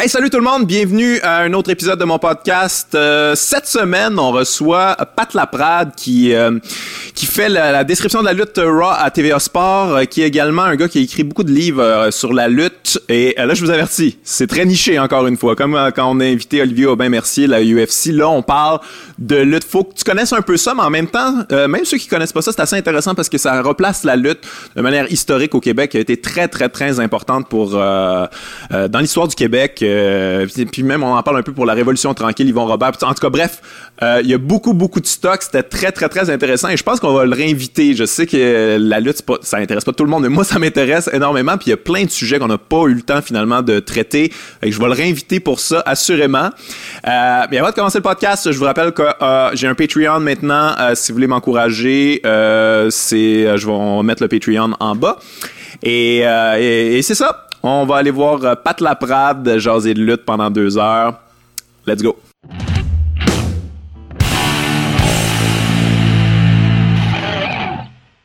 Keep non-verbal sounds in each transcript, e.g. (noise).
Hey, salut tout le monde, bienvenue à un autre épisode de mon podcast. Euh, cette semaine, on reçoit Pat Laprade qui euh, qui fait la, description de la lutte Raw à TVA Sport, euh, qui est également un gars qui a écrit beaucoup de livres sur la lutte. Et là, je vous avertis, c'est très niché encore une fois. Comme quand on a invité Olivier Aubin-Mercier, la UFC, là, on parle de lutte. Faut que tu connaisses un peu ça, mais en même temps, même ceux qui connaissent pas ça, c'est assez intéressant parce que ça replace la lutte de manière historique au Québec, qui a été très, très, très importante pour dans l'histoire du Québec. Euh, puis même, on en parle un peu pour la Révolution tranquille, Yvon Robert. En tout cas, bref, euh, il y a beaucoup, beaucoup de stocks. C'était très, très, très intéressant. Et je pense qu'on va le réinviter. Je sais que la lutte, ça intéresse pas tout le monde, mais moi, ça m'intéresse énormément. Puis il y a plein de sujets qu'on n'a pas eu le temps finalement de traiter. Et je vais le réinviter pour ça, assurément. Euh, mais avant de commencer le podcast, je vous rappelle que j'ai un Patreon maintenant. si vous voulez m'encourager, c'est, je vais mettre le Patreon en bas. et c'est ça. On va aller voir euh, Pat Laprade jaser de lutte pendant deux heures. Let's go.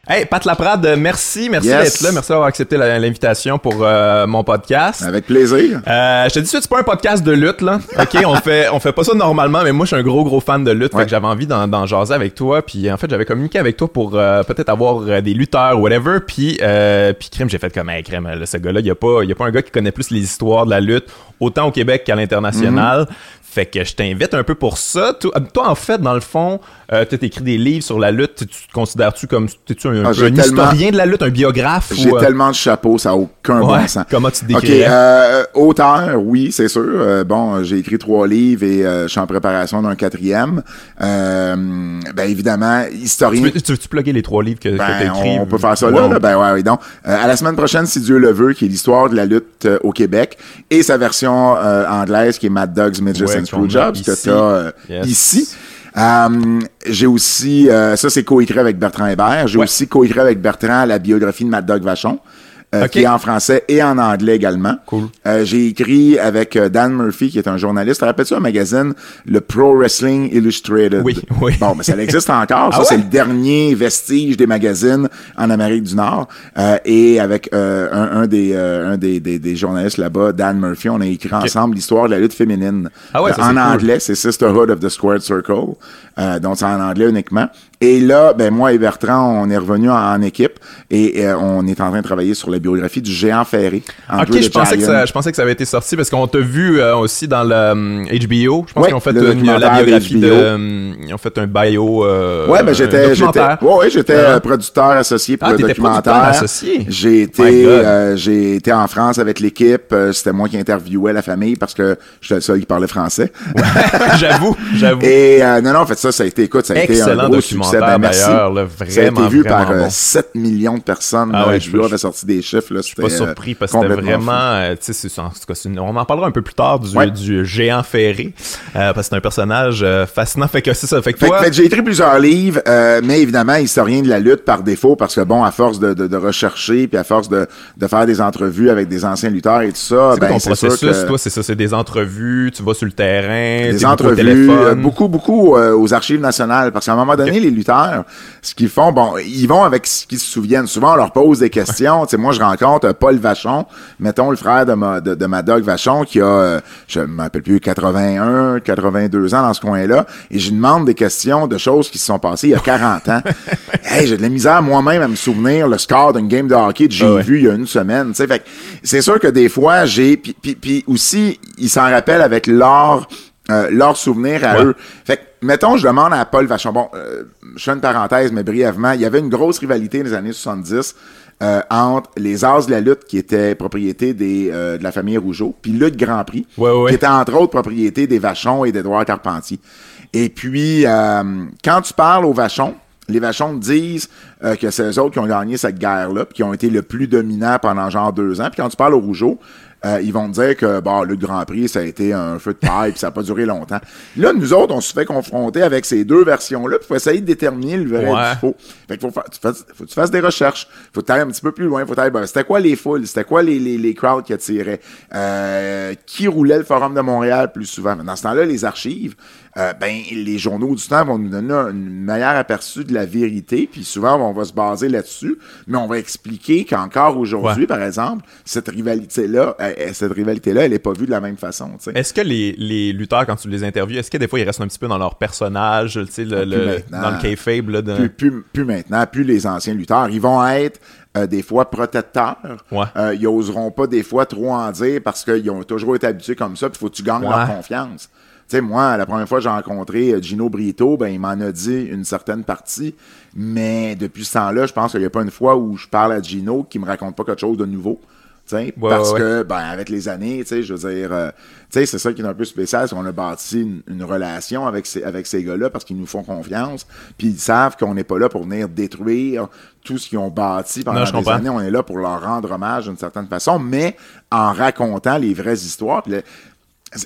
Hey, Pat Laprade, merci, merci d'être là, merci d'avoir accepté l'invitation pour euh, mon podcast. Avec plaisir. Euh, je te dis c'est pas un podcast de lutte là. (laughs) OK, on fait on fait pas ça normalement, mais moi je suis un gros gros fan de lutte, fait que j'avais envie d'en jaser avec toi, puis en fait, j'avais communiqué avec toi pour euh, peut-être avoir des lutteurs whatever, puis puis crème, j'ai fait comme hey, crème, ce gars-là, il y a pas il y a pas un gars qui connaît plus les histoires de la lutte autant au Québec qu'à l'international. Mm-hmm. Fait que je t'invite un peu pour ça. Toi, en fait, dans le fond, euh, tu as écrit des livres sur la lutte. Tu te considères-tu comme -tu un, ah, historien de la lutte, un biographe? J'ai euh? tellement de chapeaux, ça n'a aucun bon sens. Comment tu te décris? Euh, auteur, oui, c'est sûr. bon, j'ai écrit trois livres et je suis en préparation d'un quatrième. ben évidemment, historien... Tu veux-tu plugger les trois livres que, tu as ben, écrits? On peut faire ça là, Ben ouais, oui, donc. à la semaine prochaine, si Dieu le veut, qui est l'histoire de la lutte au Québec et sa version anglaise qui est Mad Dogs, Midgets Jobs que tu as ici. Euh, j'ai aussi, euh, ça c'est coécrit avec Bertrand Hébert. J'ai aussi coécrit avec Bertrand la biographie de Mad Dog Vachon. Euh, qui est en français et en anglais également. Cool. Euh, j'ai écrit avec euh, Dan Murphy, qui est un journaliste. Tu rappelles-tu un magazine, le Pro Wrestling Illustrated? Oui, oui. Bon, mais ça existe encore. (laughs) Ah ça, c'est le dernier vestige des magazines en Amérique du Nord. et avec un, un, des, un des, des, des journalistes là-bas, Dan Murphy, on a écrit ensemble l'histoire de la lutte féminine. Ah ouais, en anglais, c'est Sisterhood of the Squared Circle. donc, c'est en anglais uniquement. Et là, ben moi et Bertrand, on est revenus en, équipe et, on est en train de travailler sur la biographie du géant ferré. Ok, je pensais, que ça, je pensais que ça avait été sorti parce qu'on t'a vu euh, aussi dans le HBO. Euh, je pense qu'ils ont fait une, la biographie de, euh, ils ont fait un bio. ouais, ben j'étais, j'étais, ouais, j'étais producteur associé pour ah, le documentaire. associé? J'ai été, j'ai été en France avec l'équipe. C'était moi qui interviewais la famille parce que j'étais le seul qui parlait français. (laughs) j'avoue, j'avoue. Et non, non, en fait ça, ça a été, écoute, ça a été un gros succès ben, d'ailleurs, vraiment, Ça a été vu par 7 euh, millions de personnes. Ah ouais, je avait sorti des chiffres. Là, je suis pas surpris parce que c'était vraiment... Euh, on en parlera un peu plus tard du, du géant ferré, euh, parce que c'est un personnage fascinant. Fait que c'est ça. Fait que toi... j'ai écrit plusieurs livres, mais évidemment, historien de la lutte par défaut, parce que bon, à force de, de, de rechercher, puis à force de, de faire des entrevues avec des anciens lutteurs et tout ça, ben, ton processus, toi, c'est ça, c'est des entrevues, tu vas sur le terrain, des entrevues, beaucoup, beaucoup aux archives nationales, parce qu'à un moment donné, les lutteurs, ce qu'ils font, bon, ils vont avec ce qu'ils se souviennent. Souvent, on leur pose des questions. tu sais, moi, je rencontre Paul Vachon, mettons le frère de ma, de, ma dog Vachon, qui a, euh, je ne m'appelle plus, 81, 82 ans dans ce coin-là, et je lui demande des questions de choses qui se sont passées il y a 40 ans. (laughs) hey, j'ai de la misère moi-même à me souvenir le score d'une game de hockey que j'ai ah vu il y a une semaine. Tu sais, fait c'est sûr que des fois, j'ai, puis, puis, aussi, ils s'en rappellent avec leur, euh, leur souvenir à eux. Fait mettons, je demande à Paul Vachon. Bon, euh, je fais une parenthèse, mais brièvement, il y avait une grosse rivalité dans les années 70 euh, entre les As de la lutte, qui étaient propriété des, euh, de la famille Rougeau, puis Lutte Grand Prix, qui était entre autres propriété des Vachons et d'Edouard Carpentier. Et puis, quand tu parles aux Vachons, les Vachons disent que c'est eux autres qui ont gagné cette guerre-là, puis qui ont été le plus dominants pendant genre deux ans. Puis quand tu parles aux Rougeau, euh, ils vont te dire que bah, le Grand Prix, ça a été un feu de paille, puis ça n'a pas duré longtemps. Là, nous autres, on se fait confronter avec ces deux versions-là, puis il faut essayer de déterminer le vrai ouais. du faux. Fait qu'il faut, tu fasses, faut que tu fasses des recherches. faut que tu ailles un petit peu plus loin. faut que ben, c'était quoi les foules? C'était quoi les, les, les crowds qui attiraient? Euh, qui roulait le Forum de Montréal plus souvent? Dans ce temps-là, les archives, euh, ben les journaux du temps vont nous donner un meilleur aperçu de la vérité, puis souvent on va se baser là-dessus, mais on va expliquer qu'encore aujourd'hui, par exemple, cette rivalité-là, elle- cette rivalité-là, elle est pas vue de la même façon. Est-ce que les, les lutteurs, quand tu les interviews, est-ce que des fois ils restent un petit peu dans leur personnage, le, Plus le- dans le kayfabe, là, de... plus, plus, plus maintenant, plus les anciens lutteurs. Ils vont être euh, des fois protecteurs. Ouais. Euh, ils oseront pas des fois trop en dire parce qu'ils ont toujours été habitués comme ça, puis faut que tu gagnes Ouais. leur confiance. Tu sais, moi, la première fois que j'ai rencontré euh, Gino Brito, ben, il m'en a dit une certaine partie, mais depuis ce temps-là, je pense qu'il n'y a pas une fois où je parle à Gino qui me raconte pas quelque chose de nouveau. Ouais, parce ouais, que, ben, avec les années, tu sais, je veux dire, euh, tu sais, c'est ça qui est un peu spécial, c'est qu'on a bâti une, une relation avec ces, avec ces gars-là parce qu'ils nous font confiance, puis ils savent qu'on n'est pas là pour venir détruire tout ce qu'ils ont bâti pendant Non, des années. On est là pour leur rendre hommage d'une certaine façon, mais en racontant les vraies histoires. Le-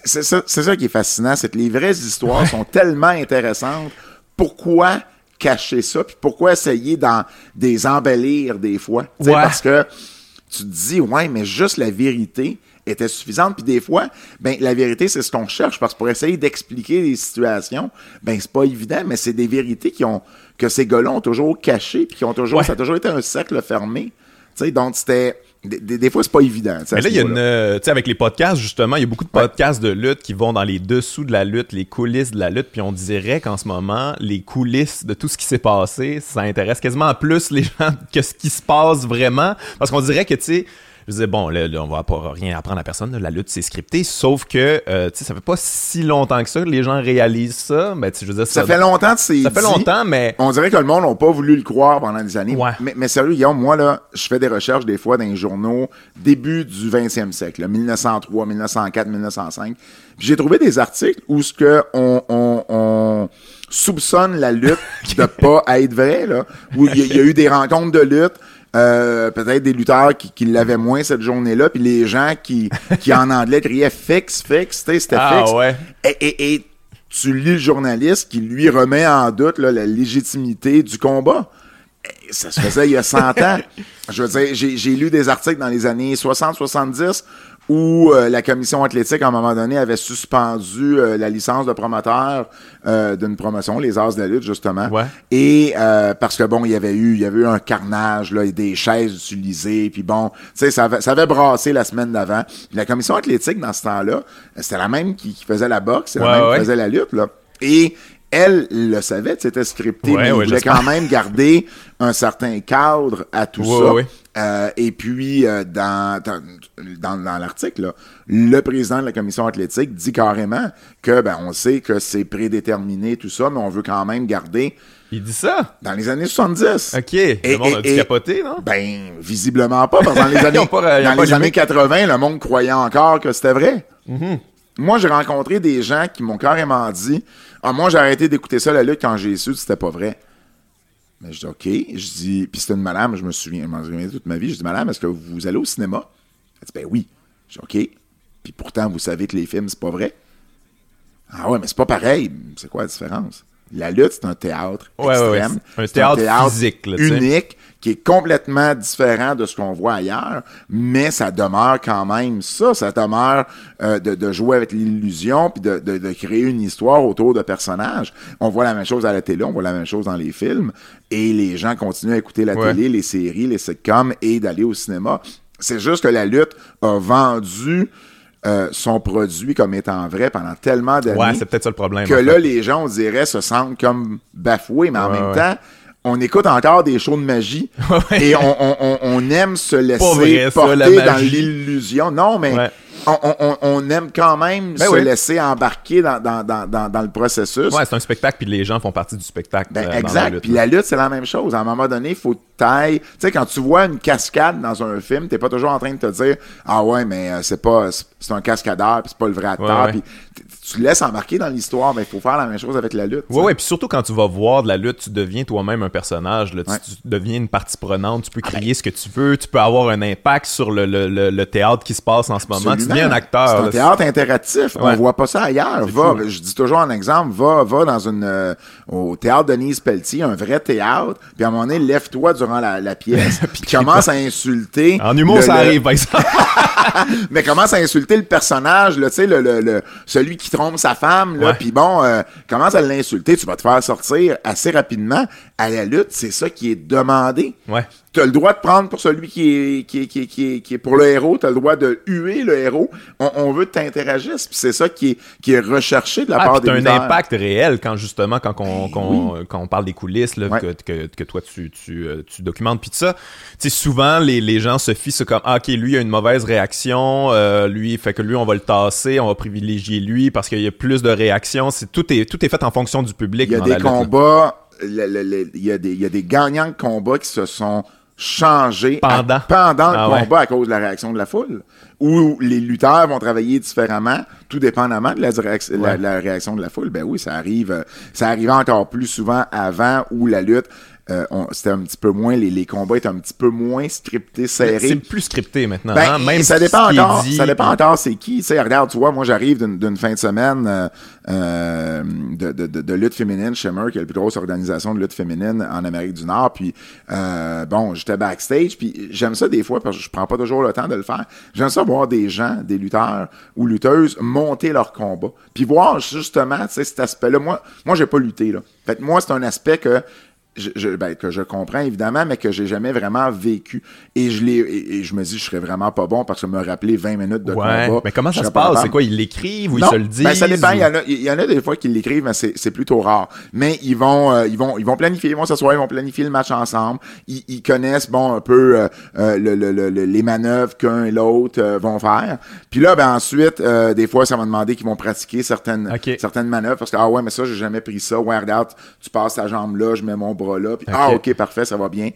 c'est ça, qui est fascinant, c'est que les vraies histoires sont tellement intéressantes. Pourquoi cacher ça? Puis pourquoi essayer d'en des embellir des fois? Ouais. Parce que tu te dis, ouais, mais juste la vérité était suffisante. Puis des fois, ben la vérité, c'est ce qu'on cherche. Parce que pour essayer d'expliquer les situations, ben c'est pas évident, mais c'est des vérités qui ont que ces gars-là ont toujours cachées, puis qui ont toujours, Ouais. ça a toujours été un cercle fermé. Tu sais, donc c'était. Des, des- des fois, c'est pas évident. Mais là, il y a une. euh, Tu sais, avec les podcasts, justement, il y a beaucoup de podcasts de lutte qui vont dans les dessous de la lutte, les coulisses de la lutte, puis on dirait qu'en ce moment, les coulisses de tout ce qui s'est passé, ça intéresse quasiment plus les (laughs) gens que ce qui se passe vraiment. Parce qu'on dirait que, tu sais, je disais, bon, là, là, on va pas rien apprendre à personne, là, la lutte, c'est scripté, sauf que, euh, tu sais, ça fait pas si longtemps que ça que les gens réalisent ça. Ben, tu sais, je veux dire, Ça fait longtemps que c'est Ça fait dit. longtemps, mais. On dirait que le monde n'a pas voulu le croire pendant des années. Ouais. Mais, mais sérieux, Guillaume, moi, là, je fais des recherches des fois dans les journaux début du 20e siècle, là, 1903, 1904, 1905. Puis j'ai trouvé des articles où ce que on, on, on soupçonne la lutte (laughs) de pas être vrai, là. Où il y, a- il y a eu des rencontres de lutte. Euh, peut-être des lutteurs qui, qui l'avaient moins cette journée-là, puis les gens qui, qui en anglais criaient fixe, fixe, tu sais, c'était Ah, fixe. ouais. Et, et- et tu lis le journaliste qui lui remet en doute là, la légitimité du combat. Et ça se faisait il y a 100 ans. (laughs) Je veux dire, j'ai j'ai lu des articles dans les années 60-70 où euh, la commission athlétique, à un moment donné, avait suspendu euh, la licence de promoteur euh, d'une promotion, les As de la lutte, justement. Ouais. Et euh, parce que bon, il y avait eu, il y avait eu un carnage, là, et des chaises utilisées, puis bon, tu sais, ça avait, ça avait brassé la semaine d'avant. La commission athlétique, dans ce temps-là, c'était la même qui, qui faisait la boxe, c'est la même ouais. qui faisait la lutte, là. Et elle le savait, c'était scripté, Ouais, mais ouais, il voulait quand même garder un certain cadre à tout Ouais, ça. Euh, et puis, euh, dans, dans, dans, dans l'article, le président de la commission athlétique dit carrément que, ben, on sait que c'est prédéterminé, tout ça, mais on veut quand même garder Il dit ça? dans les années 70. Ok. le monde a dû capoter, non? Ben, visiblement pas, parce que dans les (laughs) pas- dans années 80, le monde croyait encore que c'était vrai. Mm-hmm. Moi, j'ai rencontré des gens qui m'ont carrément dit Ah, moi, j'ai arrêté d'écouter ça, la lutte, quand j'ai su que c'était pas vrai. Mais je dis OK. Je dis, puis c'était une madame, je me souviens, je m'en souviens toute ma vie. Je dis, madame, est-ce que vous allez au cinéma? Elle dit, ben oui. Je dis, OK. Puis pourtant, vous savez que les films, c'est pas vrai. Ah ouais, mais c'est pas pareil. C'est quoi la différence? La lutte, c'est un théâtre Ouais, ouais, ouais. un théâtre physique, là, unique, qui est complètement différent de ce qu'on voit ailleurs, mais ça demeure quand même ça. Ça demeure euh, de, de jouer avec l'illusion, puis de, de, de créer une histoire autour de personnages. On voit la même chose à la télé, on voit la même chose dans les films, et les gens continuent à écouter la Ouais. télé, les séries, les sitcoms, et d'aller au cinéma. C'est juste que la lutte a vendu euh, son produit comme étant vrai pendant tellement d'années Ouais, c'est peut-être ça le problème. que en fait. là, les gens, on dirait, se sentent comme bafoués, mais en Ouais, même ouais. temps, on écoute encore des shows de magie (laughs) et on, on- on- on aime se laisser ça, porter la dans l'illusion. Non, mais Ouais. On, on- on- on aime quand même Ben se oui. laisser embarquer dans, dans- dans- dans- le processus. Ouais, c'est un spectacle, puis les gens font partie du spectacle. Ben, euh, exact. Puis la lutte, c'est la même chose. À un moment donné, il faut taille. Tu sais, quand tu vois une cascade dans un film, t'es pas toujours en train de te dire Ah ouais, mais euh, c'est pas c'est- un cascadeur, puis c'est pas le vrai acteur. Ouais, ouais. Puis t- tu laisses embarquer dans l'histoire, mais il faut faire la même chose avec la lutte. sais. ouais, puis surtout quand tu vas voir de la lutte, tu deviens toi-même un personnage. Là. Tu- Ouais. Tu, deviens une partie prenante, tu peux crier ce que tu veux, tu peux avoir un impact sur le, le, le, le théâtre qui se passe en ce moment. Tu Un acteur. C'est un théâtre interactif. Ouais. On voit pas ça ailleurs. Va, je dis toujours un exemple, va, va dans une euh, au théâtre Denise Pelletier, un vrai théâtre, puis à un moment donné, lève-toi durant la, la pièce, (laughs) puis commence à insulter. En humour, le- ça le- arrive, (laughs) par exemple. (laughs) mais commence à insulter le personnage, là, tu sais, le, le, le- celui qui trompe sa femme, là, puis bon, euh, commence à l'insulter, tu vas te faire sortir assez rapidement. À la lutte, c'est ça qui est demandé. Ouais. T'as le droit de prendre pour celui qui est, qui est, qui est, qui est, qui est pour le héros, t'as le droit de huer le héros. On, on veut que t'interagisses, puis c'est ça qui est, qui est recherché de la Ah, part des un impact réel quand justement quand on, Ben quand on parle des coulisses là, Ouais. que, que, que toi tu, tu, euh, tu documentes puis tout ça. Tu sais souvent les, les gens se fient comme ah, OK, lui il a une mauvaise réaction, euh, lui fait que lui on va le tasser, on va privilégier lui parce qu'il y a plus de réactions, c'est tout est tout est fait en fonction du public Il y a dans des combats, il y, y a des gagnants de combats qui se sont changés à- Pendant. Ah le ouais. combat à cause de la réaction de la foule. Où les lutteurs vont travailler différemment, tout dépendamment de la, la réaction de la foule. Ben oui, ça arrive, euh, ça arrive encore plus souvent avant où la lutte, euh, on- c'était un petit peu moins, les, les combats étaient un petit peu moins scriptés, serrés. C'est plus scripté maintenant, Ben, hein, même ça dépend encore. dit, ça dépend encore c'est qui. Tu sais, regarde, tu vois, moi j'arrive d'une d'une fin de semaine euh, euh, de, de, de, de lutte féminine chez Merck, qui est la plus grosse organisation de lutte féminine en Amérique du Nord. Puis euh, bon, j'étais backstage, puis j'aime ça des fois parce que je prends pas toujours le temps de le faire. J'aime ça voir des gens, des lutteurs ou lutteuses monter leur combat, puis voir justement, tu sais, cet aspect-là. Moi, moi j'ai pas lutté là. Fait que moi c'est un aspect que je, je- ben, que je comprends évidemment, mais que j'ai jamais vraiment vécu. Et je l'ai, et, et je me dis, je serais vraiment pas bon parce que me rappeler 20 minutes de Ouais, combat. mais comment ça se passe? C'est quoi? Ils l'écrivent ou Non, ils se le disent? ben, ça dépend. ou- Il y, en a, il y en a des fois qui l'écrivent, mais c'est, plutôt rare. Mais ils vont, euh, ils vont, ils vont planifier, ils vont s'asseoir, ils vont planifier le match ensemble. Ils, ils connaissent, bon, un peu euh, euh, le, le- le- le- les manœuvres qu'un et l'autre vont faire. Puis là, ben ensuite, des fois, ça va demander qu'ils vont pratiquer certaines, certaines manœuvres parce que ah ouais, mais ça, j'ai jamais pris ça. Ouais, regarde, tu passes ta jambe là, je mets mon bras là. Puis ah ok, parfait, ça va bien.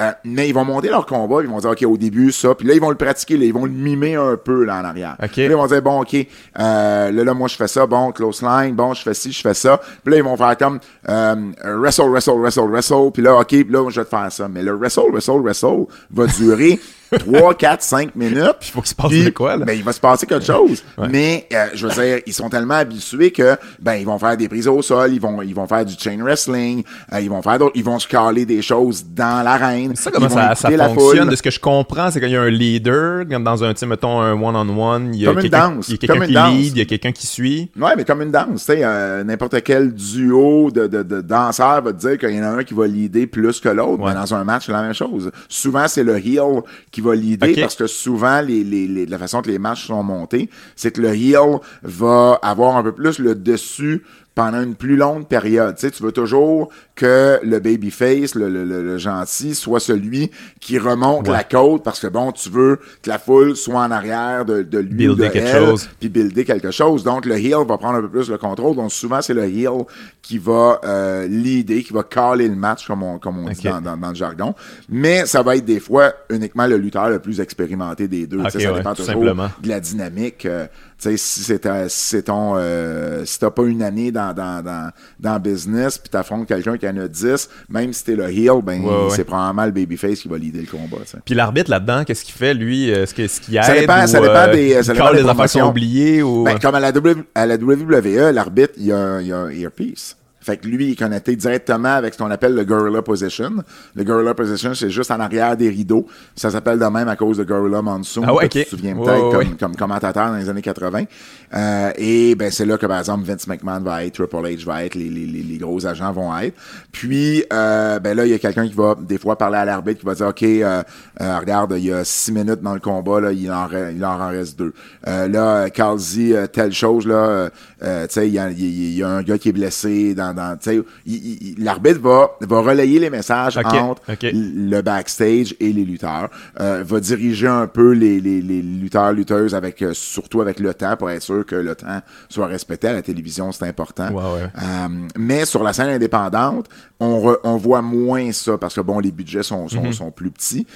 Euh, mais ils vont monter leur combat, ils vont dire ok au début ça, puis là ils vont le pratiquer, là, ils vont le mimer un peu là en arrière. Puis là, ils vont dire bon ok, euh, là là moi je fais ça, bon close line, bon je fais ci, je fais ça. Puis là ils vont faire comme euh, wrestle, wrestle, wrestle, wrestle. Puis là ok, puis là je vais te faire ça. Mais le wrestle, wrestle, wrestle va durer (laughs) 3, 4, 5 minutes. Puis faut qu'il se passe de quoi, là? Ben, il va se passer quelque chose. Mais, euh, je veux dire, ils sont tellement habitués que, ben, ils vont faire des prises au sol, ils vont, ils vont faire du chain wrestling, euh, ils vont faire d'autres, ils vont se caler des choses dans l'arène. Ça, comment ça, ça la fonctionne? foule. De ce que je comprends, c'est qu'il y a un leader, comme dans un, mettons, un one-on-one, il y a Comme une quelqu'un danse, il y a quelqu'un comme une qui danse. lead, il y a quelqu'un qui suit. Ouais, mais comme une danse, tu sais, euh, n'importe quel duo de, de, de danseurs va te dire qu'il y en a un qui va leader plus que l'autre, Ouais. mais dans un match, c'est la même chose. Souvent, c'est le heel qui va Ok. parce que souvent, les, les, les- la façon que les matchs sont montés, c'est que le heel va avoir un peu plus le dessus pendant une plus longue période. Tu sais, tu veux toujours que le babyface, le, le, le, le gentil, soit celui qui remonte Ouais. la côte parce que bon, tu veux que la foule soit en arrière de, de lui Builder de quelque elle, chose. puis builder quelque chose. Donc, le heel va prendre un peu plus le contrôle. Donc, souvent, c'est le heel qui va euh, leader, qui va caler le match, comme on, comme on dit dans, dans, dans le jargon. Mais ça va être des fois uniquement le lutteur le plus expérimenté des deux. Ok, Tu sais, ça ouais, dépend toujours simplement. de la dynamique. Euh, tu sais, si c'est si ton... euh, si t'as pas une année dans, dans, dans, dans le business, puis t'affrontes quelqu'un qui en a 10, même si t'es le heel, ben Ouais, ouais. c'est probablement le babyface qui va leader le combat. tu sais. Puis l'arbitre là-dedans, qu'est-ce qu'il fait, lui? Est-ce qu'il qu'il aide? Ça dépend- ou, ça dépend euh, des- ça dépend des des affaires qui sont oubliées ou... Ben, comme à la, w, à la WWE, l'arbitre, il y a, il y a un earpiece. Fait que lui, il est connecté directement avec ce qu'on appelle le Gorilla Position. Le Gorilla Position, c'est juste en arrière des rideaux. Ça s'appelle de même à cause de Gorilla Monsoon. Ah ouais, que ok. Tu te souviens peut-être comme, commentateur dans les années 80. Euh, et ben c'est là que, par exemple, Vince McMahon va être, Triple H va être, les, les, les, les gros agents vont être. Puis, euh, ben là, il y a quelqu'un qui va des fois parler à l'arbitre, qui va dire, OK, euh, regarde, il y a six minutes dans le combat, là, il en, il en reste deux. Là, Carl dit telle chose, là, tu sais, il y y a un gars qui est blessé dans, dans l'arbitre va, va relayer les messages entre le backstage et les lutteurs, euh, va diriger un peu les, les, les lutteurs, lutteuses avec, euh, surtout avec le temps pour être sûr que le temps soit respecté à la télévision, c'est important. Ouais. Euh, mais sur la scène indépendante, on, re- on voit moins ça parce que bon, les budgets sont, sont, sont plus petits.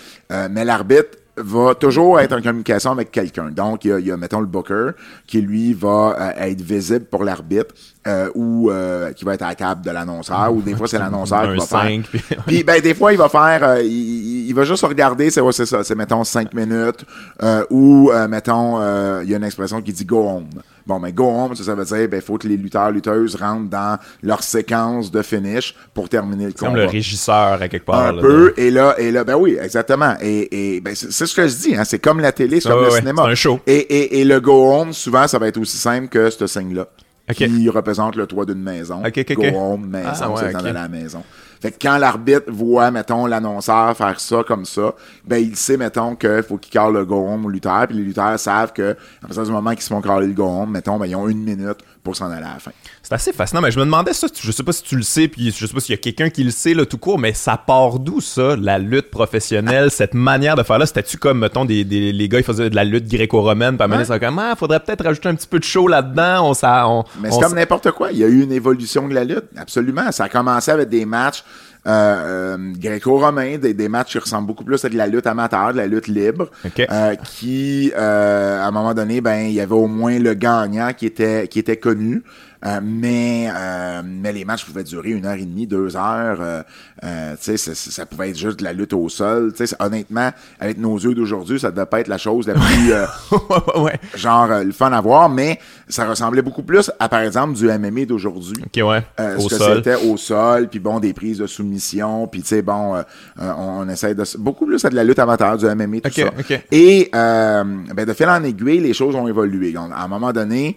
Mais l'arbitre va toujours être en communication avec quelqu'un. Donc, il y a, il y a, mettons, le booker qui, lui, va euh, être visible pour l'arbitre euh, ou euh, qui va être à la table de l'annonceur ou des fois, c'est l'annonceur qui va cinq, faire... (laughs) puis- ben, des fois, il va faire... euh, il, il- va juste regarder, c'est ouais, c'est ça, c'est, mettons, cinq minutes euh, ou, euh, mettons, euh, il y a une expression qui dit « go home ». Bon, mais go home, ça, ça veut dire, ben, il faut que les lutteurs, lutteuses rentrent dans leur séquence de finish pour terminer le C'est comme combat le régisseur, à quelque part. un là, peu et là et là ben oui exactement et, et ben c'est ce que je dis hein, c'est comme la télé c'est Ah comme ouais, le cinéma c'est un show. et, et, et le go home souvent ça va être aussi simple que ce signe là Ok. qui représente le toit d'une maison go home maison Ah, ouais, c'est à la maison Fait que quand l'arbitre voit, mettons, l'annonceur faire ça comme ça, ben il sait, mettons, qu'il faut qu'il cale le gomme au lutteur, puis les lutteurs savent que, à partir du moment qu'ils se font caler le gomme, mettons, ben ils ont une minute pour s'en aller à la fin. C'est assez fascinant, mais je me demandais ça, je sais pas si tu le sais, puis je sais pas s'il y a quelqu'un qui le sait, là, tout court, mais ça part d'où, ça, la lutte professionnelle, (laughs) cette manière de faire là? C'était-tu comme, mettons, des, des, les gars, ils faisaient de la lutte gréco-romaine, puis à ça comme, ah, faudrait peut-être rajouter un petit peu de show là-dedans, on, ça, on, Mais c'est comme n'importe quoi, il y a eu une évolution de la lutte, absolument. Ça a commencé avec des matchs euh, euh, gréco-romains, des, des, matchs qui ressemblent beaucoup plus à de la lutte amateur, de la lutte libre, euh, qui, euh, à un moment donné, ben, il y avait au moins le gagnant qui était, qui était connu. Euh, mais, euh, mais les matchs pouvaient durer une heure et demie, deux heures. Euh, euh ça, ça pouvait être juste de la lutte au sol. Honnêtement, avec nos yeux d'aujourd'hui, ça devait pas être la chose la plus (laughs) ouais. genre le fun à voir, mais ça ressemblait beaucoup plus à, par exemple, du MMA d'aujourd'hui. Ok, ouais. ce que c'était au sol, puis bon, des prises de soumission, puis tu sais, bon, on, on, essaie de... Beaucoup plus à de la lutte amateur, du MMA, tout ça. Et ben, de fil en aiguille, les choses ont évolué. À un moment donné,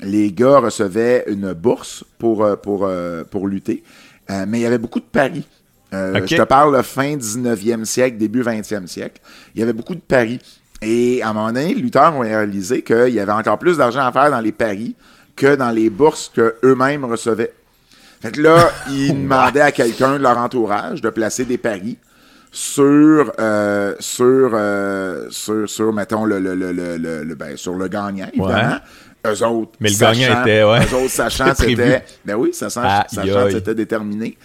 les gars recevait une bourse pour, euh, pour, euh, pour lutter, euh, mais il y avait beaucoup de paris. Je te parle de fin 19e siècle, début 20e siècle. Il y avait beaucoup de paris. Et à un moment donné, les lutteurs ont réalisé qu'il y avait encore plus d'argent à faire dans les paris que dans les bourses qu'eux-mêmes recevaient. Fait que là, (laughs) ils demandaient à quelqu'un de leur entourage de placer des paris sur sur, sur sur mettons le le le le, ben, sur le gagnant évidemment eux autres. Mais le gagnant était, ouais. Eux autres, sachant, (laughs) c'était. Ben oui, sachant, sachant c'était déterminé.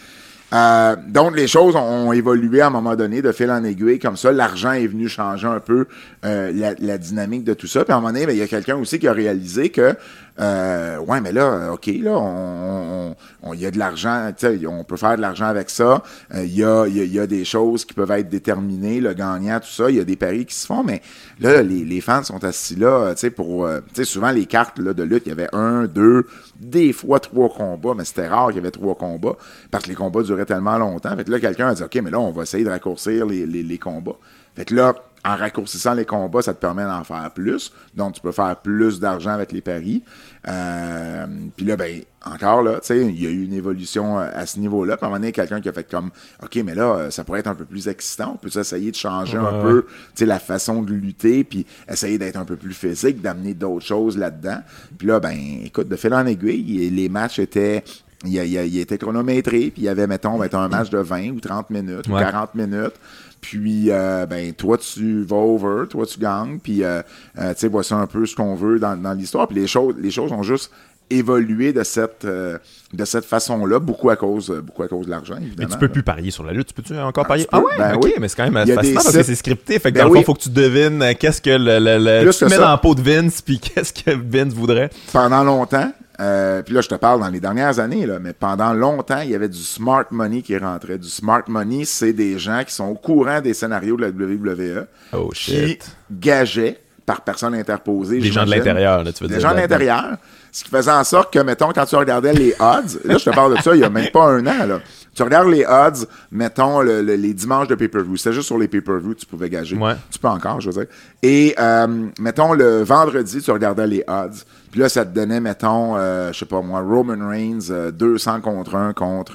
Euh, donc, les choses ont, évolué à un moment donné de fil en aiguille. Comme ça, l'argent est venu changer un peu euh, la, la, dynamique de tout ça. Puis à un moment donné, ben, il y a quelqu'un aussi qui a réalisé que euh, ouais, mais là, OK, là, on, y a de l'argent, on peut faire de l'argent avec ça. Euh, il y, a, y, a, des choses qui peuvent être déterminées, le gagnant, tout ça. Il y a des paris qui se font, mais là, les, les fans sont assis là, tu sais, pour, euh, tu sais, souvent les cartes là, de lutte, il y avait un, deux, des fois trois combats, mais c'était rare qu'il y avait trois combats parce que les combats duraient tellement longtemps. Fait que là, quelqu'un a dit, OK, mais là, on va essayer de raccourcir les, les, les combats. Fait que là, en raccourcissant les combats, ça te permet d'en faire plus. Donc, tu peux faire plus d'argent avec les paris. Euh, puis là, ben, encore là, tu sais, il y a eu une évolution euh, à ce niveau-là. Puis à un moment donné, quelqu'un qui a fait comme, OK, mais là, euh, ça pourrait être un peu plus excitant. On peut essayer de changer un peu, tu sais, la façon de lutter, puis essayer d'être un peu plus physique, d'amener d'autres choses là-dedans. Puis là, ben, écoute, de fil en aiguille, les matchs étaient il, il, était chronométré, puis il y avait, mettons, un match de 20 ou 30 minutes ou 40 minutes. Puis, euh, ben, toi, tu vas over, toi, tu gagnes. Puis, euh, euh, tu sais, voici un peu ce qu'on veut dans, dans l'histoire. Puis les choses, les choses ont juste évolué de cette, de cette façon-là, beaucoup à cause, beaucoup à cause de l'argent, évidemment. Mais tu peux plus parier sur la lutte. Tu peux-tu encore parier? Ah ouais? Ben oui, mais c'est quand même fascinant parce que c'est scripté. Fait que ben dans le fond, faut que tu devines qu'est-ce que le, le, tu mets dans la peau de Vince puis (laughs) qu'est-ce que Vince voudrait. Pendant longtemps, euh, puis là, je te parle dans les dernières années, là, mais pendant longtemps, il y avait du smart money qui rentrait. Du smart money, c'est des gens qui sont au courant des scénarios de la WWE, oh, qui gageaient par personne interposée. Des gens de l'intérieur, tu veux des dire. Des gens de l'intérieur. Ce qui faisait en sorte que, mettons, quand tu regardais les odds, là, je te parle de ça il y a même pas un an, là. Tu regardes les odds, mettons, les dimanches de pay-per-view. C'était juste sur les pay-per-view tu pouvais gager. Tu peux encore, je veux dire. Et, euh, mettons, le vendredi, tu regardais les odds. Puis là, ça te donnait, mettons, euh, je sais pas moi, Roman Reigns, 200 euh, contre 1 contre,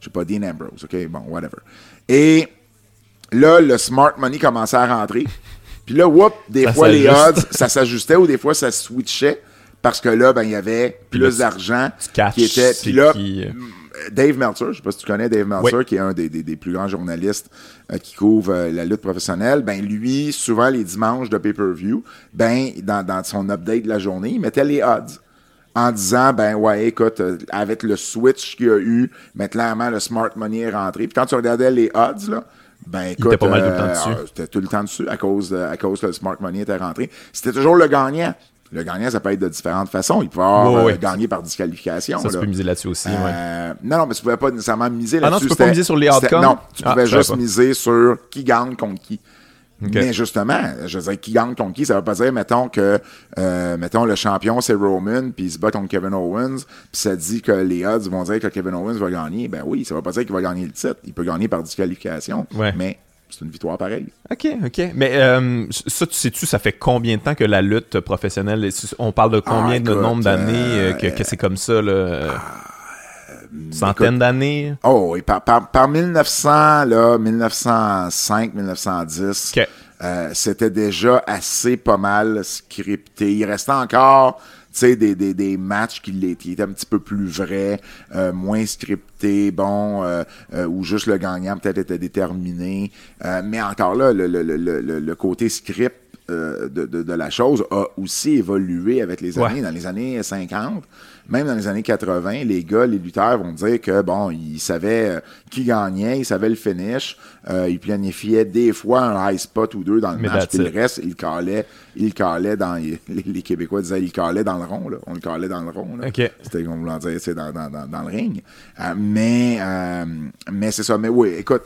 je sais pas, Dean Ambrose. OK, bon, whatever. Et là, le smart money commençait à rentrer. Puis là, whoop, des fois, les odds, ça s'ajustait ou des fois, ça switchait parce que là, ben, il y avait plus d'argent qui était. Puis là, euh, Dave Meltzer, je sais pas si tu connais Dave Meltzer, qui est un des, des, plus grands journalistes euh, qui couvre euh, la lutte professionnelle, ben lui, souvent les dimanches de pay-per-view, ben dans, dans son update de la journée, il mettait les odds en disant ben ouais écoute avec le switch qu'il y a eu mais clairement le smart money est rentré. Puis quand tu regardais les odds là ben écoute pas mal tout le temps dessus. c'était tout le temps dessus à cause à cause que le smart money était rentré. C'était toujours le gagnant le gagnant, ça peut être de différentes façons. Il peut avoir euh, gagné par disqualification. Ça, tu peux miser là-dessus aussi. Euh, non, non, mais tu pouvais pas nécessairement miser là-dessus. Ah non, tu peux pas miser sur les outcomes? Non, tu pouvais ah, juste miser sur qui gagne contre qui. Mais justement, je veux dire, qui gagne contre qui, ça veut pas dire, mettons, que, euh, mettons, le champion, c'est Roman, puis il se bat contre Kevin Owens, puis ça dit que les odds vont dire que Kevin Owens va gagner. Ben oui, ça veut pas dire qu'il va gagner le titre. Il peut gagner par disqualification. Mais c'est une victoire pareille. OK, OK. Mais euh, ça, tu sais-tu, ça fait combien de temps que la lutte professionnelle, on parle de combien ah, de nombre d'années euh, que, que c'est comme ça, là? Ah, Centaines d'années? Oh oui, par, par, par 1900, là, 1905, 1910, OK. euh, c'était déjà assez pas mal scripté. Il restait encore, sais, des, des, des matchs qui l'étaient qui étaient un petit peu plus vrais, euh, moins scriptés, bon, euh, euh, où juste le gagnant peut-être était déterminé. Euh, mais encore là, le, le, le, le, le côté script de, de, de la chose a aussi évolué avec les Ouais. années. Dans les années 50, même dans les années 80, les gars, les lutteurs vont dire que bon, ils savaient qui gagnait, ils savaient le finish, euh, ils planifiaient des fois un high spot ou deux dans le Mais match, puis le reste, calaient, ils le calaient dans les, les Québécois disaient ils le calaient dans le rond là, on le calait dans le rond là. C'était comme voulant dire, c'est dans, dans, dans, dans le ring. Euh, mais euh, mais c'est ça. Mais oui, écoute,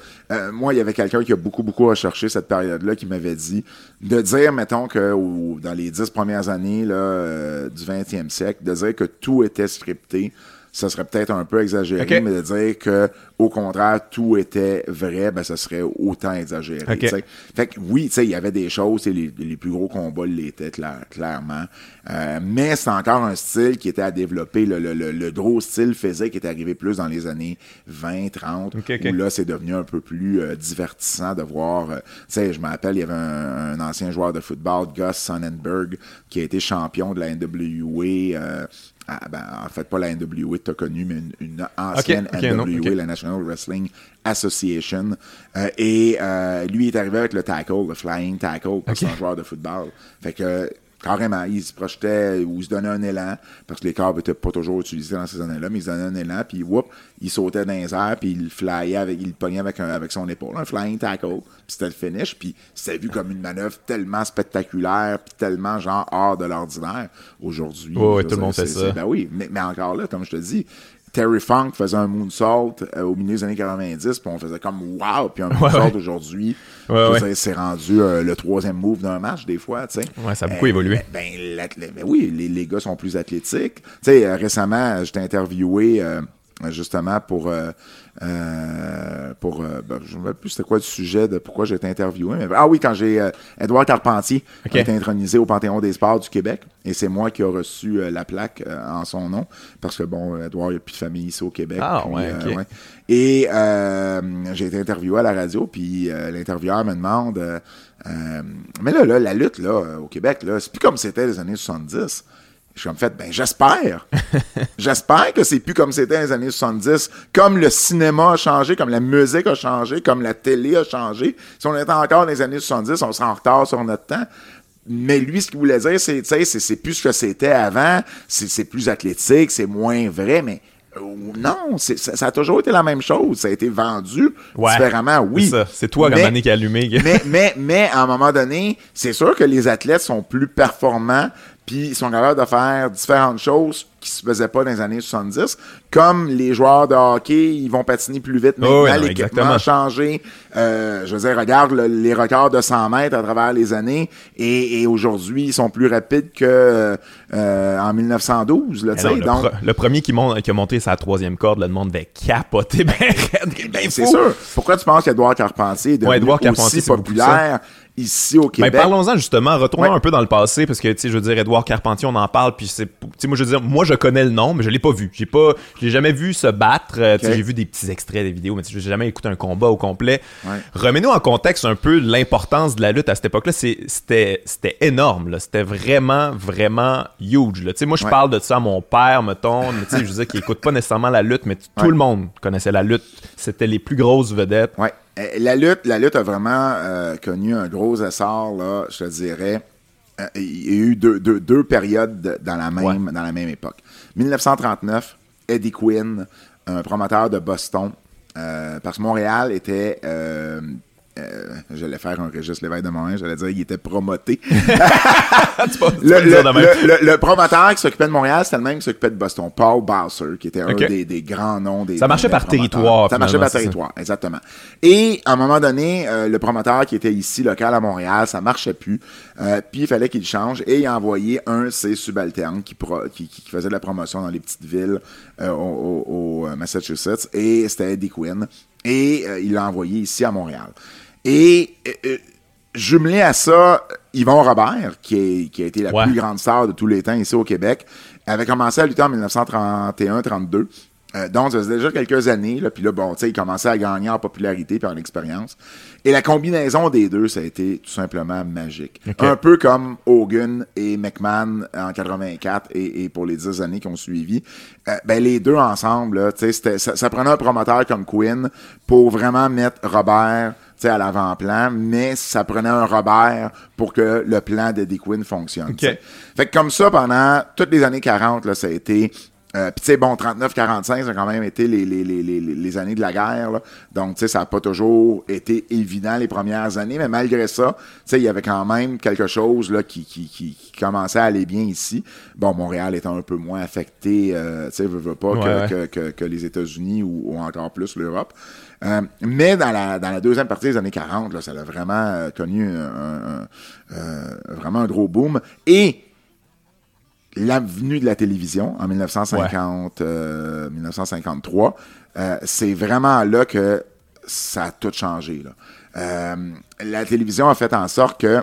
moi, il y avait quelqu'un qui a beaucoup, beaucoup recherché cette période-là qui m'avait dit de dire, mettons, que au- dans les dix premières années là, du 20e siècle, de dire que tout était scripté. Ça serait peut-être un peu exagéré, mais de dire que au contraire tout était vrai, ben ça serait autant exagéré. OK. tu sais. Fait que oui, tu sais, il y avait des choses, les, les plus gros combats l'étaient clair- clairement. Euh, mais c'est encore un style qui était à développer. Le, le, le, le gros style physique est arrivé plus dans les années 20, 30, OK, OK. où là, c'est devenu un peu plus euh, divertissant de voir. euh, tu sais, je me rappelle, il y avait un, un ancien joueur de football, Gus Sonnenberg, qui a été champion de la NWA. Ah, ben, en fait, pas la NWA que tu as connue, mais une, une ancienne NWA, non, la National Wrestling Association. Euh, et euh, lui est arrivé avec le tackle, le flying tackle, parce que Ok. c'est un joueur de football. Fait que carrément, il se projetait ou se donnait un élan, parce que les câbles n'étaient pas toujours utilisés dans ces années-là, mais il se donnait un élan, puis whoop, il sautait dans les airs, puis il flyait avec, il le pognait avec, un- avec son épaule, un flying tackle, puis c'était le finish, puis c'était vu comme une manœuvre tellement spectaculaire, puis tellement genre hors de l'ordinaire. Aujourd'hui, je veux tout le monde fait ça. ben oui, mais, mais encore là, comme je te dis, Terry Funk faisait un moonsault euh, au milieu des années 90, puis on faisait comme wow, puis un moonsault ouais. aujourd'hui, Ouais, c'est rendu euh, le troisième move d'un match des fois, tu sais. Ouais, ça a beaucoup évolué. Ben, ben oui, les, les gars sont plus athlétiques. Tu sais, euh, récemment, j'étais interviewé euh, justement pour euh, euh, pour euh, ben, je ne me rappelle plus c'était quoi le sujet de pourquoi j'ai été interviewé. Mais, ah oui, quand j'ai euh, Edouard Carpentier Ok. a été intronisé au Panthéon des Sports du Québec. Et c'est moi qui ai reçu euh, la plaque euh, en son nom. Parce que bon, Edouard, il n'y a plus de famille ici au Québec. Ah, Puis, ouais, euh. Et euh, j'ai été interviewé à la radio, puis euh, l'intervieweur me demande euh, euh, Mais là, là, la lutte là, euh, au Québec, là, c'est plus comme c'était les années 70. Je suis comme fait, ben j'espère. (laughs) j'espère que c'est plus comme c'était les années 70. Comme le cinéma a changé, comme la musique a changé, comme la télé a changé. Si on était encore dans les années 70, on serait en retard sur notre temps. Mais lui, ce qu'il voulait dire, c'est, c'est, c'est plus ce que c'était avant, c'est, c'est plus athlétique, c'est moins vrai, mais euh, non, ça, ça a toujours été la même chose. Ça a été vendu Ouais. différemment, oui. C'est ça. C'est toi, Gamani, qui a allumé. mais, mais, mais, à un moment donné, c'est sûr que les athlètes sont plus performants, puis ils sont capables de faire différentes choses qui se faisaient pas dans les années 70. Comme les joueurs de hockey, ils vont patiner plus vite maintenant, Oh oui, non, l'équipement a changé. Euh, je veux dire, regarde le- les records de 100 mètres à travers les années, et, et aujourd'hui, ils sont plus rapides que euh, en 1912. Là, non, le, donc, pre- le premier qui, monte, qui a monté sa troisième corde, le monde devait capoter. (laughs) Ben, ben, c'est sûr. Pourquoi tu penses qu'Edouard Carpentier est devenu Ouais, Édouard Carpentier, aussi populaire? Ici au Ben, Québec? parlons-en justement, retournons Ouais. un peu dans le passé, parce que, tu sais, je veux dire, Édouard Carpentier, on en parle, puis c'est, tu sais, moi, je veux dire, moi, je connais le nom, mais je l'ai pas vu. J'ai pas, je l'ai jamais vu se battre. euh, tu sais, Ok. J'ai vu des petits extraits des vidéos, mais j'ai jamais écouté un combat au complet. Ouais. Remets-nous en contexte un peu l'importance de la lutte à cette époque-là. C'était, c'était énorme, là. C'était vraiment, vraiment huge, là. Tu sais, moi, je Ouais. parle de ça à mon père, mettons, mais tu sais, je veux dire, qui écoute pas nécessairement la lutte, mais tout le monde connaissait la lutte. C'était les plus grosses vedettes. Euh, La lutte, la lutte a vraiment euh, connu un gros essor, là, je te dirais. Euh, Il y a eu deux, deux, deux périodes de- dans la, même, Ouais. dans la même époque. 1939, Eddie Quinn, un promoteur de Boston, euh, parce que Montréal était... euh, euh, j'allais faire un registre l'évêque de Montréal, j'allais dire il était promoté. (laughs) Tu peux- tu peux le, promoteur qui s'occupait de Montréal, c'était le même qui s'occupait de Boston, Paul Bowser, qui était un des, des grands noms des Ça marchait des par promoteurs. territoire, Ça marchait par ça. territoire, exactement. Et à un moment donné, euh, le promoteur qui était ici, local à Montréal, ça marchait plus. Euh, puis il fallait qu'il change et il a envoyé un de ses subalternes qui, pro- qui, qui- qui faisait de la promotion dans les petites villes au, au- au, Massachusetts et c'était Eddie Quinn. Et il l'a envoyé ici à Montréal. Et euh, euh, jumelé à ça, Yvon Robert, qui, est- qui a été la Ouais. plus grande star de tous les temps ici au Québec, avait commencé à lutter en 1931-32. Euh, donc, ça faisait déjà quelques années, là, puis là, bon, tu sais, il commençait à gagner en popularité puis en expérience. Et la combinaison des deux, ça a été tout simplement magique. Un peu comme Hogan et McMahon en 84 et, et pour les dix années qui ont suivi. Euh, ben, les deux ensemble, tu sais, ça, ça prenait un promoteur comme Quinn pour vraiment mettre Robert à l'avant-plan, mais ça prenait un Robert pour que le plan de Dick Quinn fonctionne. Okay. Fait que comme ça, pendant toutes les années 40, là, ça a été euh, Puis tu sais, bon, 39-45, ça a quand même été les, les, les, les années de la guerre. Là. Donc, tu sais, ça n'a pas toujours été évident les premières années, mais malgré ça, tu sais, il y avait quand même quelque chose là, qui, qui, qui, qui, commençait à aller bien ici. Bon, Montréal étant un peu moins affecté, euh, tu sais, veut, veut pas Ouais, que, ouais. que, que, que les États-Unis ou, ou encore plus l'Europe. Euh, mais dans la, dans la deuxième partie des années 40, là, ça a vraiment euh, connu un, un- euh, vraiment un gros boom. Et l'avenue de la télévision en 1950, euh, 1953, euh, c'est vraiment là que ça a tout changé. Là. Euh, la télévision a fait en sorte que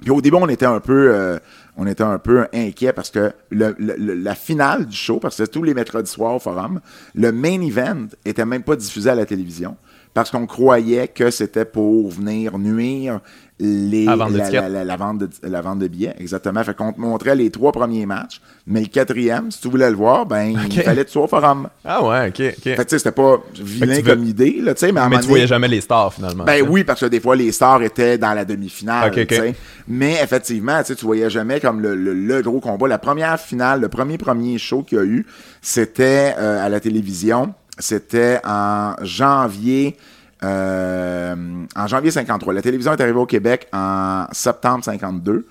puis au début, on était un peu, on était un peu inquiet parce que la finale du show, parce que tous les mercredis soirs au forum, le main event était même pas diffusé à la télévision parce qu'on croyait que c'était pour venir nuire les, la, d'étiquettes. la- la- la vente de, la vente de billets. Exactement. Fait qu'on te montrait les trois premiers matchs, mais le quatrième, si tu voulais le voir, ben, il fallait que tu sois au forum. Ah ouais, ok, ok. Fait que tu sais, c'était pas vilain veux- comme idée, là, tu sais, mais à Mais tu voyais jamais les stars finalement. ben oui, parce que des fois, les stars étaient dans la demi-finale. Mais effectivement, tu sais, tu voyais jamais comme le, le- le gros combat. La première finale, le premier premier show qu'il y a eu, c'était euh, à la télévision. C'était en janvier. Euh, en janvier 53. La télévision est arrivée au Québec en septembre 52.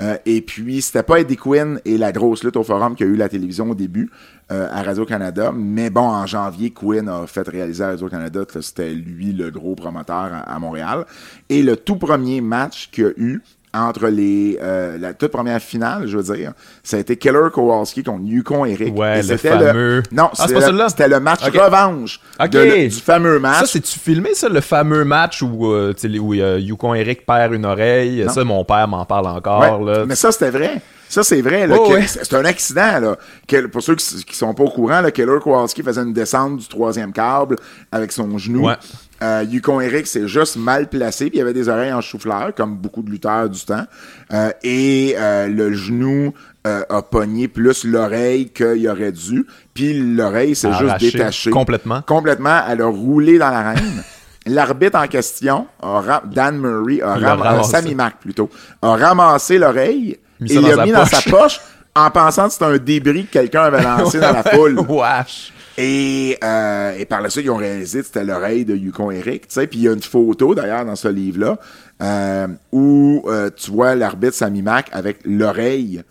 Euh, et puis, c'était pas Eddie Quinn et la grosse lutte au forum qui a eu la télévision au début euh, à Radio-Canada. Mais bon, en janvier, Quinn a fait réaliser à Radio-Canada que c'était lui le gros promoteur à, à Montréal. Et le tout premier match qu'il y a eu entre les euh, la toute première finale, je veux dire, ça a été Keller Kowalski contre Yukon Eric. Ouais, Et le c'était fameux- Non, Ah, c'était le- match Ok. revanche Ok. de le- du fameux match. Ça, c'est-tu filmé, ça, le fameux match où, euh, où euh, Yukon Eric perd une oreille? Non. Ça, mon père m'en parle encore. Ouais, là. Mais ça, c'était vrai. Ça, c'est vrai. Oh, ouais. C'est c'est un accident. Là, que- pour ceux qui, qui sont pas au courant, là, Keller Kowalski faisait une descente du troisième câble avec son genou. Ouais. Euh, Yukon Eric s'est juste mal placé, puis il avait des oreilles en chou-fleur, comme beaucoup de lutteurs du temps. Euh, et euh, le genou a pogné plus l'oreille qu'il aurait dû, puis l'oreille s'est juste détachée. complètement. Complètement. Elle a roulé dans l'arène. (laughs) L'arbitre en question, a Dan Murray, a ramassé. Sammy Mack plutôt, a ramassé l'oreille et l'a mis dans sa poche. poche en pensant que c'était un débris que quelqu'un avait lancé (laughs) dans la foule. Wesh. Et, euh, et par la suite, ils ont réalisé que c'était l'oreille de Yukon Eric. Puis il y a une photo d'ailleurs dans ce livre-là euh, où euh, tu vois l'arbitre Sammy Mack avec l'oreille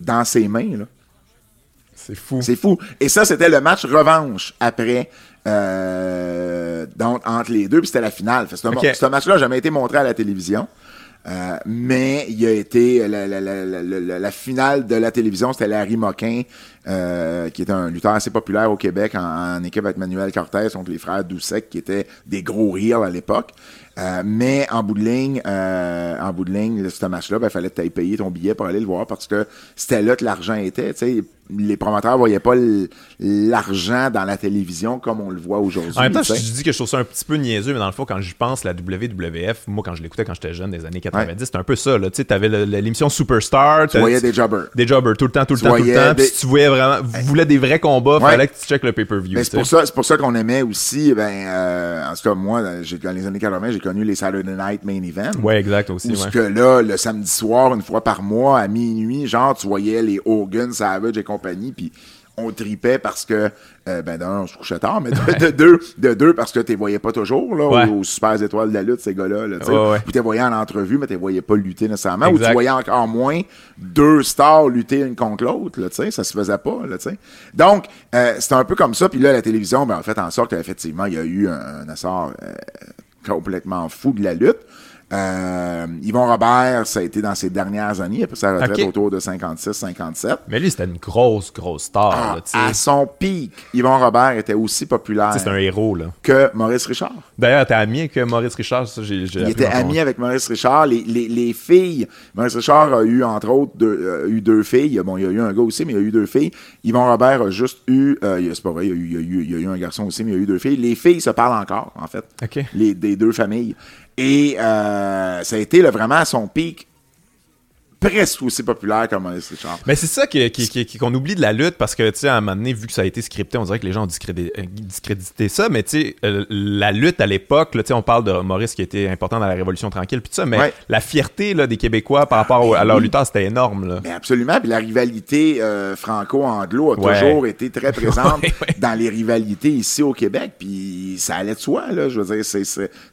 dans ses mains. Là. C'est fou. C'est fou. Et ça, c'était le match revanche après, donc, entre les deux, puis c'était la finale. Fait que ce, match-là n'a jamais été montré à la télévision. Euh, mais il a été la- la finale de la télévision, c'était Larry Moquin, euh, qui était un lutteur assez populaire au Québec en, équipe avec Manuel Cortez contre les frères Doucet, qui étaient des gros rires à l'époque. Euh, mais en bout de ligne, euh, en bout de ce match-là, il fallait que tu payer ton billet pour aller le voir parce que c'était là que l'argent était. Les promoteurs voyaient pas l'argent dans la télévision comme on le voit aujourd'hui. En même temps, je, je dis que je trouve ça un petit peu niaiseux, mais dans le fond, quand j'y pense, la WWF, moi, quand je l'écoutais quand j'étais jeune, des années 90, c'était un peu ça. là. Tu le- l'émission Superstar. tu voyais des jobbers. Des jobbers tout le temps, tout le Tu temps, tout le. Puis si tu voulais vraiment, vous voulez des vrais combats, Ouais. fallait que tu checkes le pay-per-view. C'est pour ça, c'est pour ça qu'on aimait aussi, ben, euh, en tout cas, moi, dans les années 80, j'ai connu les Saturday Night Main Event. Ouais, exact aussi. Où Ouais. que là, le samedi soir, une fois par mois, à minuit, genre, tu voyais les Hogan, Savage et compagnie, puis on tripait parce que, euh, ben, d'un, on se couchait tard, mais de, de deux, de deux, parce que tu les voyais pas toujours, là, Ouais. aux, aux super étoiles de la lutte, ces gars-là, là, tu sais. Ouais, voyais en entrevue, mais tu les voyais pas lutter nécessairement, ou tu voyais encore moins deux stars lutter une contre l'autre, là, tu sais, ça se faisait pas, là, tu sais. Donc, euh, c'était un peu comme ça, puis là, la télévision, ben, a fait en sorte qu'effectivement, il y a eu un, un essor euh, complètement fou de la lutte. Euh, Yvon Robert, ça a été dans ses dernières années, après sa retraite Ok. autour de 56-57. Mais lui, c'était une grosse, grosse star. Ah, là, à son pic, Yvon Robert était aussi populaire C'est un héros, là. que Maurice Richard. D'ailleurs, t'es ami avec euh, Maurice Richard, ça, j'ai j'ai Il était ami avec Maurice Richard. Les, les, les filles, Maurice Richard a eu, entre autres, deux, euh, eu deux filles. Bon, il y a eu un gars aussi, mais il y a eu deux filles. Yvon Robert a juste eu, euh, c'est pas vrai, il y, a eu, il, y a eu, il y a eu un garçon aussi, mais il y a eu deux filles. Les filles se parlent encore, en fait. OK. Les, des deux familles. Et euh, ça a été là, vraiment à son pic, presque aussi populaire que Maurice Richard. Mais c'est ça qui- qui- qui- qui- qu'on oublie de la lutte parce que, tu sais, à un moment donné, vu que ça a été scripté, on dirait que les gens ont discrédité, euh, discrédité ça. Mais, tu sais, euh, la lutte à l'époque, tu sais, on parle de Maurice qui était important dans la Révolution tranquille, puis tout ça, mais Ouais. la fierté là, des Québécois par rapport au- à leur oui. lutteur, c'était énorme. Là. Mais absolument. Puis la rivalité euh, franco-anglo a Ouais. toujours été très présente (laughs) Ouais, dans les rivalités ici au Québec. Puis ça allait de soi, là. Je veux dire, c'est,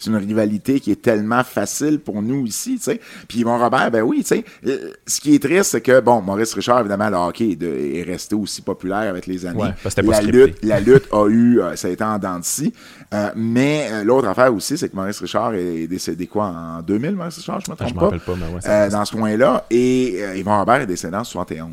une rivalité qui est tellement facile pour nous ici, tu sais. Puis Yvon Robert, ben oui, tu sais. Euh, Ce qui est triste, c'est que, bon, Maurice Richard, évidemment, le hockey est, de- est resté aussi populaire avec les années. Ouais, parce que la, lutte, la lutte a eu, euh, ça a été en dents de scie. Euh, mais euh, l'autre affaire aussi, c'est que Maurice Richard est décédé quoi, en 2000, Maurice Richard, je me Ah, trompe je me pas? rappelle pas, mais ouais, ça Euh, dans ce coin-là. Et Yvon Robert est décédé en 71.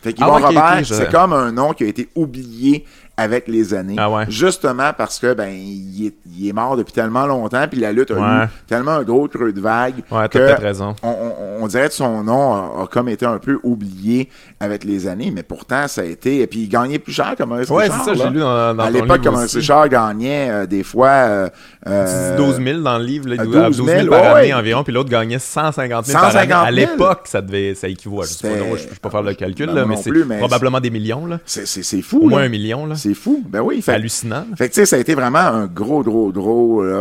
Fait qu'Yvon Ah ouais, Robert, je- c'est comme un nom qui a été oublié avec les années. Ah ouais. Justement parce que ben il est, il est mort depuis tellement longtemps, puis la lutte a Ouais. eu tellement un gros creux de vague Ouais, t'as que raison. On, on- on dirait que son nom a, a comme été un peu oublié avec les années, mais pourtant ça a été. Et puis il gagnait plus cher Maurice Ouais, Richard. c'est ça, j'ai lu dans, dans à l'époque, Maurice aussi. Richard gagnait euh, des fois euh, euh, 12 000 dans le livre, là, à 12 12 000, 000, par ouais, année environ, puis l'autre gagnait 150 000 par 150 année. 000. À l'époque, ça devait, ça équivaut, à- je sais pas, C'était- non, je je peux pas faire le calcul, Ben, là, mais c'est probablement des millions, là. c'est, c'est, c'est fou. Au moins là. un million, là. C'est fou. Ben oui. C'est Fait, hallucinant. fait que tu sais, ça a été vraiment un gros, gros, gros, là,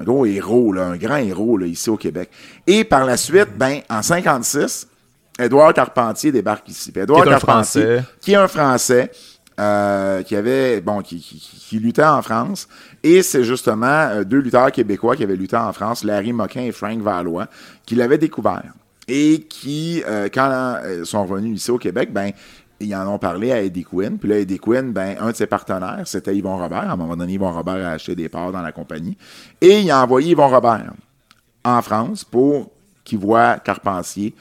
un gros héros, là, un grand héros là, ici au Québec. Et par la suite, ben, en 56, Édouard Carpentier débarque ici. Édouard Qui est un Carpentier, Français. qui est un Français, euh, qui avait, bon, qui, qui, luttait en France. Et c'est justement euh, deux lutteurs québécois qui avaient lutté en France, Larry Moquin et Frank Valois, qui l'avaient découvert. Et qui, euh, quand euh, sont revenus ici au Québec, ben, ils en ont parlé à Eddie Quinn. Puis là, Eddie Quinn, ben, un de ses partenaires, c'était Yvon Robert. À un moment donné, Yvon Robert a acheté des parts dans la compagnie. Et il a envoyé Yvon Robert en France pour qu'il voit Carpentier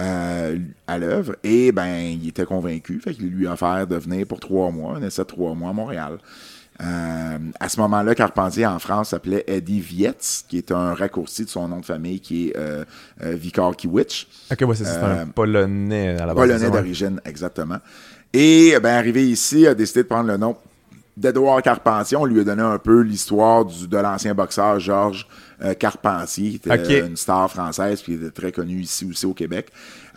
euh, à l'œuvre. Et ben, il était convaincu. Fait qu'il lui a offert de venir pour trois mois, un essai de trois mois à Montréal. Euh, à ce moment-là, Carpentier en France s'appelait Eddie Vietz, qui est un raccourci de son nom de famille qui est euh, euh, Vikarkiewicz. Ok, ouais, c'est c'est Euh, un polonais à la base. Polonais d'origine, exactement. Et ben, arrivé ici, a décidé de prendre le nom d'Edouard Carpentier. On lui a donné un peu l'histoire de l'ancien boxeur Georges euh, Carpentier, qui était une star française, puis était très connu ici aussi au Québec.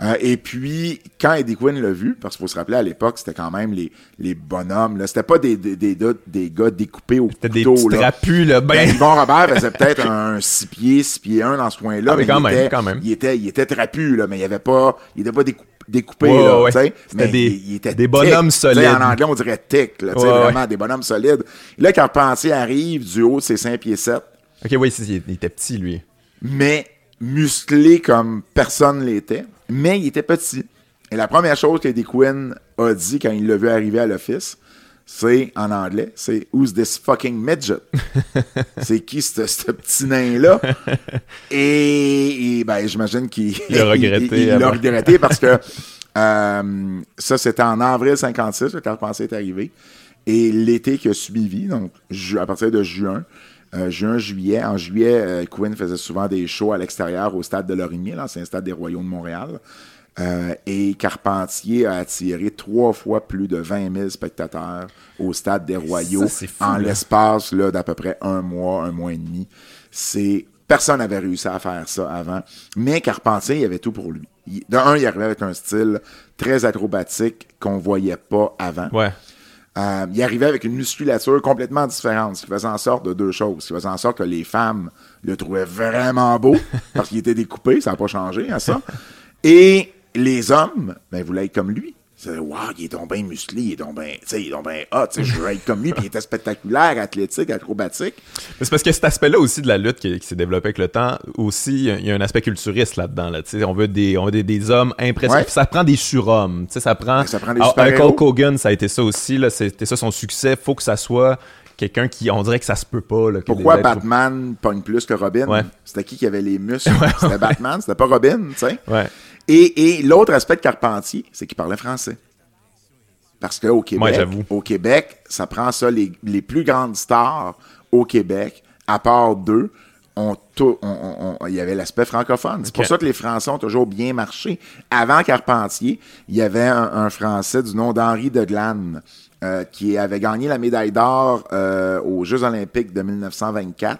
Euh, et puis, quand Eddie Quinn l'a vu, parce qu'il faut se rappeler, à l'époque, c'était quand même les, les bonhommes. Là. C'était pas des, des, des, gars- des gars découpés au des couteau. petits là. trapus, là, Ben, ben. Yvon Robert faisait peut-être un 6 pieds, 6 pieds 1 dans ce coin-là. Ah, mais quand il même, était, quand même. Il était, il était trapu, là, mais il avait pas, il était pas décou- découpé, Ouais, là, ouais. tu sais. C'était Mais des- il- il était des bonhommes sais, solides. En anglais, on dirait thick, là, tu sais, Ouais, vraiment des bonhommes solides. Là, Carpentier arrive du haut de ses 5 pieds 7, Ok, oui, il était petit, lui. mais musclé comme personne l'était, mais il était petit. Et la première chose qu'Eddie Quinn a dit quand il l'a vu arriver à l'office, c'est en anglais, c'est Who's this fucking midget? (laughs) c'est qui ce ce petit nain-là? (laughs) Et, et, ben, j'imagine qu'il Il a (laughs) regretté il- il l'a regretté parce que euh, ça, c'était en avril 56 que Carpentier est arrivé. Et l'été qui a suivi, donc à partir de juin, juin, juillet. En juillet, euh, Quinn faisait souvent des shows à l'extérieur au stade de Lorimier, l'ancien stade des Royaux de Montréal. Euh, et Carpentier a attiré trois fois plus de 20 000 spectateurs au stade des Royaux Ça, c'est fou, en l'espace là, d'à peu près un mois, un mois et demi. C'est personne n'avait réussi à faire ça avant. Mais Carpentier, il avait tout pour lui. Il- de un, il arrivait avec un style très acrobatique qu'on voyait pas avant. Ouais. Euh, il arrivait avec une musculature complètement différente, ce qui faisait en sorte de deux choses. Ce qui faisait en sorte que les femmes le trouvaient vraiment beau, parce qu'il était découpé, ça n'a pas changé à ça. Et les hommes, ben, voulaient être comme lui. C'est Waouh, il est donc bien musclé, il est donc bien, tu sais, il est donc bien hot, je veux être comme lui, puis il était spectaculaire, athlétique, acrobatique. Mais C'est parce que cet aspect-là aussi de la lutte qui, qui s'est développé avec le temps, aussi, il y a un aspect culturiste là-dedans. Là, tu sais. on veut des, on veut des, des hommes impressionnants. Ouais. Ça prend des surhommes. tu sais, Ça prend, Ça prend des Alors, super-héros. Hulk Hogan, ça a été ça aussi. là, C'était ça son succès. faut que ça soit quelqu'un qui, on dirait que ça se peut pas. Là, Pourquoi des Batman pogne plus que Robin? Ouais. C'était qui qui avait les muscles? (laughs) C'était Batman, c'était pas Robin, tu sais? Et, et l'autre aspect de Carpentier, c'est qu'il parlait français. Parce qu'au Québec, Ouais, au Québec, ça prend ça, les, les plus grandes stars au Québec, à part deux, ont tout- on- on- on- il y avait l'aspect francophone. C'est pour ça que les Français ont toujours bien marché. Avant Carpentier, il y avait un, un Français du nom d'Henri de Glane, euh, qui avait gagné la médaille d'or euh, aux Jeux olympiques de 1924,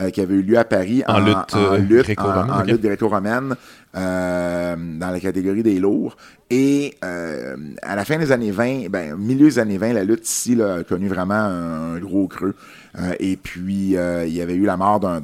euh, qui avait eu lieu à Paris En lutte, lutte, en- ok. lutte gréco-romaine euh, dans la catégorie des lourds. Et euh, à la fin des années 20, ben, milieu des années 20, la lutte ici là, a connu vraiment un, un gros creux. Euh, et puis, euh, il y avait eu la mort d'un-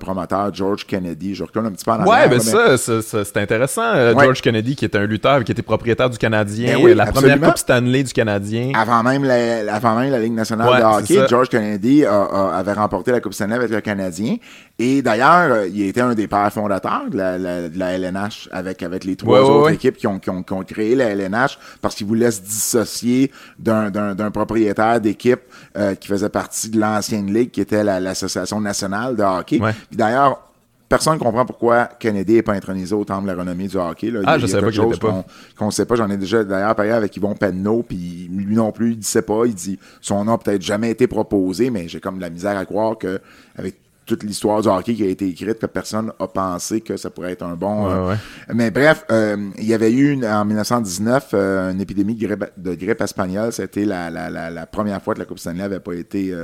promoteur, George Kennedy. Je retourne un petit peu en arrière. Ouais, ben mais- ça, ça, c'est intéressant. Ouais. George Kennedy, qui était un lutteur, qui était propriétaire du Canadien, Ben oui, la première. Coupe Stanley du Canadien. Avant même, la, avant même la Ligue nationale Ouais, de hockey, George Kennedy a- a- avait remporté la Coupe Stanley avec le Canadien. Et d'ailleurs, il était un des pères fondateurs de la, la- de la LNH avec, avec les trois Ouais, autres ouais. équipes qui ont, qui, ont, qui ont créé la LNH parce qu'ils voulaient se dissocier d'un- propriétaire d'équipe euh, qui faisait partie de l'ancienne ligue qui était la- l'Association nationale de hockey. Ouais. D'ailleurs, personne ne comprend pourquoi Kennedy n'est pas intronisé au temple de la renommée du hockey. là. Ah, il je savais pas quelque qu'il chose pas. qu'on qu'on sait pas. J'en ai déjà d'ailleurs parlé avec Yvon Penneau, puis lui non plus, il dit sait pas. Il dit son nom a peut-être jamais été proposé, mais j'ai comme de la misère à croire que avec toute l'histoire du hockey qui a été écrite, que personne a pensé que ça pourrait être un bon. Ouais, euh, ouais. Mais bref, euh, il y avait eu une- en 1919 euh, une épidémie de grippe, de grippe espagnole. C'était la, la, la, la première fois que la Coupe Stanley avait pas été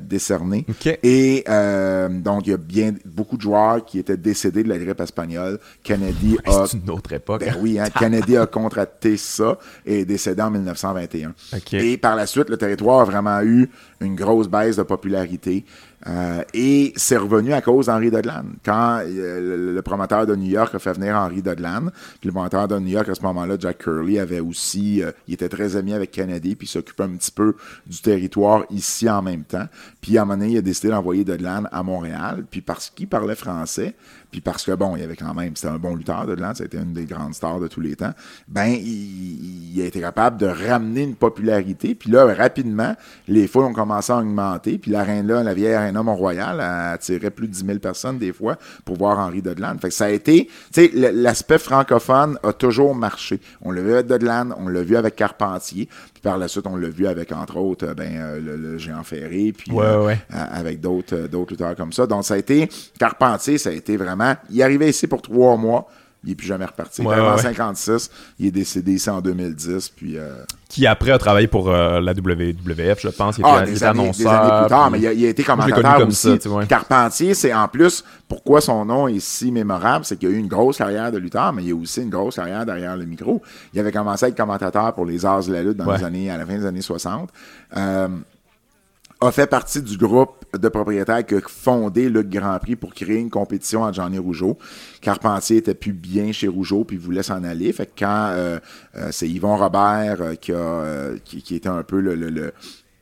décernée. Et euh, donc, il y a bien beaucoup de joueurs qui étaient décédés de la grippe espagnole. Kennedy a C'est une autre époque. ben oui, hein, (laughs) Kennedy a contracté ça et est décédé en 1921. Ok. Et par la suite, le territoire a vraiment eu une grosse baisse de popularité. Euh, et c'est revenu à cause d'Henri Dodlan. Quand euh, le, promoteur de New York a fait venir Henri Dodlan, puis le promoteur de New York à ce moment-là, Jack Curley, avait aussi, euh, il était très ami avec Kennedy, puis s'occupait un petit peu du territoire ici en même temps. Puis à un moment donné, il a décidé d'envoyer Dodlan à Montréal, puis parce qu'il parlait français, puis parce que bon, il y avait quand même, c'était un bon lutteur Dodlan, c'était une des grandes stars de tous les temps, ben il, il a été capable de ramener une popularité, puis là, rapidement, les foules ont commencé à augmenter, puis l'aréna, la vieille aréna Mont-Royal, a attiré plus de 10 000 personnes des fois pour voir Henri Dodlan. Fait que ça a été, tu sais, l'aspect francophone a toujours marché. On l'a vu avec Dodlan, on l'a vu avec Carpentier, puis par la suite, on l'a vu avec, entre autres, euh, ben, euh, le, le Géant Ferré, puis Ouais, euh, ouais. avec d'autres d'autres lutteurs comme ça. Donc, ça a été, Carpentier, ça a été vraiment, il est arrivé ici pour trois mois, il est plus jamais reparti. Il Ouais, en ouais. 56, il est décédé ici en 2010, puis... euh, Qui après a travaillé pour euh, la WWF, je pense. Il était, ah, des était années, des annonceur. années plus tard, puis- mais il a, il a été commentateur connu comme aussi. ça, tu vois. Carpentier, c'est en plus, pourquoi son nom est si mémorable, c'est qu'il a eu une grosse carrière de lutteur, mais il a aussi une grosse carrière derrière le micro. Il avait commencé à être commentateur pour les Arts de la lutte dans Ouais. les années, à la fin des années 60. Euh, a fait partie du groupe de propriétaires qui a fondé le Grand Prix pour créer une compétition à Johnny Rougeau. Carpentier était plus bien chez Rougeau puis voulait s'en aller. Fait que quand euh, euh, c'est Yvon Robert euh, qui, a, qui, était un peu le-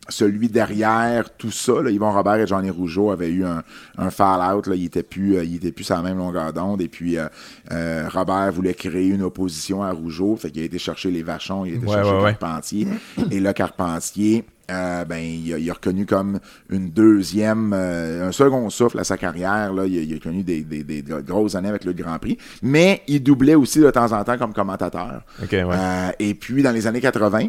celui derrière tout ça, là, Yvon Robert et Johnny Rougeau avaient eu un, un fall-out. Là, il était plus, euh, il était plus sur la même longueur d'onde. Et puis euh, euh, Robert voulait créer une opposition à Rougeau. Fait qu'il a été chercher les vachons, il a été Ouais, chercher ouais, ouais. Carpentier. Et là, Carpentier, euh, ben, il a, il a reconnu comme une deuxième, euh, un second souffle à sa carrière. Là. Il, a, il a connu des, des- des grosses années avec le Grand Prix. Mais il doublait aussi de temps en temps comme commentateur. Ouais. Euh, et puis, dans les années 80,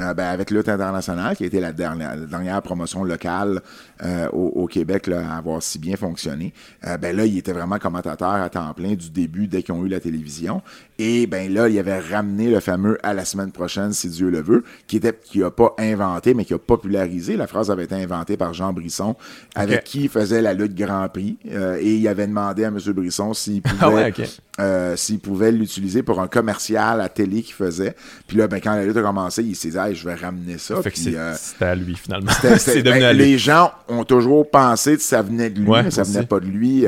euh, ben, avec Lutte internationale, qui a été la dernière, promotion locale euh, au, Québec à avoir si bien fonctionné, euh, ben là, il était vraiment commentateur à temps plein du début, dès qu'ils ont eu la télévision. Et ben là, il avait ramené le fameux « à la semaine prochaine, si Dieu le veut », qui était qui a pas inventé, mais qui a popularisé. La phrase avait été inventée par Jean Brisson, avec qui il faisait la lutte Grand Prix. Euh, et il avait demandé à M. Brisson s'il pouvait (laughs) Ah ouais, ok. euh, s'il pouvait l'utiliser pour un commercial à télé qu'il faisait. Puis là, ben, quand la lutte a commencé, il s'est dit, Hey, je vais ramener ça. Fait que Puis, euh, c'était à lui, finalement. c'était- (laughs) c'est c'était- devenu ben, à lui. les gens ont toujours pensé que ça venait de lui, Ouais, mais ça aussi. venait pas de lui.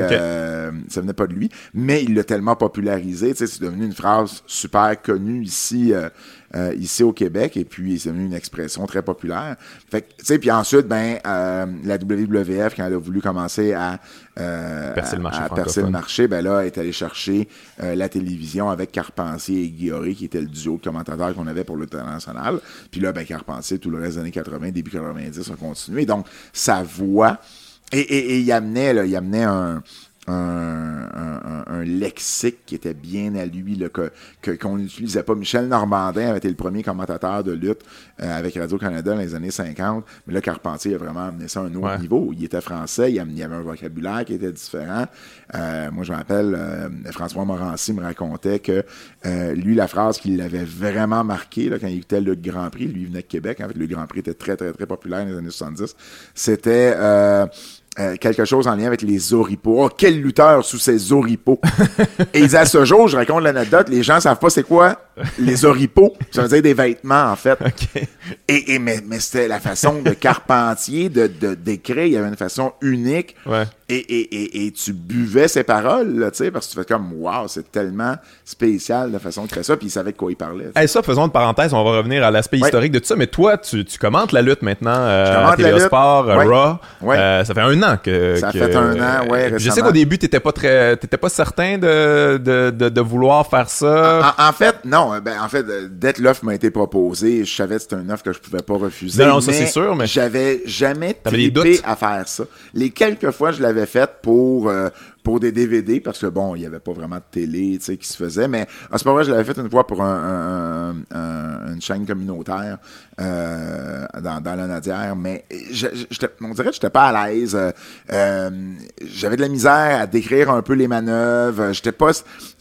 Ça venait pas de lui, mais il l'a tellement popularisé, tu sais, c'est devenu une phrase super connue ici, euh, euh, ici au Québec, et puis c'est devenu une expression très populaire. Fait tu sais, puis ensuite, ben, euh, la WWF, quand elle a voulu commencer à, Percer le marché à, à percer le marché, ben là, elle est allée chercher la télévision avec Carpentier et Guilloré, qui était le duo de commentateurs qu'on avait pour l'international. Puis là, ben, Carpentier, tout le reste des années 80, début 90, a continué. Donc, sa voix, et, et, et il amenait, là, il amenait un, un, un, un- un lexique qui était bien à lui, là, que, que- qu'on n'utilisait pas. Michel Normandin avait été le premier commentateur de lutte euh, avec Radio-Canada dans les années 50, mais là, Carpentier a vraiment amené ça à un autre Ouais. niveau. Il était français, il, y avait un vocabulaire qui était différent. Euh, moi, je me rappelle, euh, François Morancy me racontait que euh, lui, la phrase qui l'avait vraiment marqué là, quand il écoutait le Grand Prix, lui il venait de Québec, en fait, le Grand Prix était très, très, très populaire dans les années 70, c'était... euh, quelque chose en lien avec les oripeaux. Oh, quel lutteur sous ses oripeaux. (laughs) Et à ce jour, je raconte l'anecdote, les gens savent pas c'est quoi (laughs) les oripeaux. Ça veut dire des vêtements, en fait. Et, et mais, mais c'était la façon de Carpentier de, de d'écrire. Il y avait une façon unique. Ouais. Et, et, et, et tu buvais ses paroles, là, tu parce que tu fais comme, wow, c'est tellement spécial de façon de faire ça. Puis il savait de quoi il parlait. tu. Hey, ça, faisons une parenthèse, on va revenir à l'aspect Ouais. historique de tout ça, mais toi, tu, tu commentes la lutte maintenant euh, à commente la TVA lutte. Sport, euh, Ouais. Raw. Euh, ça fait un an que... Ça que- fait un an, ouais, Je sais qu'au début, t'étais pas très... T'étais pas certain de, de, de, de vouloir faire ça. En, en fait, non. Euh, Ben, en fait, euh, dès que l'offre m'a été proposée, je savais que c'était une offre que je pouvais pas refuser. Non, non, ça, c'est sûr, mais- J'avais jamais trippé à faire ça. Les quelques fois, je l'avais fait pour, euh, pour des DVD, parce que bon, il n'y avait pas vraiment de télé, tu sais, qui se faisait, mais à ce moment-là, je l'avais fait une fois pour un, un- un- une chaîne communautaire, euh, dans, dans la Nadière, mais je, je- on dirait que j'étais pas à l'aise. euh, euh, j'avais de la misère à décrire un peu les manœuvres. J'étais pas,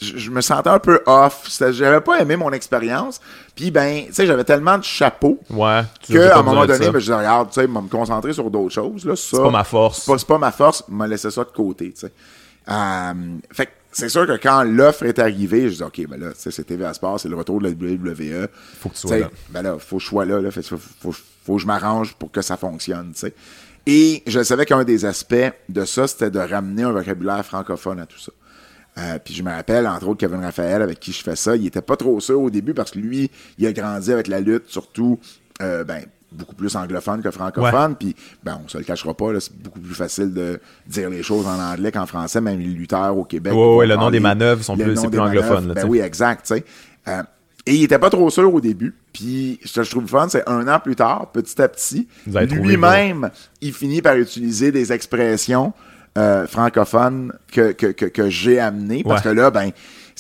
je, je me sentais un peu off. J'avais pas aimé mon expérience. Puis ben, tu sais, j'avais tellement de chapeaux Ouais. que à un moment donné, ben, je dis regarde, tu sais, je me concentrer sur d'autres choses. Là, ça, C'est pas ma force. C'est pas, pas ma force. Je me laissé ça de côté. Tu sais. Euh, fait que c'est sûr que quand l'offre est arrivée, je dis OK, ben là, c'est TVA Sport, c'est le retour de la WWE. Faut que tu sois là. Ben là, faut que je sois là. là fait, faut, faut, faut que je m'arrange pour que ça fonctionne. tu sais. Et je savais qu'un des aspects de ça, c'était de ramener un vocabulaire francophone à tout ça. Euh, puis je me rappelle, entre autres, Kevin Raphaël, avec qui je fais ça, il était pas trop sûr au début parce que lui, il a grandi avec la lutte, surtout, euh, ben, beaucoup plus anglophone que francophone. Puis, ben, on se le cachera pas, c'est beaucoup plus facile de dire les choses en anglais qu'en français, même les lutteurs au Québec. Vont ouais, le nom des manœuvres sont plus- plus anglophone, là, ben oui, exact, tu sais. Euh, et il était pas trop sûr au début. Puis, ce que je trouve fun, c'est un an plus tard, petit à petit, lui-même, il finit par utiliser des expressions euh, francophones que, que, que, que j'ai amenées. Parce Ouais. que là, ben,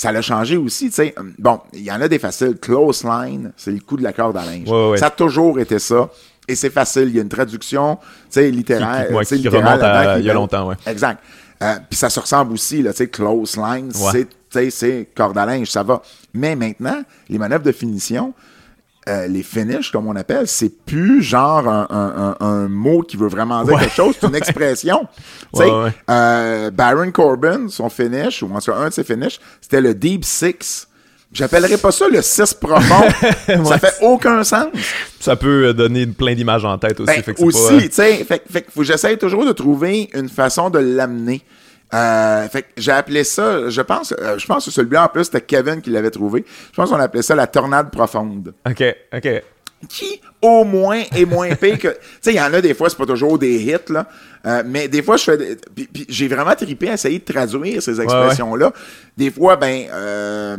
ça l'a changé aussi, tu sais. Bon, il y en a des faciles. Close line, c'est le coup de la corde à linge. Ouais, ouais, ouais. Ça a toujours été ça. Et c'est facile. Il y a une traduction, tu sais, littéraire. Qui- qui- ouais, qui littérale remonte à- il y a longtemps, ouais. Exact. Euh, Puis ça se ressemble aussi, là, tu sais, close line, Ouais. c'est, tu sais, c'est corde à linge, ça va. Mais maintenant, les manœuvres de finition, euh, les finishes, comme on appelle, c'est plus genre un, un- un- un mot qui veut vraiment dire Ouais. quelque chose, c'est une expression. (laughs) Ouais, ouais. euh, Baron Corbin, son finish, ou en tout cas un de ses finishes, c'était le Deep Six. J'appellerais pas ça le 6 profond. (laughs) Ça fait aucun sens. Ça peut euh, donner plein d'images en tête aussi. Ben, fait que c'est aussi, tu sais, fait, fait que faut que j'essaie toujours de trouver une façon de l'amener. Euh, fait j'ai appelé ça, je pense, euh, je pense que celui-là en plus c'était Kevin qui l'avait trouvé. Je pense qu'on appelait ça la tornade profonde. OK, OK. Qui au moins est moins pire que, tu sais, il y en a des fois c'est pas toujours des hits là, euh, mais des fois je fais, des- puis, puis j'ai vraiment trippé à essayer de traduire ces expressions là. Des fois ben, euh,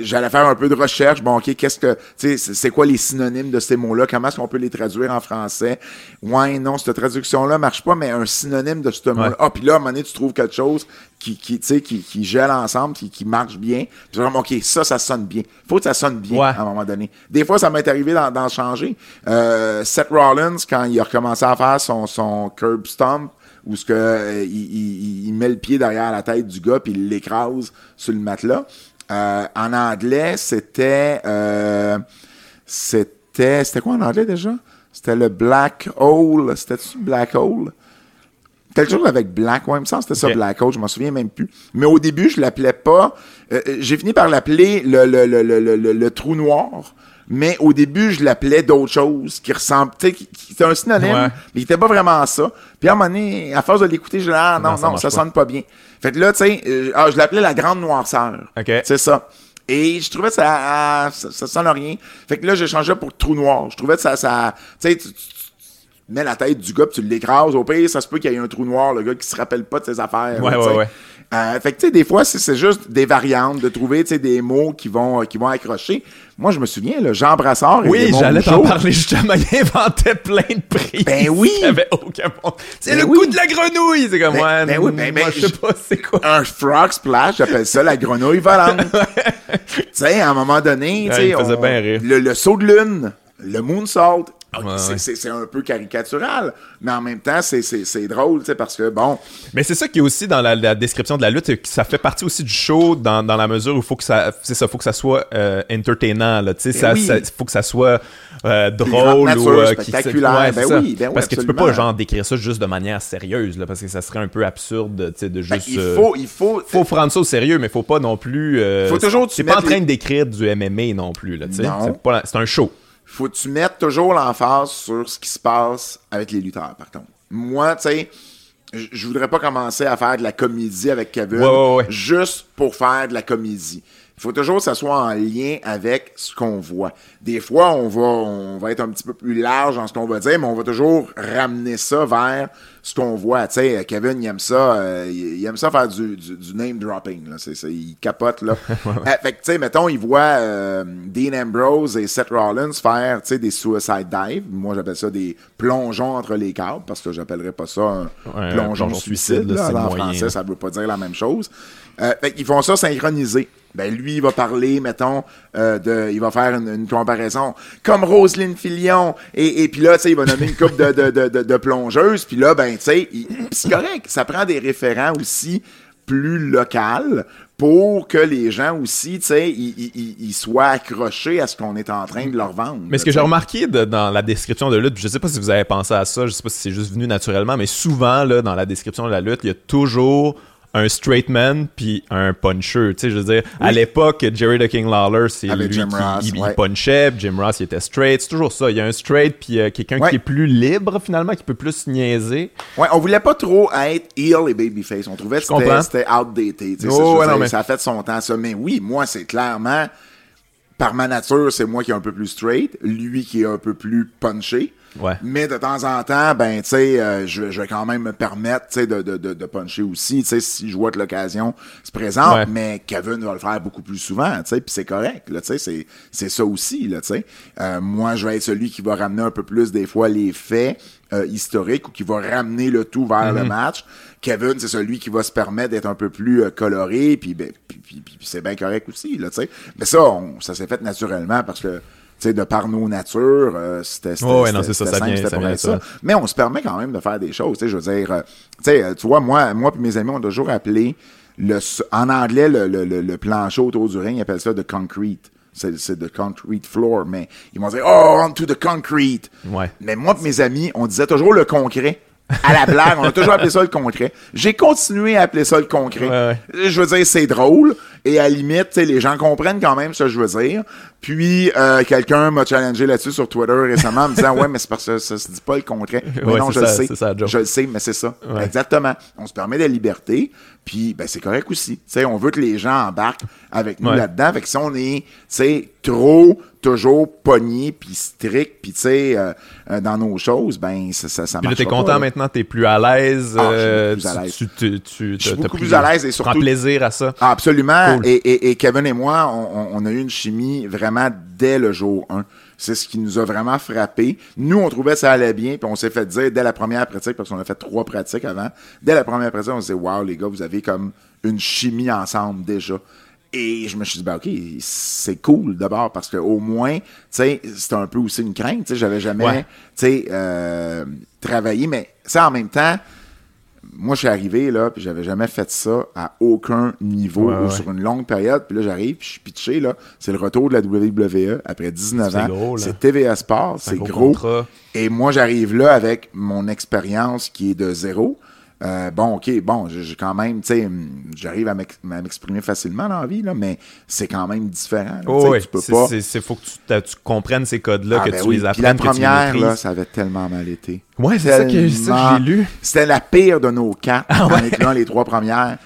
j'allais faire un peu de recherche. Bon ok, qu'est-ce que, tu sais, c'est- quoi les synonymes de ces mots là Comment est-ce qu'on peut les traduire en français? Ouais, non, cette traduction là marche pas, mais un synonyme de ce mot-là. Ouais. Ah, puis là, à un moment donné, tu trouves quelque chose qui, qui, qui, qui gèle ensemble, qui, qui marche bien. Puis vraiment, OK, ça, ça sonne bien. Faut que ça sonne bien Ouais. à un moment donné. Des fois, ça m'est arrivé d'en, changer. Euh, Seth Rollins, quand il a recommencé à faire son, son curb stomp, où ce que, euh, il, il- il met le pied derrière la tête du gars, puis il l'écrase sur le matelas. Euh, en anglais, c'était... c'était... C'était quoi en anglais déjà? C'était le Black Hole. C'était-tu Black Hole? Quelque chose avec Black, ouais, il me semble c'était ça, Black Hole, je m'en souviens même plus. Mais au début, je l'appelais pas. euh, euh, J'ai fini par l'appeler le, le, le, le, le, le- le trou noir. mais au début, je l'appelais d'autres choses qui ressemblent, tu sais, qui, qui- c'était un synonyme, Ouais. mais il était pas vraiment ça. Puis à un moment donné, à force de l'écouter, je dis, ah non, Non, non, ça pas. sonne pas bien. Fait que là, tu sais, euh, ah, je l'appelais la grande noirceur. OK. C'est ça. Et je trouvais que ça, ah, ça, ça sonne rien. Fait que là, j'ai changé pour trou noir. Je trouvais que ça, ça, tu sais, tu mets la tête du gars, puis tu l'écrases. Au pire, ça se peut qu'il y ait un trou noir, le gars qui se rappelle pas de ses affaires. Ouais, ouais, ouais. Euh, fait que, tu sais, des fois, c'est- juste des variantes, de trouver, tu sais, des mots qui vont, qui vont accrocher. Moi, je me souviens, là, Jean Brassard Oui, j'allais t'en parler justement. Il inventait plein de prix. Ben oui. Il avait aucun bon. C'est Ben le oui. coup de la grenouille. C'est comme, Ben- ouais, ben oui, ben- moi, ben, je sais pas c'est quoi. un frog splash, j'appelle ça la grenouille volante. (laughs) tu sais, à un moment donné, tu Ouais, sais, faisait on- bien rire. Le, le saut de lune, le moonsault, Ouais, c'est- ouais. un peu caricatural, mais en même temps, c'est- drôle, tu sais, parce que, bon, Mais c'est ça qui est aussi dans la, la description de la lutte, que ça fait partie aussi du show dans, dans la mesure où il faut que ça, c'est ça, faut que ça soit euh, entertainant, là, tu sais, Ben ça, oui. ça- faut que ça soit euh, drôle nature, ou euh, spectaculaire. ouais, Ben oui, ben oui, parce que tu peux pas genre décrire ça juste de manière sérieuse, là, parce que ça serait un peu absurde, tu sais, de ben, juste. il euh, faut, il faut, faut prendre ça au sérieux, mais faut pas non plus. Faut toujours C'est pas en train les- de décrire du MMA non plus, là, C'est un show. Faut que tu mettes toujours l'emphase sur ce qui se passe avec les lutteurs, par contre. Moi, tu sais, je- voudrais pas commencer à faire de la comédie avec Kevin Ouais, ouais, ouais. juste pour faire de la comédie. Il faut toujours que ça soit en lien avec ce qu'on voit. Des fois, on va, on va être un petit peu plus large dans ce qu'on va dire, mais on va toujours ramener ça vers ce qu'on voit. Tu sais, Kevin, il aime ça, euh, il, aime ça faire du, du, du name dropping. Là. C'est, c'est- il capote, là. (laughs) Euh, fait que, tu sais, mettons, il voit euh, Dean Ambrose et Seth Rollins faire, tu sais, des suicide dives. Moi, j'appelle ça des plongeons entre les câbles, parce que j'appellerais pas ça un Ouais, plongeon plongeon suicide. suicide, là, là. c'est le en moyen, français, ça veut pas dire la même chose. Euh, fait qu'ils font ça synchronisé. Ben lui, il va parler, mettons, euh, de, il va faire une, une comparaison. Comme Roselyne Filion, et, et puis là, tu sais, il va nommer une coupe de, de, de, plongeuses, puis là, ben, tu sais, c'est correct, ça prend des référents aussi plus locales pour que les gens aussi, tu sais, ils, soient accrochés à ce qu'on est en train de leur vendre. Mais ce que j'ai remarqué de- dans la description de lutte, je sais pas si vous avez pensé à ça, je sais pas si c'est juste venu naturellement, mais souvent, là, dans la description de la lutte, il y a toujours un straight man puis un puncher. Tu sais, je veux dire, à l'époque, Jerry the King Lawler, c'est lui qui Ross, il, punchait, Jim Ross, il était straight. C'est toujours ça. Il y a un straight puis euh, quelqu'un Ouais. qui est plus libre, finalement, qui peut plus niaiser. Ouais, on voulait pas trop être heel et babyface. On trouvait que c'était- outdated. Oh, ouais, mais- Ça a fait son temps, ça. Mais oui, moi, c'est clairement, par ma nature, c'est moi qui est un peu plus straight, lui qui est un peu plus punché. Ouais. Mais de temps en temps, ben, tu sais, euh, je, je vais quand même me permettre, tu sais, de, de, puncher aussi, tu sais, si je vois que l'occasion se présente. Ouais. Mais Kevin va le faire beaucoup plus souvent, tu sais, puis c'est correct, là, tu sais, c'est, c'est ça aussi, là, tu sais. Euh, moi, je vais être celui qui va ramener un peu plus, des fois, les faits euh, historiques ou qui va ramener le tout vers le match. Kevin, c'est celui qui va se permettre d'être un peu plus euh, coloré, puis, ben, puis, puis- puis- puis c'est bien correct aussi, là, tu sais. Mais ça, on- ça s'est fait naturellement parce que, tu sais, de par nos natures, euh, c'était Oh, ouais, non, c'était- c'est ça, ça simple, ça ça. Mais on se permet quand même de faire des choses, tu sais, je veux dire, euh, tu sais, euh, tu vois, moi, moi puis mes amis, on a toujours appelé le, en anglais, le, le, le, le plancher autour du ring, ils appellent ça de concrete. C'est, de concrete floor, mais ils vont dire, oh, onto the concrete. Ouais. Mais moi et mes amis, on disait toujours le concret. À la blague, on a toujours appelé ça le concret. J'ai continué à appeler ça le concret. Ouais, Je veux dire, c'est drôle. Et à la limite, les gens comprennent quand même ce que je veux dire. Puis, euh, quelqu'un m'a challengé là-dessus sur Twitter récemment en me disant, (laughs) ouais, mais c'est parce que ça se dit pas le concret. Mais Ouais, non, je ça- le sais. ça. Je le sais, mais c'est ça. Exactement. On se permet de la liberté. Puis, ben, c'est correct aussi. On veut que les gens embarquent avec nous là-dedans. Fait que si on est, trop, toujours pogné, puis strict, puis tu sais, euh, euh, dans nos choses, ben, ça, ça, ça Puis t'es content maintenant, t'es plus à l'aise. Ah, euh, beaucoup plus à l'aise. tu, tu, tu, Je suis t'as- t'as beaucoup plus à l'aise et tu prends surtout- plaisir à ça. Ah, absolument. Cool. Et, et, et Kevin et moi, on, a eu une chimie vraiment dès le jour 1. C'est ce qui nous a vraiment frappé. Nous, on trouvait que ça allait bien, puis on s'est fait dire dès la première pratique, parce qu'on a fait trois pratiques avant, dès la première pratique, on s'est dit, wow, les gars, vous avez comme une chimie ensemble déjà. Et je me suis dit, ben, OK, c'est cool d'abord, parce que au moins, tu sais, c'est un peu aussi une crainte, tu sais, j'avais jamais, Ouais. tu sais, euh, travaillé, mais ça, en même temps, moi, je suis arrivé, là, puis j'avais jamais fait ça à aucun niveau Ouais, ou ouais. sur une longue période. Puis là, j'arrive, puis je suis pitché, là. C'est le retour de la WWE après 19 C'est ans. gros, là. C'est TVA Sport, c'est gros gros. Et moi, j'arrive là avec mon expérience qui est de zéro. Euh, bon, OK, bon, j'ai quand même, tu sais, hum, j'arrive à m'ex- à m'exprimer facilement dans la vie, là, mais c'est quand même différent. là, sais, Oh, oui, tu peux c'est- pas. c'est- faut que tu, tu comprennes ces codes-là, Ah, que ben tu oui. les Puis la apprennes, que tu les première, là, maîtrises. ça avait tellement mal été. Ouais, c'est ça que, j'ai lu. C'était la pire de nos quatre, Ah en incluant les trois premières.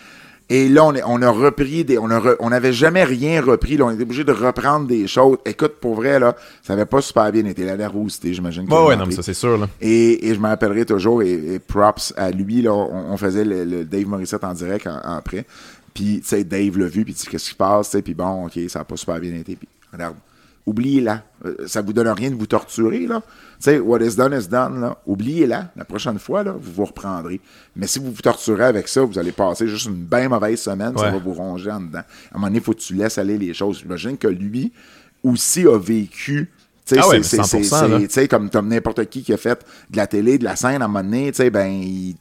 Et là, on, est- on a repris des. On a re- on n'avait jamais rien repris. Là, on était obligé de reprendre des choses. Écoute, pour vrai, là, ça avait pas super bien été. La nervosité, j'imagine. Ouais, a ouais, non, mais ça, c'est sûr, là. Et, et je me rappellerai toujours, et, et props à lui, là, on, on faisait le, le Dave Morissette en direct en, en après. Puis, tu sais, Dave l'a vu, puis dit qu'est-ce qui se passe, tu sais, puis bon, ok, ça n'a pas super bien été. Puis, regarde, oubliez-la. Euh, ça vous donne rien de vous torturer, là. Tu sais, what is done is done, là. Oubliez-la. La prochaine fois, là, vous vous reprendrez. Mais si vous vous torturez avec ça, vous allez passer juste une bien mauvaise semaine, ça va vous ronger en dedans. À un moment donné, il faut que tu laisses aller les choses. J'imagine que lui aussi a vécu. tu sais, Ah ouais, c'est- mais c'est- 100%, c'est- là. tu sais, comme, n'importe qui qui a fait de la télé, de la scène, à un moment donné, tu sais, ben, il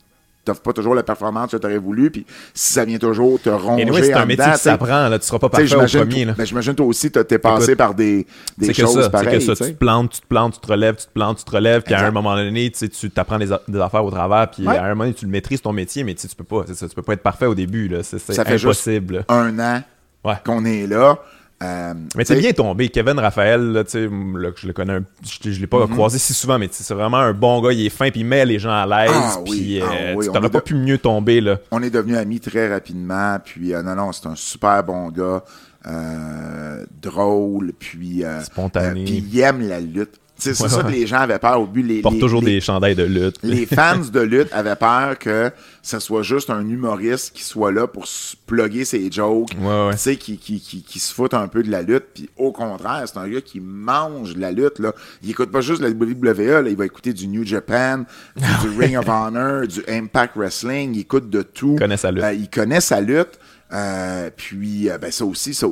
t'offre pas toujours la performance que tu aurais voulu, puis si ça vient toujours te ronger Et c'est en un métier tu sais, s'apprend, là. Tu seras pas parfait au premier, ben, j'imagine toi aussi, t'es passé par des, des C'est que choses ça, c'est pareilles, que ça, tu te plantes, tu te plantes, tu te relèves, tu te plantes, tu te relèves, puis à un moment donné, tu t'apprends des, affaires au travers, puis à un moment donné, tu le maîtrises ton métier, mais tu peux pas, c'est ça, tu peux pas être parfait au début, là, c'est c'est Ça impossible. un an Ouais. qu'on est là. Euh, Mais c'est bien tombé. Kevin Raphaël, là, je le connais, un- je, je l'ai pas Mhm. croisé si souvent, mais c'est vraiment un bon gars, il est fin, puis il met les gens à l'aise, Ah oui, puis ah euh, oui, t'aurais pas pu mieux tomber, là. on est devenus amis très rapidement. Puis, euh, non, non, c'est un super bon gars. euh, drôle, puis... Spontané. puis il aime la lutte. C'est (laughs) Ouais, ça ouais. que les gens avaient peur au but. Les, porte les- toujours les- des chandails de lutte. les (laughs) fans de lutte avaient peur que ce soit juste un humoriste qui soit là pour plugger ses jokes, ouais. tu sais, qui, qui, qui, qui se fout un peu de la lutte. Puis au contraire, c'est un gars qui mange de la lutte. Là. Il écoute pas juste la WWE, là, il va écouter du New Japan, du, du Ring of Honor, du Impact Wrestling. Il écoute de tout. Il connaît sa lutte. Euh, il connaît sa lutte. Euh, puis euh, ben ça aussi ça,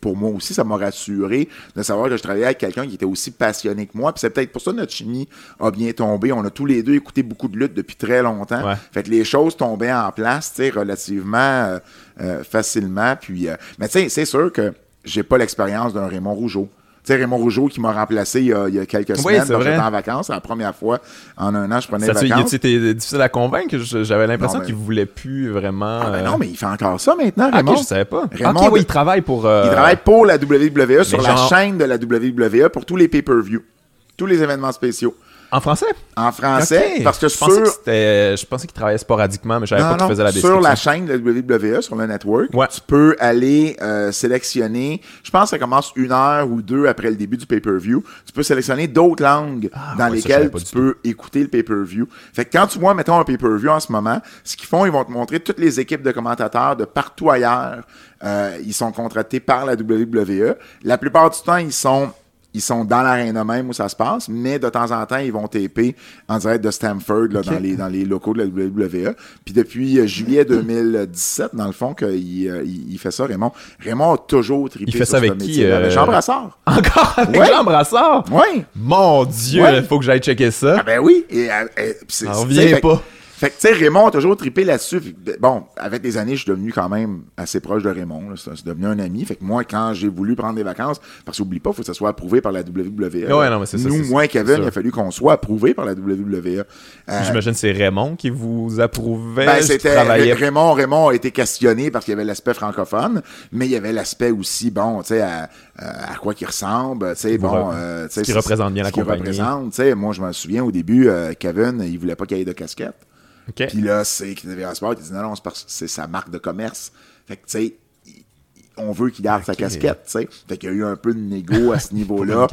pour moi aussi ça m'a rassuré de savoir que je travaillais avec quelqu'un qui était aussi passionné que moi. Puis c'est peut-être pour ça que notre chimie a bien tombé. On a tous les deux écouté beaucoup de lutte depuis très longtemps. Ouais. fait que les choses tombaient en place tu sais relativement euh, facilement. Puis mais tu sais c'est sûr que j'ai pas l'expérience d'un Raymond Rougeau sais, Raymond Rougeau qui m'a remplacé il y a, il y a quelques Oui, semaines, j'étais en vacances, la première fois en un an, je prenais Ça, des tu- vacances. c'était difficile à convaincre. J'avais l'impression qu'il voulait plus vraiment. Ah, ben euh, non, mais il fait encore ça maintenant, Ah, Raymond. ok, je savais pas. Raymond oui, il travaille pour. euh, Il travaille pour la WWE sur la chaîne de la WWE pour tous les pay-per-view, tous les événements spéciaux. En français? En français, parce que je pensais sur, que c'était- je pensais qu'il travaillait sporadiquement, mais je savais pas qu'il faisait la sur description. la chaîne de la WWE, sur le network, Ouais. tu peux aller euh, sélectionner, je pense que ça commence une heure ou deux après le début du pay-per-view, tu peux sélectionner d'autres langues Ah, dans ouais, lesquelles tu peux écouter le pay-per-view. Fait que quand tu vois, mettons, un pay-per-view en ce moment, ce qu'ils font, ils vont te montrer toutes les équipes de commentateurs de partout ailleurs. Euh, ils sont contractés par la WWE. La plupart du temps, ils sont ils sont dans l'aréna même où ça se passe, mais de temps en temps, ils vont taper en direct de Stamford là, dans, les, dans les locaux de la WWE. Puis depuis euh, juillet 2017, dans le fond, qu'il euh, il, il fait ça, Raymond. Raymond a toujours trippé Il fait sur ça ce avec qui, euh, Avec Jean Brassard. Encore avec Ouais. Jean Brassard? Oui. Mon Dieu, Ouais. il faut que j'aille checker ça. Ah ben oui. Et, euh, puis c'est- Ça c'est- revient pas. Fait que, tu sais, Raymond a toujours trippé là-dessus. Ben, Bon, avec les années, je suis devenu quand même assez proche de Raymond. C'est devenu un ami. Fait que moi, quand j'ai voulu prendre des vacances, parce qu'oublie pas, il faut que ça soit approuvé par la WWE. Ouais, non, mais c'est ça, Nous, moi et Kevin, il a fallu qu'on soit approuvé par la WWE. Euh, J'imagine que c'est Raymond qui vous approuvait. ben, c'était Raymond. Raymond a été questionné parce qu'il y avait l'aspect francophone, mais il y avait l'aspect aussi, bon, tu sais, à, à quoi qu'il ressemble, tu sais, bon, euh, ce qui représente bien la ce qui compagnie. représente, tu sais, moi, je me souviens au début, euh, Kevin, il voulait pas qu'il y ait de casquette. Puis là, c'est TVA Sport qui dit non, non, c'est sa marque de commerce. Fait que, tu sais, il- on veut qu'il garde sa casquette, tu sais. Fait qu'il y a eu un peu de négo à ce (laughs) niveau-là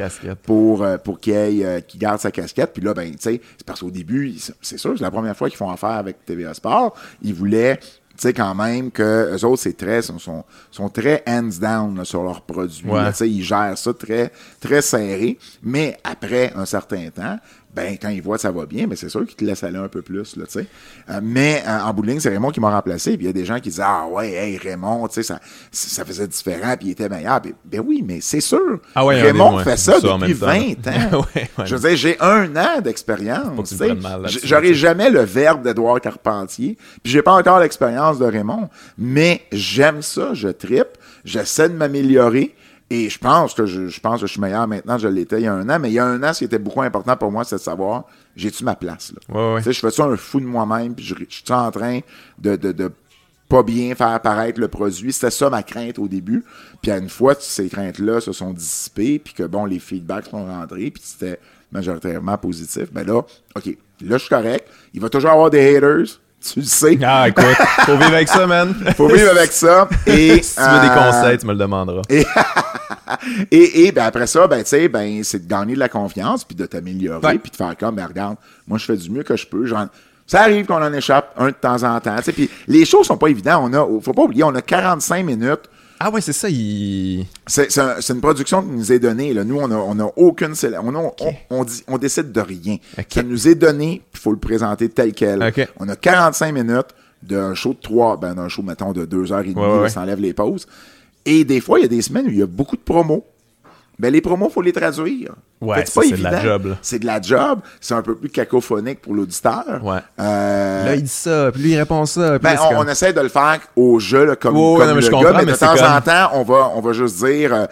pour, euh, pour qu'il ait, euh, qu'il garde sa casquette. Puis là, ben, tu sais, c'est parce qu'au début, c'est sûr, c'est la première fois qu'ils font affaire avec TVA Sport. Ils voulaient, tu sais, quand même que eux autres, c'est très, sont, sont, sont très hands down là, sur leurs produits. Ouais. Tu sais, ils gèrent ça très, très serré. Mais après un certain temps, ben, quand ils voient que ça va bien, ben, c'est sûr qu'ils te laissent aller un peu plus, là, tu sais. Euh, mais, euh, en bout de ligne, c'est Raymond qui m'a remplacé, puis il y a des gens qui disent, ah ouais, hey, Raymond, tu sais, ça, ça faisait différent, puis il était meilleur. Ben, ben oui, mais c'est sûr. Ah ouais, Raymond fait ça, depuis même temps. 20 ans. (laughs) Ouais, ouais. Je veux dire, j'ai un an d'expérience. J'aurais jamais le verbe d'Edouard Carpentier, puis j'ai pas encore l'expérience de Raymond, mais j'aime ça, je tripe, j'essaie de m'améliorer, Et je pense que je, je pense que je suis meilleur maintenant que je l'étais il y a un an, mais il y a un an, ce qui était beaucoup important pour moi, c'est de savoir, j'ai-tu ma place, là? Ouais, ouais. Tu sais, je fais ça un fou de moi-même, puis je, je suis en train de, de, de pas bien faire apparaître le produit. C'était ça ma crainte au début. Puis à une fois ces craintes-là se sont dissipées, puis que bon, les feedbacks sont rentrés, puis c'était majoritairement positif, ben là, OK, là, je suis correct. Il va toujours avoir des haters. Tu le sais. Ah, écoute, faut vivre avec ça, man. Faut vivre avec ça. (laughs) Et, si tu veux des euh, conseils, tu me le demanderas. et, (laughs) et, et, ben après ça, ben, tu sais, ben, c'est de gagner de la confiance, puis de t'améliorer, Ouais. puis de faire comme, ben, regarde, moi, je fais du mieux que je peux. Genre, ça arrive qu'on en échappe un de temps en temps. tu sais, Puis les choses sont pas évidentes. On a, faut pas oublier, on a 45 minutes. Ah ouais, c'est ça, il... C'est c'est un- c'est une production qui nous est donnée. Là. Nous, on a, on a aucune on, a- on, on, dit, on décide de rien. Ok. Ça nous est donné, puis il faut le présenter tel quel. On a 45 minutes d'un show de 3, ben, d'un show, mettons, de 2 heures et demie, Ouais, ouais, là, ouais. ça enlève les pauses. Et des fois, il y a des semaines où il y a beaucoup de promos. Ben, les promos, il faut les traduire. Ouais, c'est de la job. C'est de la job. C'est un peu plus cacophonique pour l'auditeur. Ouais. Euh, Là, il dit ça, puis lui, il répond ça. Puis ben, là, on, comme- on essaie de le faire au jeu, là, comme, non, mais le je gars, mais mais de temps comme- en temps, on va, on va juste dire, euh,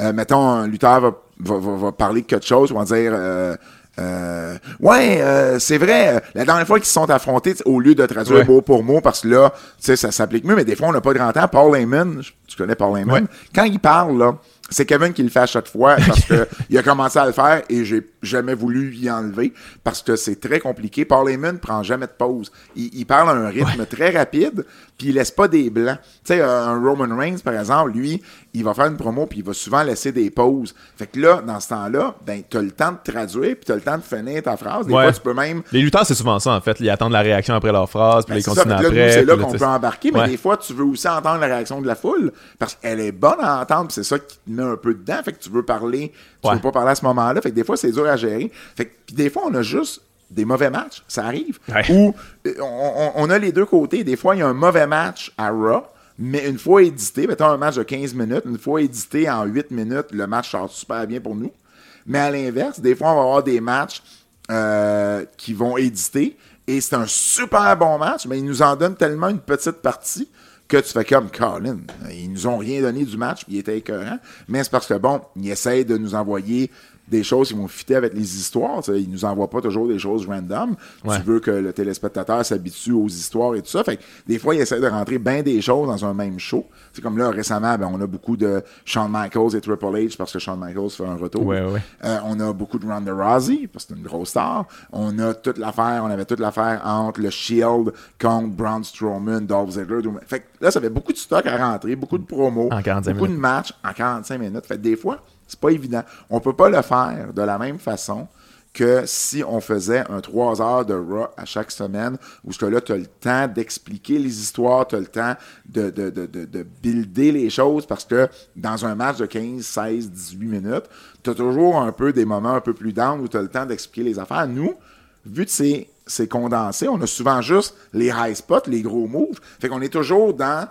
euh, mettons, un lutteur va, va, va, va parler de quelque chose, on va dire, euh, euh, ouais, euh, c'est vrai, euh, la dernière fois qu'ils se sont affrontés, au lieu de traduire Ouais. mot pour mot, parce que là, tu sais, ça s'applique mieux, mais des fois, on n'a pas grand temps. Paul Heyman, tu connais Paul Heyman, Ouais. quand il parle, là, c'est Kevin qui le fait à chaque fois parce que (laughs) il a commencé à le faire et j'ai jamais voulu y enlever parce que c'est très compliqué. Paul Heyman prend jamais de pause. Il, il parle à un rythme très rapide puis il laisse pas des blancs. Tu sais, un Roman Reigns, par exemple, lui, il va faire une promo puis il va souvent laisser des pauses. Fait que là, dans ce temps-là, ben, t'as le temps de traduire puis t'as le temps de finir ta phrase. Des Ouais. fois, tu peux même Les lutteurs, c'est souvent ça, en fait. Ils attendent la réaction après leur phrase, puis ben, ils ça, continuent après. c'est là qu'on peut embarquer, mais Ouais. des fois, tu veux aussi entendre la réaction de la foule, parce qu'elle est bonne à entendre, c'est ça qui te met un peu dedans, fait que tu veux parler, tu Ouais. veux pas parler à ce moment-là, fait que des fois, c'est dur à gérer. Fait que, puis des fois, on a juste des mauvais matchs, ça arrive, ou euh, on, a les deux côtés. Des fois, il y a un mauvais match à Raw, mais une fois édité, mettons un match de 15 minutes, une fois édité en 8 minutes, le match sort super bien pour nous. Mais à l'inverse, des fois, on va avoir des matchs euh, qui vont éditer et c'est un super bon match, mais ils nous en donnent tellement une petite partie que tu fais comme Colin. Ils nous ont rien donné du match, puis il était écœurant. Mais c'est parce que, bon, ils essayent de nous envoyer des choses qui vont fitter avec les histoires. tu sais. Ils nous envoient pas toujours des choses random. Ouais. Tu veux que le téléspectateur s'habitue aux histoires et tout ça. Fait que des fois, ils essaient de rentrer bien des choses dans un même show. C'est comme là, récemment, ben, on a beaucoup de Shawn Michaels et Triple H parce que Shawn Michaels fait un retour. Ouais, ouais. Euh, on a beaucoup de Ronda Rousey, parce que c'est une grosse star. On a toute l'affaire, on avait toute l'affaire entre le Shield contre Braun Strowman, Dolph Ziggler. Fait que là, ça fait beaucoup de stock à rentrer, beaucoup de promos, En 45 beaucoup minutes. de matchs en 45 minutes. Fait que des fois, c'est pas évident. On peut pas le faire de la même façon que si on faisait un 3 heures de Raw à chaque semaine, où ce que là, tu as le temps d'expliquer les histoires, tu as le temps de, de, de, de, de builder les choses, parce que dans un match de 15, 16, 18 minutes, tu as toujours un peu des moments un peu plus down où tu as le temps d'expliquer les affaires. Nous, vu que c'est condensé, on a souvent juste les high spots, les gros moves. Fait qu'on est toujours dans...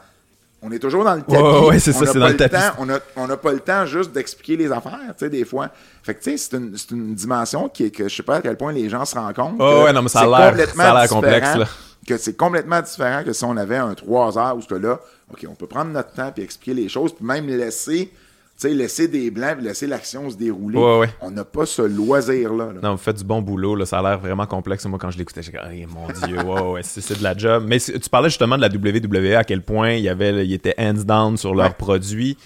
On est toujours dans le tapis. Ouais, c'est On ça, n'a c'est pas dans le tapis. temps- on n'a pas le temps juste d'expliquer les affaires, tu sais, des fois. Fait que, tu sais, c'est une, c'est une dimension qui est que je sais pas à quel point les gens se rendent compte. Oh, ouais, non, mais ça a c'est l'air- complexe, là. Que c'est complètement différent que si on avait un 3 heures où ce que là, OK, on peut prendre notre temps puis expliquer les choses, puis même laisser, sais, laisser des blancs laisser l'action se dérouler. Ouais, ouais. On n'a pas ce loisir-là. là. Non, vous faites du bon boulot, là. ça a l'air vraiment complexe. Moi, quand je l'écoutais, j'ai dit, mon Dieu, ouais, ouais, c'est de la job. Mais tu parlais justement de la WWE, à quel point il y avait, il était hands down sur leurs produits.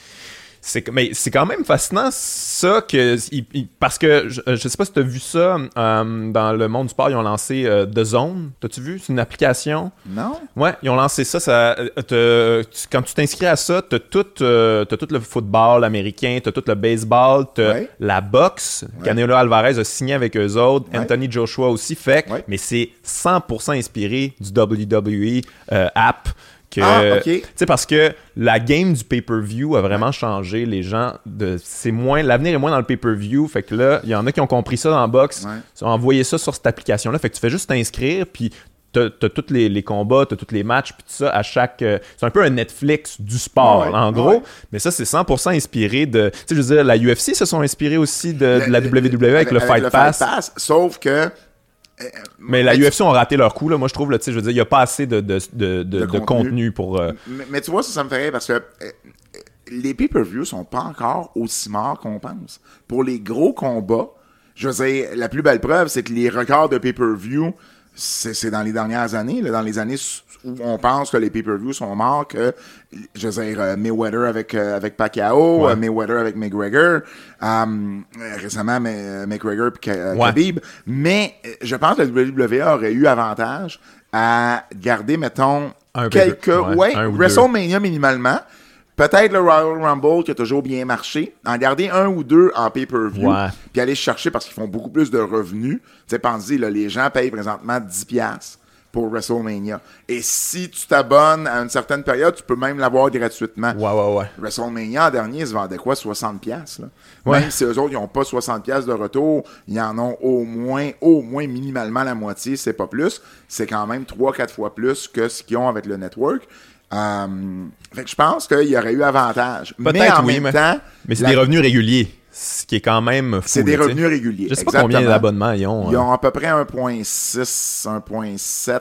C'est mais c'est quand même fascinant ça que il- il- parce que je, je sais pas si tu as vu ça euh, dans le monde du sport ils ont lancé euh, The Zone t'as-tu vu? C'est une application Non? Ouais, ils ont lancé ça. ça euh, te- tu- quand tu t'inscris à ça, t'as tout, euh, t'as tout le football américain, t'as tout le baseball, t'as Ouais. la boxe. Canelo Alvarez a signé avec eux autres, Ouais. Anthony Joshua aussi. Fait, mais c'est 100% inspiré du WWE euh, app. Que, Ah. Tu sais, parce que la game du pay-per-view a vraiment changé. Les gens, de, c'est moins, l'avenir est moins dans le pay-per-view. Fait que là, il y en a qui ont compris ça dans la boxe, Ouais. ils ont envoyé ça sur cette application-là. Fait que tu fais juste t'inscrire, puis t'as t'as tous les, les combats, t'as tous les matchs, puis tout ça à chaque. euh, c'est un peu un Netflix du sport, Ouais, en ouais. gros. Mais ça, c'est 100% inspiré de. Tu sais, je veux dire, la UFC se sont inspirés aussi de, de la WWE avec, le Fight Pass. Sauf que Mais la Mais UFC ont raté leur coup, là. Moi, je trouve, là, tu sais, je veux dire, il n'y a pas assez de, de, de, contenu. contenu pour. euh, Mais, mais tu vois, ça, ça me fait rire parce que euh, les pay-per-views sont pas encore aussi morts qu'on pense. Pour les gros combats, je veux dire, la plus belle preuve, c'est que les records de pay-per-view, c'est dans les dernières années, là, dans les années on pense que les pay-per-views sont morts, que, je veux dire, euh, Mayweather avec, euh, avec Pacquiao, Ouais. euh, Mayweather avec McGregor, récemment mais, McGregor Ouais. Khabib. Mais je pense que la WWE aurait eu avantage à garder, mettons, Un quelques, ouais, ouais, un ou deux. WrestleMania minimalement. Peut-être le Royal Rumble qui a toujours bien marché. En garder un ou deux en pay-per-view. Puis aller chercher parce qu'ils font beaucoup plus de revenus. Tu sais, pensez, là, les gens payent présentement 10$ piastres pour WrestleMania. Et si tu t'abonnes à une certaine période, tu peux même l'avoir gratuitement. Ouais, ouais, ouais. WrestleMania, en dernier, ils se vendaient quoi? 60$. piastres, Là. Ouais. Même si eux autres, ils n'ont pas 60$ piastres de retour, ils en ont au moins, au moins minimalement la moitié, c'est pas plus. C'est quand même 3-4 fois plus que ce qu'ils ont avec le network. Euh, fait que je pense qu'il y aurait eu avantage. Mais en oui, même mais- temps, Mais c'est la- des revenus réguliers. Ce qui est quand même fou. c'est des revenus réguliers. Je sais pas combien d'abonnements ils ont. Ils hein. ont à peu près 1.6, 1.7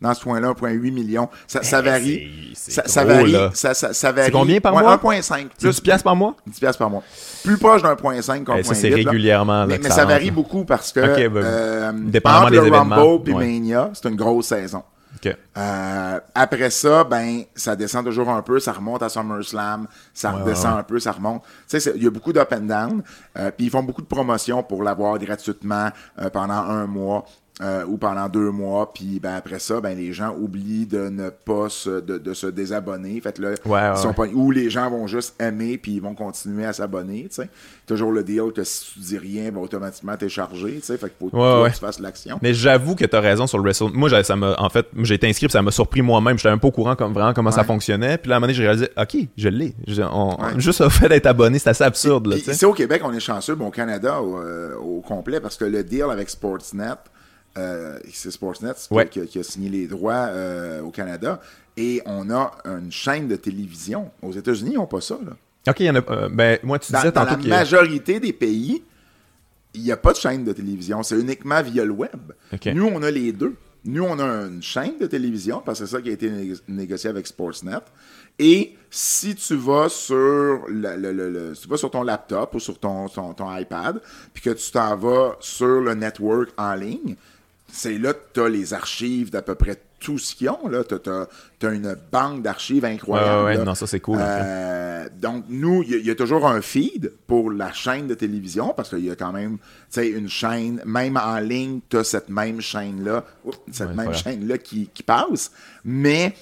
dans ce point-là, 1.8 millions. Ça, ça varie. C'est- Ça, c'est ça gros, varie. là. Ça, ça, ça varie. combien par Ouais, mois? 1.5. C'est 10 piastres par mois? 10 piastres par mois. Plus proche d'un point 5 qu'un Eh, point ça, c'est 8, là. régulièrement, là, Mais, ça varie beaucoup parce que Ok, ben, euh, dépendamment entre des le événements, Rumble et ouais. Mania, c'est une grosse saison. Euh, après ça, ben, ça descend toujours un peu, ça remonte à SummerSlam, ça Ouais, redescend ouais, un peu, ça remonte. Tu sais, il y a beaucoup d'up and down, euh, puis ils font beaucoup de promotions pour l'avoir gratuitement euh, pendant un mois. Euh, ou pendant deux mois, puis ben après ça, ben les gens oublient de ne pas se, de, de se désabonner. Fait que là, Ouais, ouais, ils sont pas- ou les gens vont juste aimer puis ils vont continuer à s'abonner. Tu sais, toujours le deal que si tu dis rien, ben automatiquement t'es chargé. Tu sais, fait que faut que Ouais, ouais. tu fasses l'action. Mais j'avoue que t'as raison sur le Wrestle. Moi, ça m'a, en fait, j'ai été inscrit, puis ça m'a surpris moi-même. J'étais un peu au courant comme vraiment comment ça fonctionnait. Puis là, à un moment donné, j'ai réalisé, ok, je l'ai. Juste le fait d'être abonné, c'est assez absurde, là, Puis tu sais. ici au Québec, on est chanceux, bon, au Canada au, euh, au complet, parce que le deal avec Sportsnet, euh, c'est Sportsnet qui, Ouais. qui a- qui a signé les droits euh, au Canada, et on a une chaîne de télévision. Aux États-Unis, ils n'ont pas ça. Là. Ok, il y en a. euh, ben, moi, tu Dans, disais dans tantôt la majorité des pays, il n'y a pas de chaîne de télévision. C'est uniquement via le web. Nous, on a les deux. Nous, on a une chaîne de télévision, parce que c'est ça qui a été négo- négocié avec Sportsnet. Et si tu vas sur le, le- le- le- si tu vas sur ton laptop ou sur ton, ton, ton iPad, puis que tu t'en vas sur le network en ligne, c'est là que tu as les archives d'à peu près tout ce qu'ils ont. Tu as, une banque d'archives incroyable. Ouais, ouais, non, ça, c'est cool, en fait. Euh, donc, nous, il y, a- il y a toujours un feed pour la chaîne de télévision parce qu'il y a quand même tu sais, une chaîne, même en ligne, tu as cette même chaîne-là, cette Ouais, même chaîne-là qui, qui passe, mais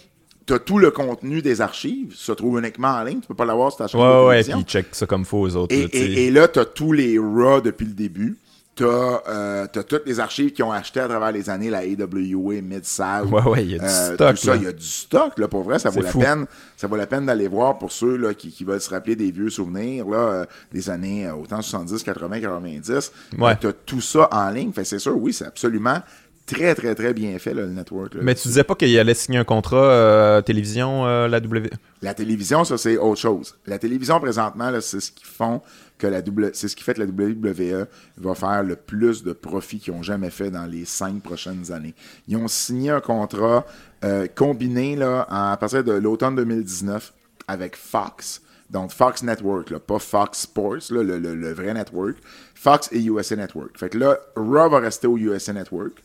tu as tout le contenu des archives, se trouve uniquement en ligne, tu peux pas l'avoir sur ta chaîne Ouais, de ouais, télévision. puis ils check ça comme faut aux autres, Et, là, et, et là, tu as tous les RAW depuis le début. Tu as, toutes les archives qui ont acheté à travers les années la AWA, Mid-South. Ouais, ouais, il y a du euh, stock, Tout ça, il y a du stock, là, pour vrai. Ça vaut la fou. peine. Ça vaut la peine d'aller voir pour ceux là, qui, qui veulent se rappeler des vieux souvenirs là, euh, des années euh, autant 70, 80, 90. Ouais. tu as tout ça en ligne. Fait c'est sûr, oui, c'est absolument très, très, très bien fait, là, le network. là. Mais tu disais pas qu'il allait signer un contrat euh, télévision, euh, la W. La télévision, ça, c'est autre chose. La télévision, présentement, là, c'est ce qui font que c'est ce qui fait que la WWE va faire le plus de profits qu'ils ont jamais fait dans les cinq prochaines années. Ils ont signé un contrat euh, combiné là, à partir de l'automne 2019 avec Fox. Donc Fox Network, pas Fox Sports, le- le vrai network. Fox et USA Network. Fait que là, Raw va rester au USA Network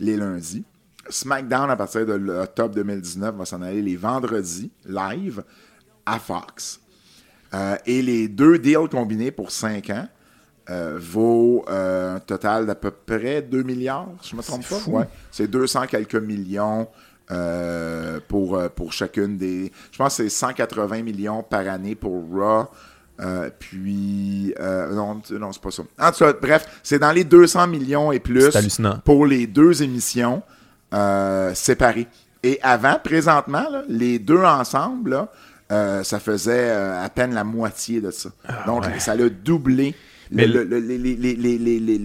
les lundis. SmackDown, à partir de l'octobre 2019, va s'en aller les vendredis, live, à Fox. Euh, et les deux deals combinés pour 5 ans euh, vaut euh, un total d'à peu près 2 milliards, si je me trompe pas? Ouais. C'est 200 quelques millions pour, pour chacune des... Je pense que c'est 180 millions par année pour Raw. puis, non, non c'est pas ça. En tout cas, bref, c'est dans les 200 millions et plus pour les deux émissions séparées. Et avant, présentement, là, les deux ensemble, là, euh, ça faisait euh, à peine la moitié de ça. Donc, ouais. ça l'a doublé.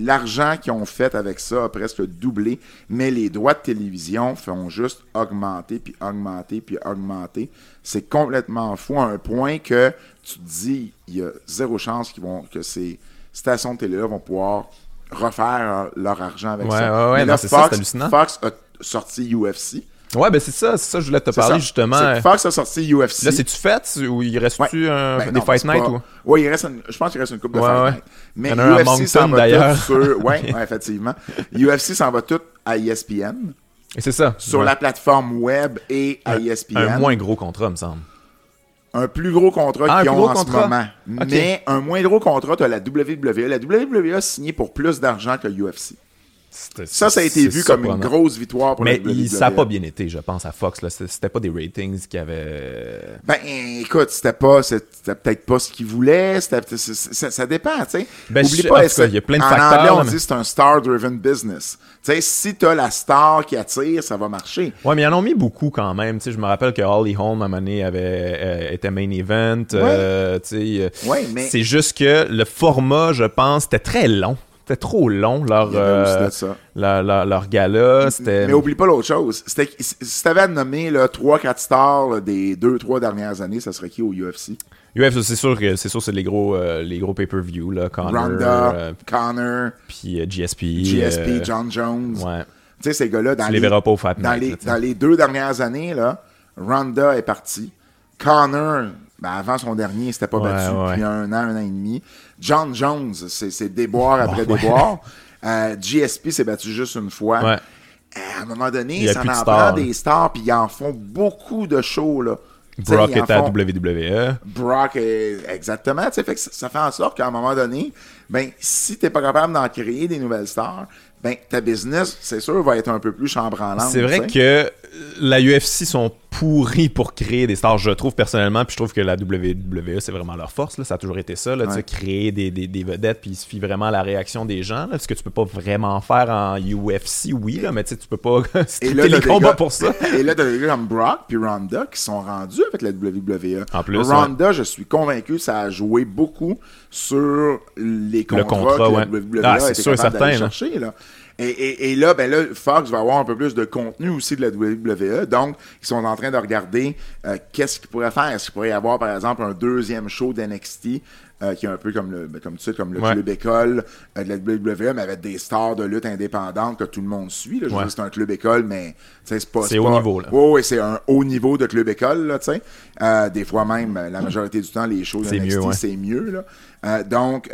L'argent qu'ils ont fait avec ça a presque doublé, mais les droits de télévision font juste augmenter, puis augmenter, puis augmenter. C'est complètement fou à un point que tu te dis, il y a zéro chance qu'ils vont, que ces stations de télé-là vont pouvoir refaire leur argent avec Ouais, ça. ouais, Mais là, non, ça. Fox a sorti UFC Ouais, ben c'est ça, c'est ça, je voulais te parler ça. justement. C'est que Fox a sorti UFC. Là, c'est-tu fait ou il reste-tu Ouais. un, Ben des non, Fight Night pas- ou? Ouais, il reste une- je pense qu'il reste une coupe de Ouais, Fight ouais. Night. Mais Il y en a un UFC s'en Moncton, va tout sur... Ouais, (laughs) effectivement. UFC s'en va tout à E ESPN, Et c'est ça. sur la plateforme web et à E ESPN. Un moins gros contrat, me semble. un plus gros contrat Ah, qu'ils ont gros en contrat? ce moment. Mais un moins gros contrat, tu as la WWE. La WWE a signé pour plus d'argent que UFC. Ça, ça a été vu comme une grosse victoire pour Mais la WWE. ça n'a pas bien été, je pense, à Fox. C'était pas des ratings qui avaient. Ben, écoute, c'était pas, c'était peut-être pas ce qu'ils voulaient. Ça, dépend, tu sais. Ben, Oublie je- pas, cas, il y a plein de en facteurs, anglais, on dit c'est un star-driven business. Tu sais, si t'as la star qui attire, ça va marcher. Ouais, mais ils en ont mis beaucoup quand même. Tu sais, je me rappelle que Holly Holm, à un moment donné, avait, euh, était main event. euh, tu sais, euh, Ouais, mais- C'est juste que le format, je pense, c'était très long. C'était trop long, leur, euh, leur, leur- leur gala. C'était... Mais oublie pas l'autre chose. C'était, si t'avais à nommer là, 3-4 stars là, des 2-3 dernières années, ça serait qui au UFC? UFC, c'est sûr que c'est sûr c'est les gros euh, les gros pay-per-view là, Connor, Ronda, euh, Connor, puis GSP. GSP, John Jones. Ouais. Tu sais, ces gars-là, dans, Tu les verras pas au Fat dans, Night, les, là, dans les deux dernières années, là, Ronda est parti. Connor, ben, avant son dernier, il s'était pas Ouais, battu depuis un an, un an et demi. John Jones, c'est déboire après déboire. Euh, GSP s'est battu juste une fois. Ouais. À un moment donné, ça de en stars, prend des stars, puis ils en font beaucoup de shows, là. Brock était à font- WWE. Brock, est- exactement. Fait que ça, fait en sorte qu'à un moment donné, ben, si t'es pas capable d'en créer des nouvelles stars, ben, ta business, c'est sûr, va être un peu plus chambranlante. C'est vrai que la UFC sont pourris pour créer des stars, je trouve personnellement, puis je trouve que la WWE, c'est vraiment leur force. Là. Ça a toujours été ça, là, Ouais. créer des, des, des vedettes, puis il suffit vraiment à la réaction des gens. Là, ce que tu peux pas vraiment faire en UFC, oui, là, mais tu peux pas (laughs) là, les combats gars- pour ça. (laughs) Et là, t'as des gars comme Brock puis Ronda qui sont rendus avec la WWE. En plus, Ronda, je suis convaincu, ça a joué beaucoup sur les contrats contrat, que ouais. la WWE Ah, c'est sûr certain, chercher. Là. Et, et, et là, ben là, Fox va avoir un peu plus de contenu aussi de la WWE. Donc, ils sont en train de regarder euh, qu'est-ce qu'ils pourraient faire. Est-ce qu'il pourrait y avoir, par exemple, un deuxième show d'NXT euh, qui est un peu comme le, ben, comme tu sais, comme le Ouais. club école euh, de la WWE, mais avec des stars de lutte indépendantes que tout le monde suit. Là. Je veux Ouais. dire, c'est un club école, mais c'est pas. C'est haut niveau, là. Ouais, ouais, c'est un haut niveau de club école, là. Euh, des fois même, la majorité du temps, les shows C'est NXT, mieux, ouais. c'est mieux, là. Donc,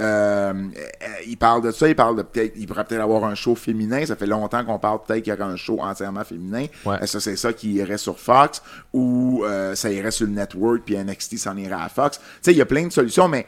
il parle de ça, il parle de peut-être, il pourrait peut-être avoir un show féminin. Ça fait longtemps qu'on parle peut-être qu'il y aurait un show entièrement féminin. Que c'est ça qui irait sur Fox ou ça irait sur le network puis NXT s'en irait à Fox? Tu sais, il y a plein de solutions, mais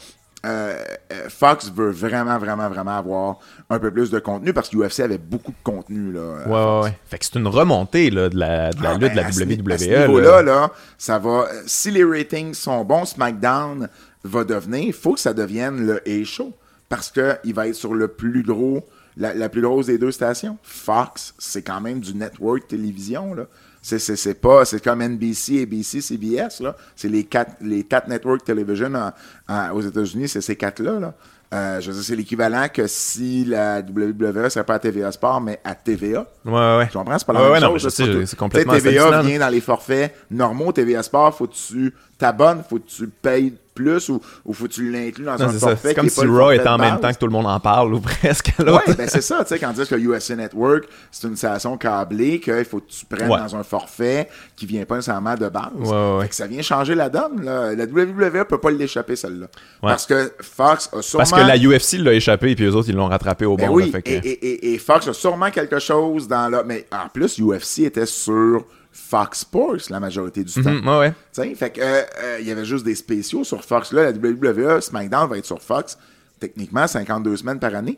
euh, euh, Fox veut vraiment, vraiment, vraiment avoir un peu plus de contenu parce que UFC avait beaucoup de contenu, là. euh, Ouais, ouais, ouais. Fait que c'est une remontée là, de la, de la ah, lutte ben, de la à ce- WWE. À ce là. niveau-là, là, ça va. Si les ratings sont bons, SmackDown va devenir. Il faut que ça devienne le A-Show. Parce qu'il va être sur le plus gros. La, la plus grosse des deux stations. Fox, c'est quand même du network télévision, là. C'est, c'est, c'est pas, c'est comme NBC, ABC, CBS, là. C'est les quatre, les quatre network television en- en- aux États-Unis, c'est ces quatre-là, là. Euh, je veux dire, c'est l'équivalent que si la WWE serait pas à TVA Sport, mais à TVA. Ouais, ouais. Tu comprends? C'est pas la Ouais, même ouais, non, chose. mais je sais, c'est complètement TVA vient dans les forfaits normaux. TVA Sport, faut que tu t'abonnes, faut que tu payes plus ou, ou faut que tu l'inclues dans Non, un forfait C'est comme si Raw était en même temps que tout le monde en parle, ou (laughs) presque. Ouais, ben c'est ça, tu sais, quand on dit que USA Network, c'est une station câblée, qu'il faut que tu prennes Ouais. dans un forfait qui vient pas nécessairement de base. Ouais, ouais, ouais. Fait que ça vient changer la donne, là. La WWE peut pas l'échapper, celle-là. Parce que Fox a sûrement... Parce que la UFC l'a échappé et puis eux autres, ils l'ont rattrapé au Ben bon. oui, là, fait que- et, et- et- et Fox a sûrement quelque chose dans là. Mais en plus, UFC était sur Fox Sports la majorité du temps. Mhm, ouais, ouais. Tu sais, fait que euh, euh, il y avait juste des spéciaux sur Fox. Là, la WWE, SmackDown va être sur Fox, techniquement 52 semaines par année.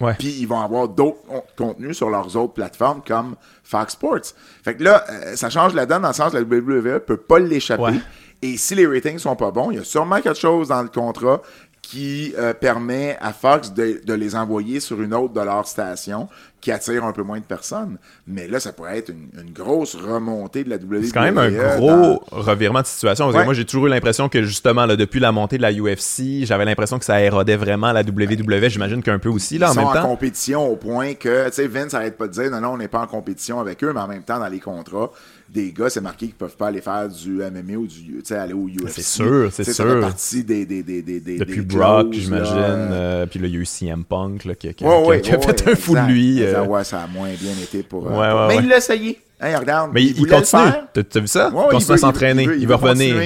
Ouais. Puis ils vont avoir d'autres con- contenus sur leurs autres plateformes comme Fox Sports. Fait que là, euh, ça change la donne dans le sens que la WWE peut pas l'échapper. Ouais. Et si les ratings sont pas bons, il y a sûrement quelque chose dans le contrat qui euh, permet à Fox de, de les envoyer sur une autre de leur station qui attire un peu moins de personnes. Mais là, ça pourrait être une, une grosse remontée de la WWE. C'est quand même un dans- gros revirement de situation. Parce que Ouais. Moi, j'ai toujours eu l'impression que justement, là, depuis la montée de la UFC, j'avais l'impression que ça érodait vraiment la WWE. J'imagine qu'un peu aussi, là, en Ils sont même en temps. compétition au point que, tu sais, Vince arrête pas de dire, non, non, on n'est pas en compétition avec eux, mais en même temps, dans les contrats, des gars, c'est marqué qu'ils peuvent pas aller faire du MMA ou du, tu sais, aller au UFC. C'est sûr, c'est sais, Ça sûr. fait partie des, des, des, des, des Depuis des Brock, j'imagine. euh, puis là, il y a eu CM Punk là, qui, qui- Ouais, qui- ouais, qui a fait un fou de lui. Ça, euh. ouais, ça a moins bien été pour. euh, Ouais, mais il l'a essayé. Regarde, Mais il, il continue. T'as vu ça? Il continue à s'entraîner. Il, va revenir.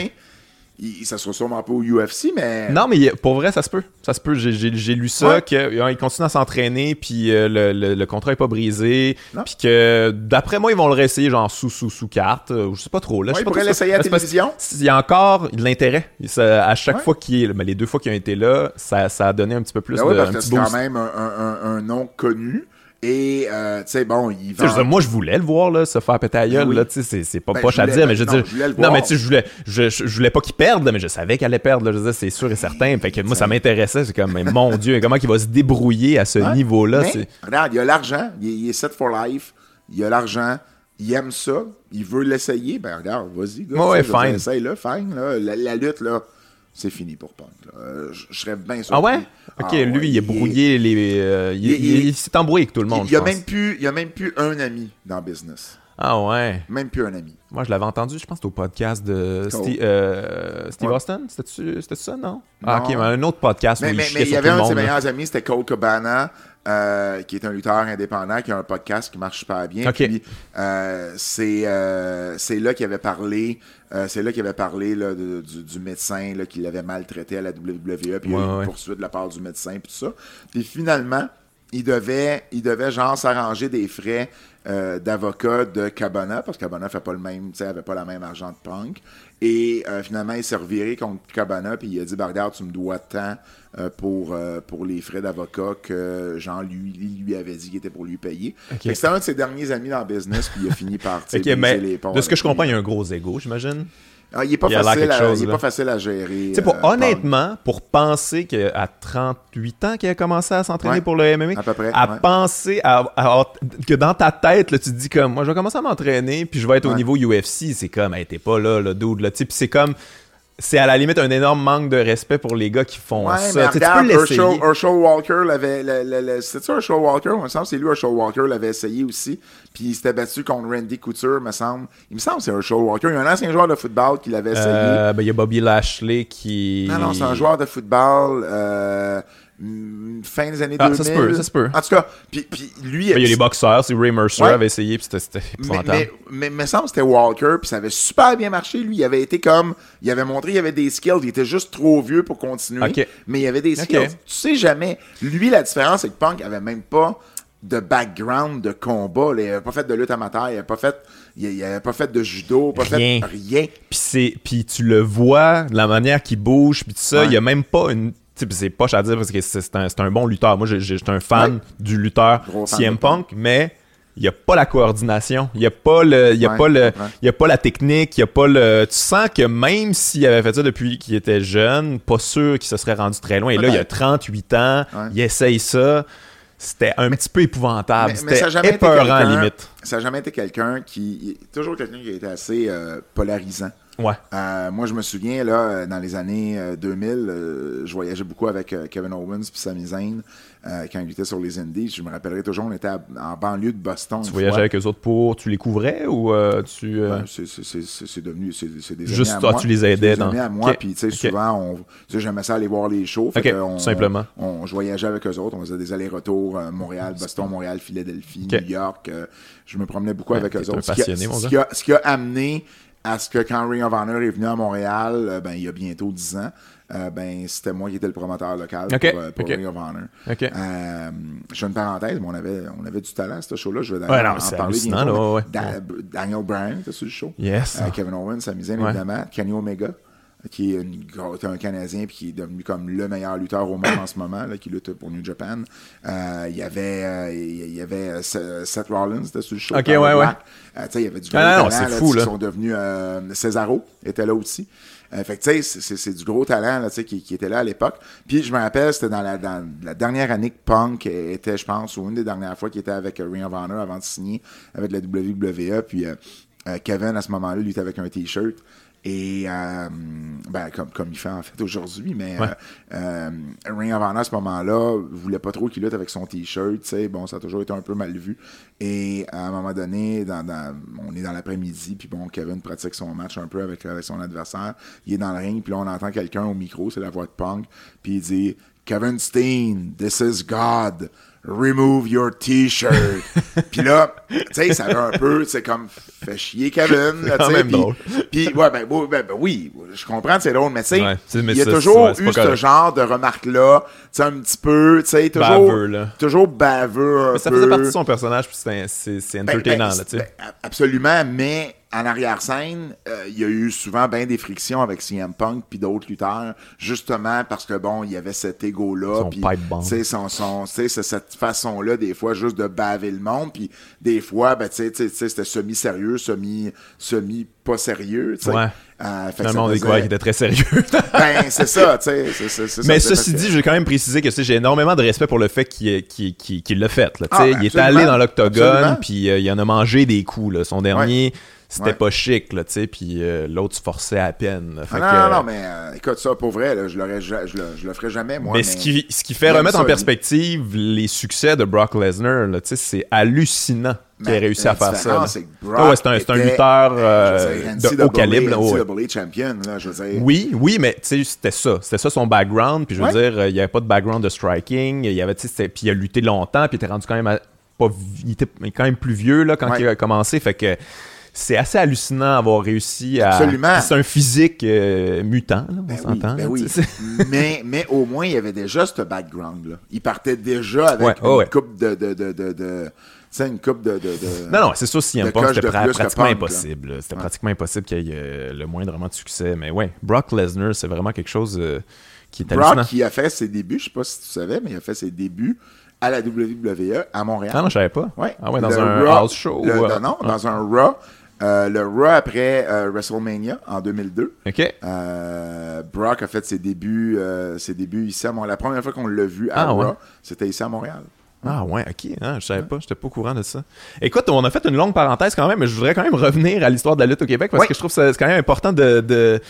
Il, ça sera sûrement pas au UFC, mais. Non, mais pour vrai, ça se peut. Ça se peut. J'ai- lu ça, Ouais. qu'il continue à s'entraîner, puis euh, le, le- le contrat est pas brisé, puis que d'après moi, ils vont le réessayer genre sous sous sous carte. euh, Je sais pas trop. Là, Ouais, je sais il pas pourrait trop l'essayer à la télévision. Il y a encore de l'intérêt. À chaque Ouais. fois qu'il est, ben, les deux fois qu'ils ont été là, ça, ça a donné un petit peu plus Ben ouais, de parce que c'est quand même un- un nom connu. Et, euh, tu sais, bon, il dire, moi, je voulais le voir là, se faire péter la gueule. Oui. Là, tu sais, c'est, pas Ben, poche à dire, ben, mais je veux non, dire. je non, mais tu sais, je voulais, je, je, je voulais pas qu'il perde, là, mais je savais qu'elle allait perdre. là. je veux dire, c'est sûr et certain. Fait que moi, ça m'intéressait. C'est comme, mais mon Dieu, comment il va se débrouiller à ce Ouais. niveau-là. Regarde, il a l'argent, il, est- il est set for life, il a l'argent, il aime ça, il veut l'essayer, ben regarde, vas-y, gars. Ouais, je veux fine. fine, là. La, la lutte, là, c'est fini pour Punk. Euh, Je serais bien sûr. Ah ouais? Ok, lui, il est brouillé les. euh, il, il- il- il- il s'est embrouillé avec tout le monde. Il y a même plus, il y a même plus un ami dans le business. Ah ouais. Même plus un ami. Moi, je l'avais entendu, je pense, au podcast de Cool. Steve, euh, Steve Ouais. Austin. C'était ça, non? Ah, ok, mais un autre podcast Mais où mais- il mais il y avait un de ses meilleurs amis, c'était Cole Cabana, euh, qui est un lutteur indépendant, qui a un podcast qui marche super bien. Puis euh, c'est euh, c'est là qu'il avait parlé, c'est là qu'il avait parlé là, de- du, du médecin là, qui l'avait maltraité à la WWE, puis il y a eu Ouais, une ouais. poursuite de la part du médecin, puis tout ça. Puis finalement, il devait, il devait genre s'arranger des frais d'avocat de Cabana, parce que Cabana fait pas le même, tu sais, avait pas la même argent de Punk. Et euh, finalement, il s'est reviré contre Cabana, puis il a dit, bah, regarde, tu me dois tant euh, pour, euh, pour les frais d'avocat que Jean lui, lui avait dit qu'il était pour lui payer. C'était un de ses derniers amis dans le business, puis il a fini par tu sais, (laughs) Ok, briser mais les ponts de ce que je comprends, il y a un gros ego, j'imagine. Ah, il est pas il facile, à, chose, il est pas facile à gérer. Tu sais, pour euh, honnêtement, pour penser qu'à 38 ans qu'il a commencé à s'entraîner Ouais, pour le MMA, à peu près, à ouais. penser à, que dans ta tête, là, tu te dis comme, moi, je vais commencer à m'entraîner, puis je vais être au niveau UFC. C'est comme, hey, t'es pas là, le dude, là. Tu sais, puis c'est comme, c'est à la limite un énorme manque de respect pour les gars qui font Ouais, ça. mais sais, tu regarde, peux. Herschel, Walker l'avait. C'était-tu Herschel Walker? Il me semble c'est lui, Herschel Walker l'avait essayé aussi. Puis il s'était battu contre Randy Couture, me semble. Il me semble que c'est Herschel Walker. Il y a un ancien joueur de football qui l'avait essayé. Euh, ben, il y a Bobby Lashley qui. Non, non, c'est un joueur de football. Euh, fin des années Ah, 2000. ça se peut, ça se peut. En tout cas, puis, puis lui. Il y a les boxeurs, c'est Ray Mercer Ouais. avait essayé, puis c'était- Mais, mais, mais, me semble que c'était Walker, puis ça avait super bien marché. Lui, il avait été comme. Il avait montré qu'il avait des skills. Il était juste trop vieux pour continuer. Mais il avait des skills. Tu sais jamais. Lui, la différence, c'est que Punk avait même pas de background de combat. là. Il avait pas fait de lutte amateur. Il avait pas fait. Il, il avait pas fait de judo. Pas Rien. fait rien. Puis tu le vois de la manière qu'il bouge puis tout ça, il Ouais. y a même pas une c'est poche à dire parce que c'est un, un bon lutteur. Moi j'étais un fan Ouais. du lutteur Gros CM Punk, mais il y a pas la coordination, il y a pas le y a Ouais, pas le y a pas la technique, il a pas le tu sens que même s'il avait fait ça depuis qu'il était jeune, pas sûr qu'il se serait rendu très loin et là il a Peut-être. 38 ans, Ouais. il essaye ça. C'était un petit peu épouvantable, c'était épeurant à limite. Ça n'a jamais été quelqu'un qui. Toujours quelqu'un qui a été assez euh, polarisant. Ouais. Euh, moi, je me souviens, là, euh, dans les années euh, 2000, euh, je voyageais beaucoup avec Kevin Owens puis Sami Zayn euh, quand il était sur les Indies. Je me rappellerai toujours, on était à- en banlieue de Boston. Tu voyageais fois. avec eux autres pour tu les couvrais ou tu Ben, c'est- devenu c'est des Juste toi, moi. tu les aidais des dans- à moi puis tu sais souvent on j'aimais ça aller voir les shows fait Ok, que on- simplement. on, on- je voyageais avec eux autres on faisait des allers-retours Montréal Boston Montréal Philadelphie. New York je me promenais beaucoup Ouais, avec eux autres Ce qui a, ce qui a amené à ce que quand Ring of Honor est venu à Montréal euh, ben il y a bientôt 10 ans euh, ben c'était moi qui étais le promoteur local pour, euh, pour. Ring of Honor euh, je fais une parenthèse, mais on avait, on avait du talent, ce show-là. Je vais Ouais, non, en, en c'est parler bientôt, là, ouais. Da- Daniel Bryan était sur le show. Yes. Euh, Kevin Owens, Sami Zayn, Ouais. évidemment. Kenny Omega, qui est une, gros- un Canadien puis qui est devenu comme le meilleur lutteur au monde en ce moment, là, qui lutte pour New Japan. Euh, Il y avait, euh, il y avait euh, Se- Seth Rollins, était sur le show. Ok, ouais, ouais. Euh, il y avait du gros Ah, non, talent, là, fou, qui sont devenus Cesaro était là aussi. Fait que tu sais, c'est- du gros talent là, qui, qui était là à l'époque. Puis je me rappelle, c'était dans la, dans la dernière année que Punk était, je pense, ou une des dernières fois qu'il était avec Ring of Honor avant de signer avec la WWE. Puis Kevin, à ce moment-là, lui était avec un T-shirt. Et euh, ben, comme, comme il fait en fait aujourd'hui, mais Ouais. euh, euh, Ring of Honor à ce moment-là voulait pas trop qu'il lutte avec son t-shirt, tu sais, bon, ça a toujours été un peu mal vu. Et à un moment donné, dans, dans- on est dans l'après-midi, puis bon, Kevin pratique son match un peu avec, avec son adversaire. Il est dans le ring, puis là on entend quelqu'un au micro, c'est la voix de Punk, puis il dit Kevin Steen, this is God. Remove your t-shirt. (laughs) puis là, tu sais, ça va un peu, c'est comme, fait chier Kevin, là, (laughs) tu sais. Puis, ouais, ben, ben, ben, oui, je comprends, c'est drôle, mais tu sais, il y a toujours eu ce genre de remarque-là, tu sais, un petit peu, tu sais, toujours, baveux, là. toujours baveux un mais ça faisait partie de son personnage, puis c'est ben, entertainant, là, tu sais. absolument, mais en arrière-scène, euh, il y a eu souvent bien des frictions avec CM Punk puis d'autres lutteurs, justement parce que bon, il y avait cet ego-là, puis son, son, cette façon-là des fois juste de baver le monde, puis des fois, ben tu sais, c'était semi-sérieux, semi, semi pas sérieux, tu sais. Ouais. Euh, Finalement, on découvrait qu'il était très sérieux. (laughs) ben, c'est ça, tu sais. Mais ceci dit, je vais quand même préciser que j'ai énormément de respect pour le fait qu'il l'a fait. Là, ah, il est allé dans l'octogone, puis euh, il en a mangé des coups. Là. Son dernier, c'était pas chic, là, tu sais, puis euh, l'autre se forçait à peine. non, non, non, mais euh, écoute, ça, pour vrai, là, je, je, je, le ferai jamais, moi. Mais, ce, qui, ce qui fait remettre en perspective les succès de Brock Lesnar, tu sais, c'est hallucinant qu'il ait réussi à faire ça. C'est oh, ouais, un, un, lutteur euh, de haut calibre. NCAA champion, là, je veux dire. Oui, oui, mais tu sais, c'était ça. C'était ça son background. Puis je veux dire, il n'y avait pas de background de striking. Il y avait, puis il a lutté longtemps. Puis il était rendu quand même, pas, il était quand même plus vieux là, quand il a commencé. Fait que c'est assez hallucinant d'avoir réussi à. Absolument. C'est un physique euh, mutant, là, on ben s'entend. Ben oui, (laughs) mais, mais au moins, il y avait déjà ce background-là. Il partait déjà avec une coupe de. de, de, de, de une coupe de, de, Non, non, c'est sûr, si un Punk, c'était pratiquement impossible. C'était pratiquement impossible qu'il y ait euh, le moindrement de succès. Mais ouais, Brock Lesnar, c'est vraiment quelque chose euh, qui est hallucinant. Brock, qui a fait ses débuts, je sais pas si tu savais, mais il a fait ses débuts à la WWE à Montréal. Ah non, je savais pas. Ouais. Ah ouais, dans un house show. non, non, dans un Raw. Euh, le Raw après euh, WrestleMania en 2002. OK. Euh, Brock a fait ses débuts, ses débuts ici à Montréal. La première fois qu'on l'a vu à ah, Raw, c'était ici à Montréal. Ah ouais, ok. Hein, je savais pas, j'étais pas au courant de ça. Écoute, on a fait une longue parenthèse quand même, mais je voudrais quand même revenir à l'histoire de la lutte au Québec parce que je trouve que c'est quand même important de de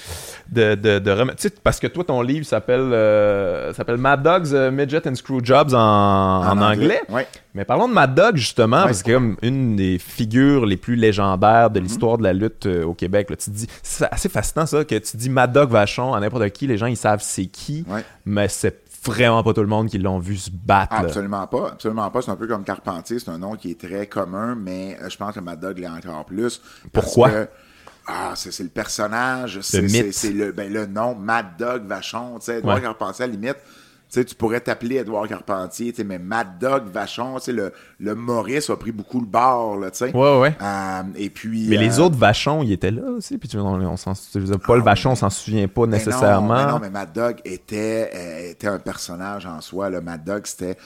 de de, de remettre. Tu sais, parce que toi, ton livre s'appelle euh, s'appelle Mad Dogs, uh, Midget and Screw Jobs en, en, anglais. Mais parlons de Mad Dog justement, parce que comme une des figures les plus légendaires de l'histoire de la lutte euh, au Québec. Là, tu dis, c'est assez fascinant ça que tu dis Mad Dog Vachon à n'importe qui, les gens ils savent c'est qui, mais c'est vraiment pas tout le monde qui l'ont vu se battre. Absolument pas. Absolument pas. C'est un peu comme Carpentier. C'est un nom qui est très commun, mais euh, je pense que Mad Dog l'est encore plus. Pourquoi? ah, c'est le personnage. C'est le, ben, le nom. Mad Dog Vachon. Tu sais, Edouard Carpentier, à la limite, tu pourrais t'appeler Edouard Carpentier, mais Mad Dog Vachon, le, le Maurice a pris beaucoup le bord, là, tu sais. Ouais, ouais. Euh, et puis, mais les euh, autres Vachons, ils étaient là aussi. Puis tu on, on s'en, Paul ah, Vachon, on s'en souvient pas nécessairement. Non, mais non, mais Mad Dog était, euh, était un personnage en soi. Le Mad Dog, c'était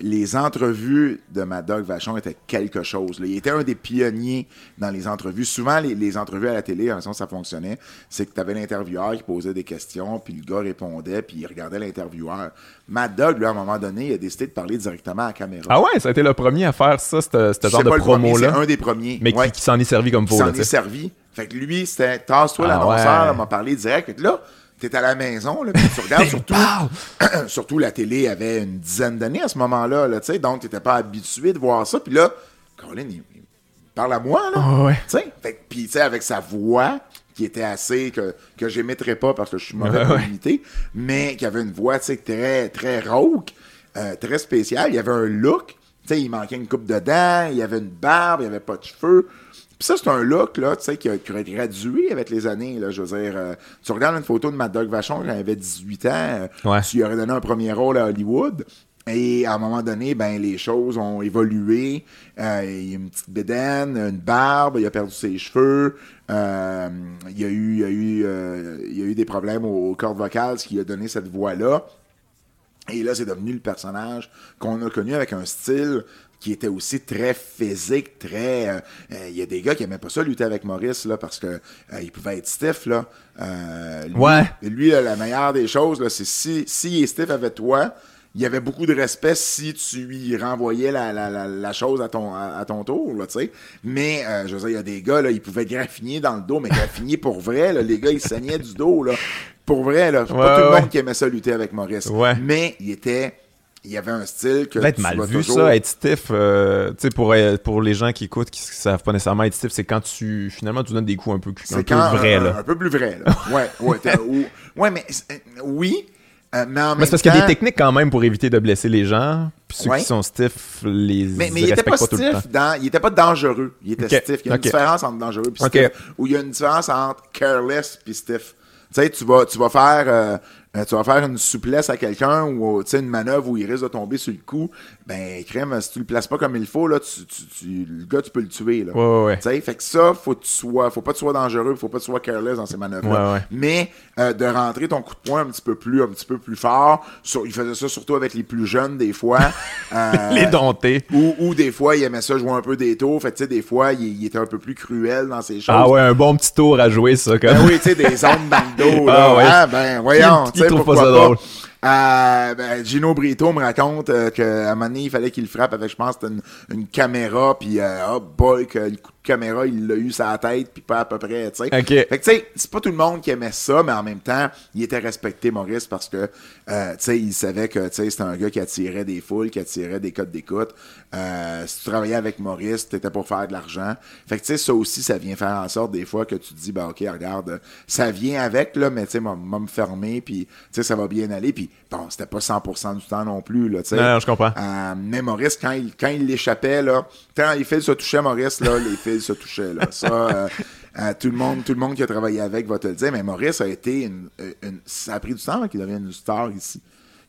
les entrevues de Mad Dog Vachon étaient quelque chose. Il était un des pionniers dans les entrevues. Souvent, les, entrevues à la télé, en ça fonctionnait, c'est que tu avais l'intervieweur qui posait des questions, puis le gars répondait, puis il regardait l'intervieweur. Mad Dog, lui, à un moment donné, il a décidé de parler directement à la caméra. Ah ouais, ça a été le premier à faire ça, ce genre de promo-là. C'est un des premiers. Mais qui, s'en est servi comme faux. Qui s'en est servi. Fait que lui, c'était tasse-toi ah l'annonceur, m'a parlé direct. Fait que là, t'es à la maison, là, tu regardes surtout, (clears throat) surtout la télé avait une dizaine d'années à ce moment-là, là, tu sais, donc t'étais pas habitué de voir ça, puis là, Colin, il, parle à moi, là, oh, ouais. tu sais, puis tu sais, avec sa voix, qui était assez, que, que j'émettrais pas parce que je suis (laughs) mauvais pour imiter, mais qui avait une voix, tu très, très rauque, euh, très spéciale, il y avait un look, tu sais, il manquait une coupe de dents, il y avait une barbe, il y avait pas de cheveux, puis ça, c'est un look, là, tu sais, qui, a, aurait gradué avec les années, là. Je veux dire, euh, tu regardes une photo de Mad Dog Vachon quand il avait 18 ans, euh, tu lui aurais donné un premier rôle à Hollywood. Et à un moment donné, ben les choses ont évolué. Euh, il y a une petite bédaine, une barbe, il a perdu ses cheveux. Euh, il y a eu, il y a eu, il y a eu des problèmes aux, cordes vocales, ce qui a donné cette voix-là. Et là, c'est devenu le personnage qu'on a connu avec un style qui était aussi très physique, très. Euh, euh, il y a des gars qui aimaient pas ça lutter avec Maurice là parce que euh, il pouvait être stiff là. lui, ouais. Lui, la meilleure des choses là, c'est si si est stiff avec toi, il y avait beaucoup de respect si tu lui renvoyais la, la, la, chose à ton à, ton tour tu sais. Mais je veux dire, il y a des gars là, ils pouvaient graffiner dans le dos, mais graffiner pour vrai là, les gars ils saignaient du dos là. Pour vrai là, pas tout le monde qui aimait ça lutter avec Maurice. Mais il était il y avait un style que. Être mal vu, ça, être stiff. Euh, tu sais, pour, euh, pour les gens qui écoutent, qui ne savent pas nécessairement être stiff, c'est quand tu, finalement, tu donnes des coups un peu, un peu vrais, là. Un, peu plus vrai, là. ouais, ouais, ouais, mais, oui, Euh, mais c'est parce qu'il y a des techniques quand même pour éviter de blesser les gens. Puis ceux Ouais. qui sont stiff, les Mais, mais il était respectent pas stiff, dans, il était pas dangereux. Il était stiff. Il y a une différence entre dangereux et stiff. Ou il y a une différence entre careless et stiff. Tu sais, tu vas, tu vas faire, euh, euh, tu vas faire une souplesse à quelqu'un ou, tu sais, une manœuvre où il risque de tomber sur le coup. Ben, crème, si tu le places pas comme il faut, là, tu, tu, tu- le gars, tu peux le tuer, là. Ouais, ouais, ouais. Tu sais, fait que ça, faut que tu sois, faut pas que tu sois dangereux, faut pas que tu sois careless dans ces manœuvres-là. Ouais, ouais. Mais euh, de rentrer ton coup de poing un petit peu plus, un petit peu plus fort. Sur- il faisait ça surtout avec les plus jeunes des fois. (laughs) Euh, Les dompter. ou, ou des fois, il aimait ça jouer un peu des tours. Fait tu sais, des fois, il, il était un peu plus cruel dans ses choses. Ah ouais, un bon petit tour à jouer, ça, comme. Ben oui, tu sais, des zones dans le dos. (laughs) Là. Ah ouais. Ah, ben, voyons. Tu sais, trouve pas ça drôle? Euh, ben, Gino Brito me raconte euh, qu'à un moment donné, il fallait qu'il frappe avec, je pense, une, une caméra, puis euh, oh boy, que le caméra, il l'a eu la tête, puis pas à peu près, tu sais. Ok. Fait que, tu sais, c'est pas tout le monde qui aimait ça, mais en même temps, il était respecté, Maurice, parce que, euh, tu sais, il savait que, tu sais, c'était un gars qui attirait des foules, qui attirait des codes d'écoute. Euh, si tu travaillais avec Maurice, t'étais pour faire de l'argent. Fait que, tu sais, ça aussi, ça vient faire en sorte, des fois, que tu te dis, bah, OK, regarde, ça vient avec, là, mais, tu sais, m'a me fermer, puis, tu sais, ça va bien aller. Puis, bon, c'était pas 100% du temps non plus, là, tu sais. Non, non, je comprends. Euh, mais Maurice, quand il, quand il l'échappait, là, quand les fils se touchaient, Maurice, là, les fils se touchaient, là. Ça, (laughs) euh, euh, tout le monde, tout le monde qui a travaillé avec va te le dire, mais Maurice a été une, une- ça a pris du temps avant qu'il devienne une star ici.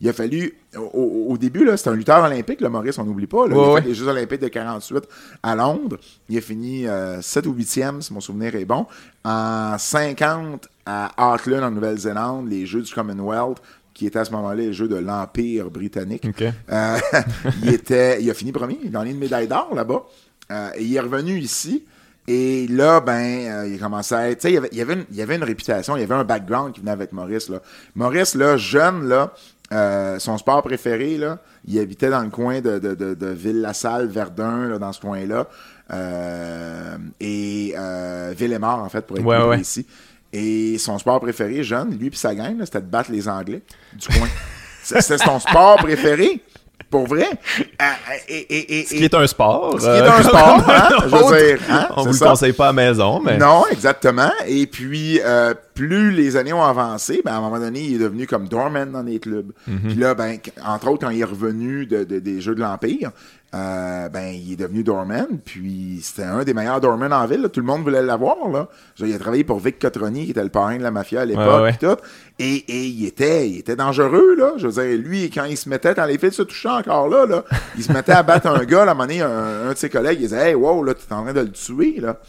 Il a fallu, au, début, là, c'était un lutteur olympique, Maurice, on n'oublie pas. Là, il ouais. fait les Jeux olympiques de 48 à Londres. Il a fini euh, 7 ou 8e, si mon souvenir est bon. En 50, à Auckland, en Nouvelle-Zélande, les Jeux du Commonwealth, qui étaient à ce moment-là les Jeux de l'Empire britannique. Euh, (laughs) il, était, il a fini premier, il a gagné une médaille d'or là-bas. Euh, et il est revenu ici. Et là, ben, euh, il a commencé à être. Tu sais, il y avait, il y avait une, il y avait une réputation, il y avait un background qui venait avec Maurice. Là. Maurice, là, jeune, là, euh, son sport préféré, là, il habitait dans le coin de, de, de, de Ville-la-Salle, Verdun, là, dans ce coin-là. Euh, et euh, Ville-et-Mort, en fait, pour être Ouais, ouais. précis. Et son sport préféré, jeune, lui et sa gang, c'était de battre les Anglais du coin. (laughs) C'est- C'était son sport préféré. Pour vrai? Euh, et, et, et, Ce qui est un sport. ce qui est euh, un (laughs) sport, hein, je veux autre. dire, hein, On vous le conseille pas à la maison, mais. Non, exactement. Et puis, euh, plus les années ont avancé, ben, à un moment donné, il est devenu comme doorman dans les clubs. Mhm. Puis là, ben, entre autres, quand il est revenu de, de- des Jeux de l'Empire, euh, ben, il est devenu doorman. Puis c'était un des meilleurs doormen en ville. là. Tout le monde voulait l'avoir. Là. Il a travaillé pour Vic Cotroni, qui était le parrain de la mafia à l'époque. Ouais, ouais. puis tout. Et, et il, était, il était dangereux. Là. Je veux dire, lui, quand il se mettait, dans les fils se touchant encore là, là, il se mettait à battre un gars. Là, à un moment donné, un, un de ses collègues, il disait Hey, wow, là, tu es en train de le tuer. Là.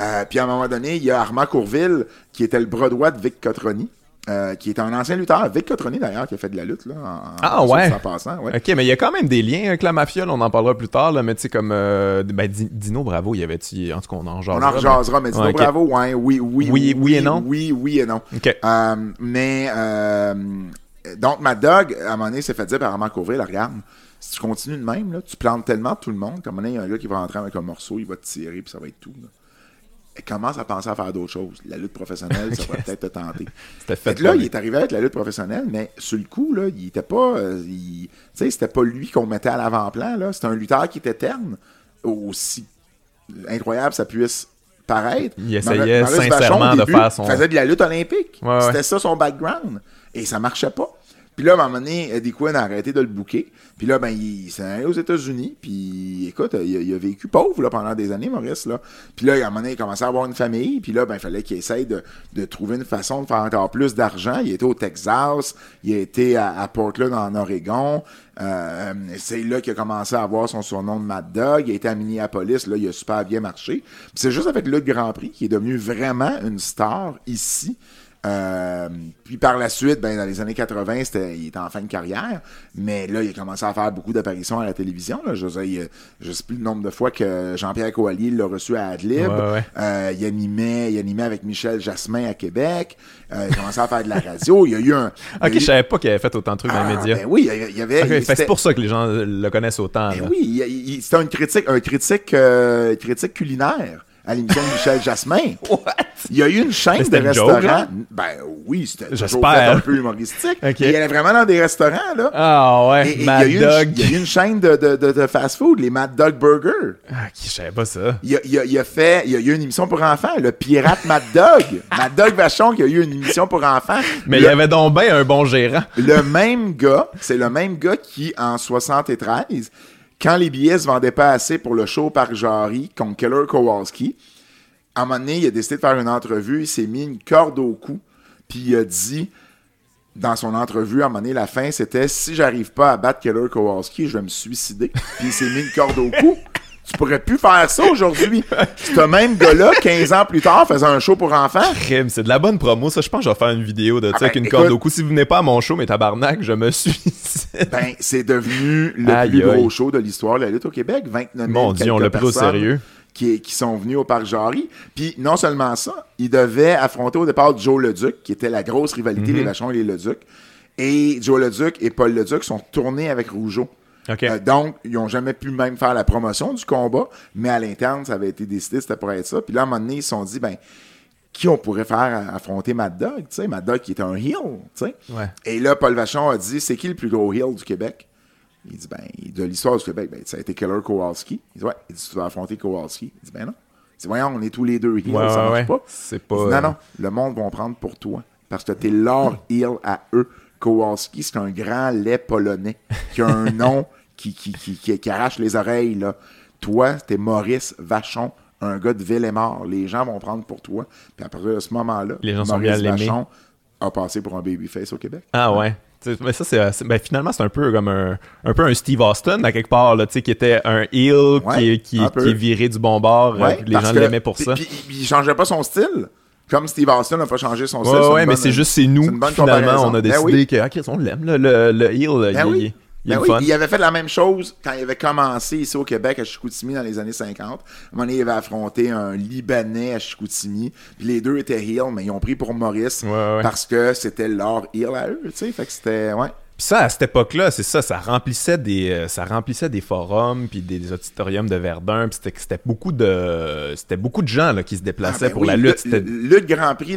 Euh, puis à un moment donné, il y a Armand Courville, qui était le bras droit de Vic Cotroni. Euh, qui est un ancien lutteur, Vic Cotroni d'ailleurs, qui a fait de la lutte là, en, Ah, en- ouais. passant, ouais. Ok, mais il y a quand même des liens avec la mafia, là, on en parlera plus tard, là, mais tu sais, comme euh, ben, Di- Dino Bravo, il y avait-tu. En tout cas, on en On jasera. en rejasera, mais Dino Ouais. Bravo, ouais, oui, oui, Oui, oui et non? Oui, oui et non. Ok. Euh, mais, euh, donc, Mad Dog, à un moment donné, s'est fait dire par Armand Courville, regarde, si tu continues de même, là, tu plantes tellement tout le monde, qu'à un moment donné, il y a un gars qui va rentrer avec un morceau, il va te tirer, puis ça va être tout. Là. Commence à penser à faire d'autres choses. La lutte professionnelle, ça va peut-être te tenter. (laughs) C'était Fait fait que là, il est arrivé avec la lutte professionnelle, mais sur le coup, là, il était pas. euh, Tu sais, c'était pas lui qu'on mettait à l'avant-plan, là. C'était un lutteur qui était terne. Aussi incroyable ça puisse paraître. Il essayait sincèrement de faire son- faisait de la lutte olympique. Ouais, ouais. C'était ça son background. Et ça marchait pas. Puis là, à un moment donné, Eddie Quinn a arrêté de le booker. Puis là, ben, il s'est allé aux États-Unis. Puis écoute, il a, vécu pauvre là, pendant des années, Maurice. Là. Puis là, à un moment donné, il commençait à avoir une famille. Puis là, ben, il fallait qu'il essaye de, trouver une façon de faire encore plus d'argent. Il était au Texas. Il a à, Portland, en Oregon. Euh, c'est là qu'il a commencé à avoir son surnom de Mad Dog. Il a été à Minneapolis. Là, il a super bien marché. C'est juste avec le Grand Prix qu'il est devenu vraiment une star ici. Euh, puis par la suite, ben, dans les années 80, c'était, il était en fin de carrière, mais là, il a commencé à faire beaucoup d'apparitions à la télévision. Là. Je, dire, il- je sais plus le nombre de fois que Jean-Pierre Coallier l'a reçu à Adlib. Ouais, ouais. Euh, il, animait, il animait avec Michel Jasmin à Québec. Euh, il a commencé à faire de la radio. Il y a eu un... Ok, eu- je savais pas qu'il avait fait autant de trucs dans les Ah, médias. ben oui, il y avait... c'est pour ça que les gens le connaissent autant. ben oui, c'était un critique, un critique, euh, critique culinaire à l'émission de Michel (laughs) Jasmin. What? Il y a eu une chaîne de une restaurants. là? Ben oui, c'était toujours un peu humoristique. Ok. Et il allait vraiment dans des restaurants, là. Ah ouais, Et- et il y, Mad a eu une, Dog. il y a eu une chaîne de, de, de, de fast-food, les Mad Dog Burger. Ah, qui- je savais pas ça? Il a, il a- il a fait, il y a eu une émission pour enfants, le pirate Mad Dog. (laughs) Mad Dog Vachon qui a eu une émission pour enfants. Mais le, il y avait donc bien un bon gérant. le même gars, c'est le même gars qui, en 73, quand les billets se vendaient pas assez pour le show par Jarry contre Keller Kowalski, à un moment il a décidé de faire une entrevue, il s'est mis une corde au cou, puis il a dit, dans son entrevue, à un moment la fin, c'était « Si j'arrive pas à battre Keller Kowalski, je vais me suicider. » Puis il s'est mis une corde au cou. Tu pourrais plus faire ça aujourd'hui. (laughs) Ce même gars-là, 15 ans plus tard, faisait un show pour enfants. C'est de la bonne promo, ça. Je pense que je vais faire une vidéo de ça Ah ben, avec une écoute- corde au cou. Si vous venez pas à mon show, mais tabarnak, je me suis. (laughs) Ben, c'est devenu le Aïe, plus aïe. gros show de l'histoire de la lutte au Québec. 29 000 Mon Dieu, on l'a pris au sérieux. Qui, qui sont venus au Parc Jarry. Puis non seulement ça, ils devaient affronter au départ Joe Leduc, qui était la grosse rivalité Mhm. les Vachons et les Leduc. Et Joe Leduc et Paul Leduc sont tournés avec Rougeau. Euh, donc, ils n'ont jamais pu même faire la promotion du combat, mais à l'interne, ça avait été décidé, c'était pour être ça. Puis là, à un moment donné, ils se sont dit, ben, qui on pourrait faire affronter Mad Dog, tu sais, Mad Dog qui était un heel, tu sais? Ouais. Et là, Paul Vachon a dit, c'est qui le plus gros heel du Québec? Il dit, ben, de l'histoire du Québec, ben, ça a été Keller Kowalski. Il dit, ouais, il dit, tu vas affronter Kowalski. Il dit, ben non. Il dit, voyons, on est tous les deux heels, Ouais, ça marche ouais. pas. C'est Il pas. dit, euh, non, non, le monde va en prendre pour toi. Parce que t'es leur heel à eux. Kowalski, c'est un grand lait polonais qui a un (laughs) nom qui, qui, qui, qui, qui arrache les oreilles. Là. Toi, t'es Maurice Vachon, un gars de Villemort. Les gens vont prendre pour toi. Puis à partir de ce moment-là, Les gens sont Maurice. Vachon a passé pour un babyface au Québec. Ah ouais. Mais ça, c'est, euh, ben, finalement, c'est un peu comme un, un peu un Steve Austin, à quelque part, là, tu sais, qui était un heel Ouais, qui, est- qui, un qui est viré du bon bord. euh, Ouais, les gens l'aimaient pour ça. Puis il changeait pas son style. Comme Steve Austin n'a pas changé son style. Ouais, mais c'est juste, c'est nous, finalement, on a Ben décidé oui. que, ah, on l'aime, là, le, le heel, Ben il, oui. il- Ben le oui, il avait fait la même chose quand il avait commencé ici au Québec à Chicoutimi dans les années 50. À un moment donné, il avait affronté un Libanais à Chicoutimi. Puis les deux étaient heel, mais ils ont pris pour Maurice ouais. parce que c'était leur heel à eux, tu sais. Fait que c'était, ouais. Puis ça, à cette époque-là, c'est ça, ça remplissait des, euh, ça remplissait des forums puis des, des auditoriums de Verdun. Puis c'était, beaucoup de, c'était beaucoup de gens là, qui se déplaçaient Ah, ben pour oui, la lutte. Le- Lutte Grand Prix,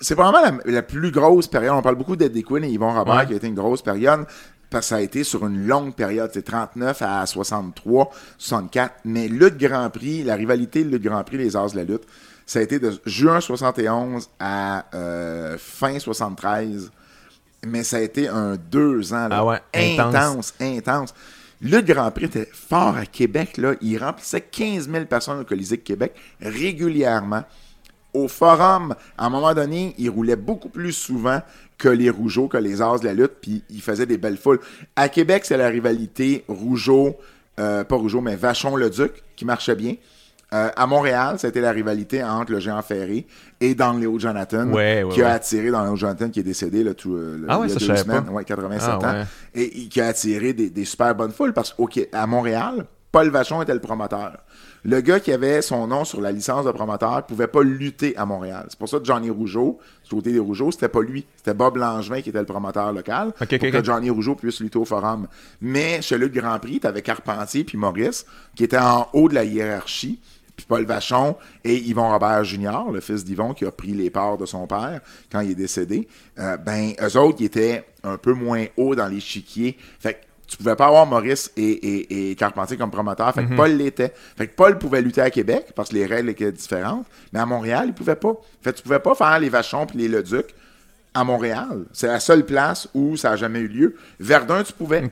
c'est probablement la, la plus grosse période. On parle beaucoup d'Eddie Quinn et Yvon Robert Ouais. qui a été une grosse période. Parce que ça a été sur une longue période, c'est 39 à 63, 64. Mais Lutte Grand Prix, la rivalité Lutte Grand Prix, les As de la lutte, ça a été de juin 71 à euh, fin 73. Mais ça a été un deux ans là, Ah ouais, intense. intense, intense. Le Grand Prix était fort à Québec. Là. Il remplissait 15 000 personnes au Colisée de Québec régulièrement. Au forum, à un moment donné, il roulait beaucoup plus souvent que les Rougeaux, que les As de la lutte, puis il faisait des belles foules. À Québec, c'est la rivalité Rougeau, euh, pas Rougeau, mais Vachon-le-Duc qui marchait bien. Euh, à Montréal, c'était la rivalité entre le géant ferré et Don Léo Jonathan, Ouais, ouais, qui a attiré Don Léo Jonathan, qui est décédé là, tout, euh, Ah ouais, il y a deux semaines, ouais, 87 Ah ans, et, et qui a attiré des, des super bonnes foules parce qu'à Montréal, Paul Vachon était le promoteur. Le gars qui avait son nom sur la licence de promoteur pouvait pas lutter à Montréal. C'est pour ça que Johnny Rougeau, du côté des Rougeaux, c'était pas lui. C'était Bob Langevin qui était le promoteur local pour que. Johnny Rougeau puisse lutter au forum. Mais chez le Grand Prix, tu avais Carpentier puis Maurice qui étaient en haut de la hiérarchie. Puis Paul Vachon et Yvon Robert Junior, le fils d'Yvon qui a pris les parts de son père quand il est décédé, euh, ben eux autres, ils étaient un peu moins haut dans l'échiquier. Fait que tu pouvais pas avoir Maurice et, et, et Carpentier comme promoteur. Fait que Paul l'était. Fait que Paul pouvait lutter à Québec parce que les règles étaient différentes. Mais à Montréal, il pouvait pas. Fait que tu pouvais pas faire les Vachons puis les Leduc à Montréal. C'est la seule place où ça a jamais eu lieu. Verdun, tu pouvais.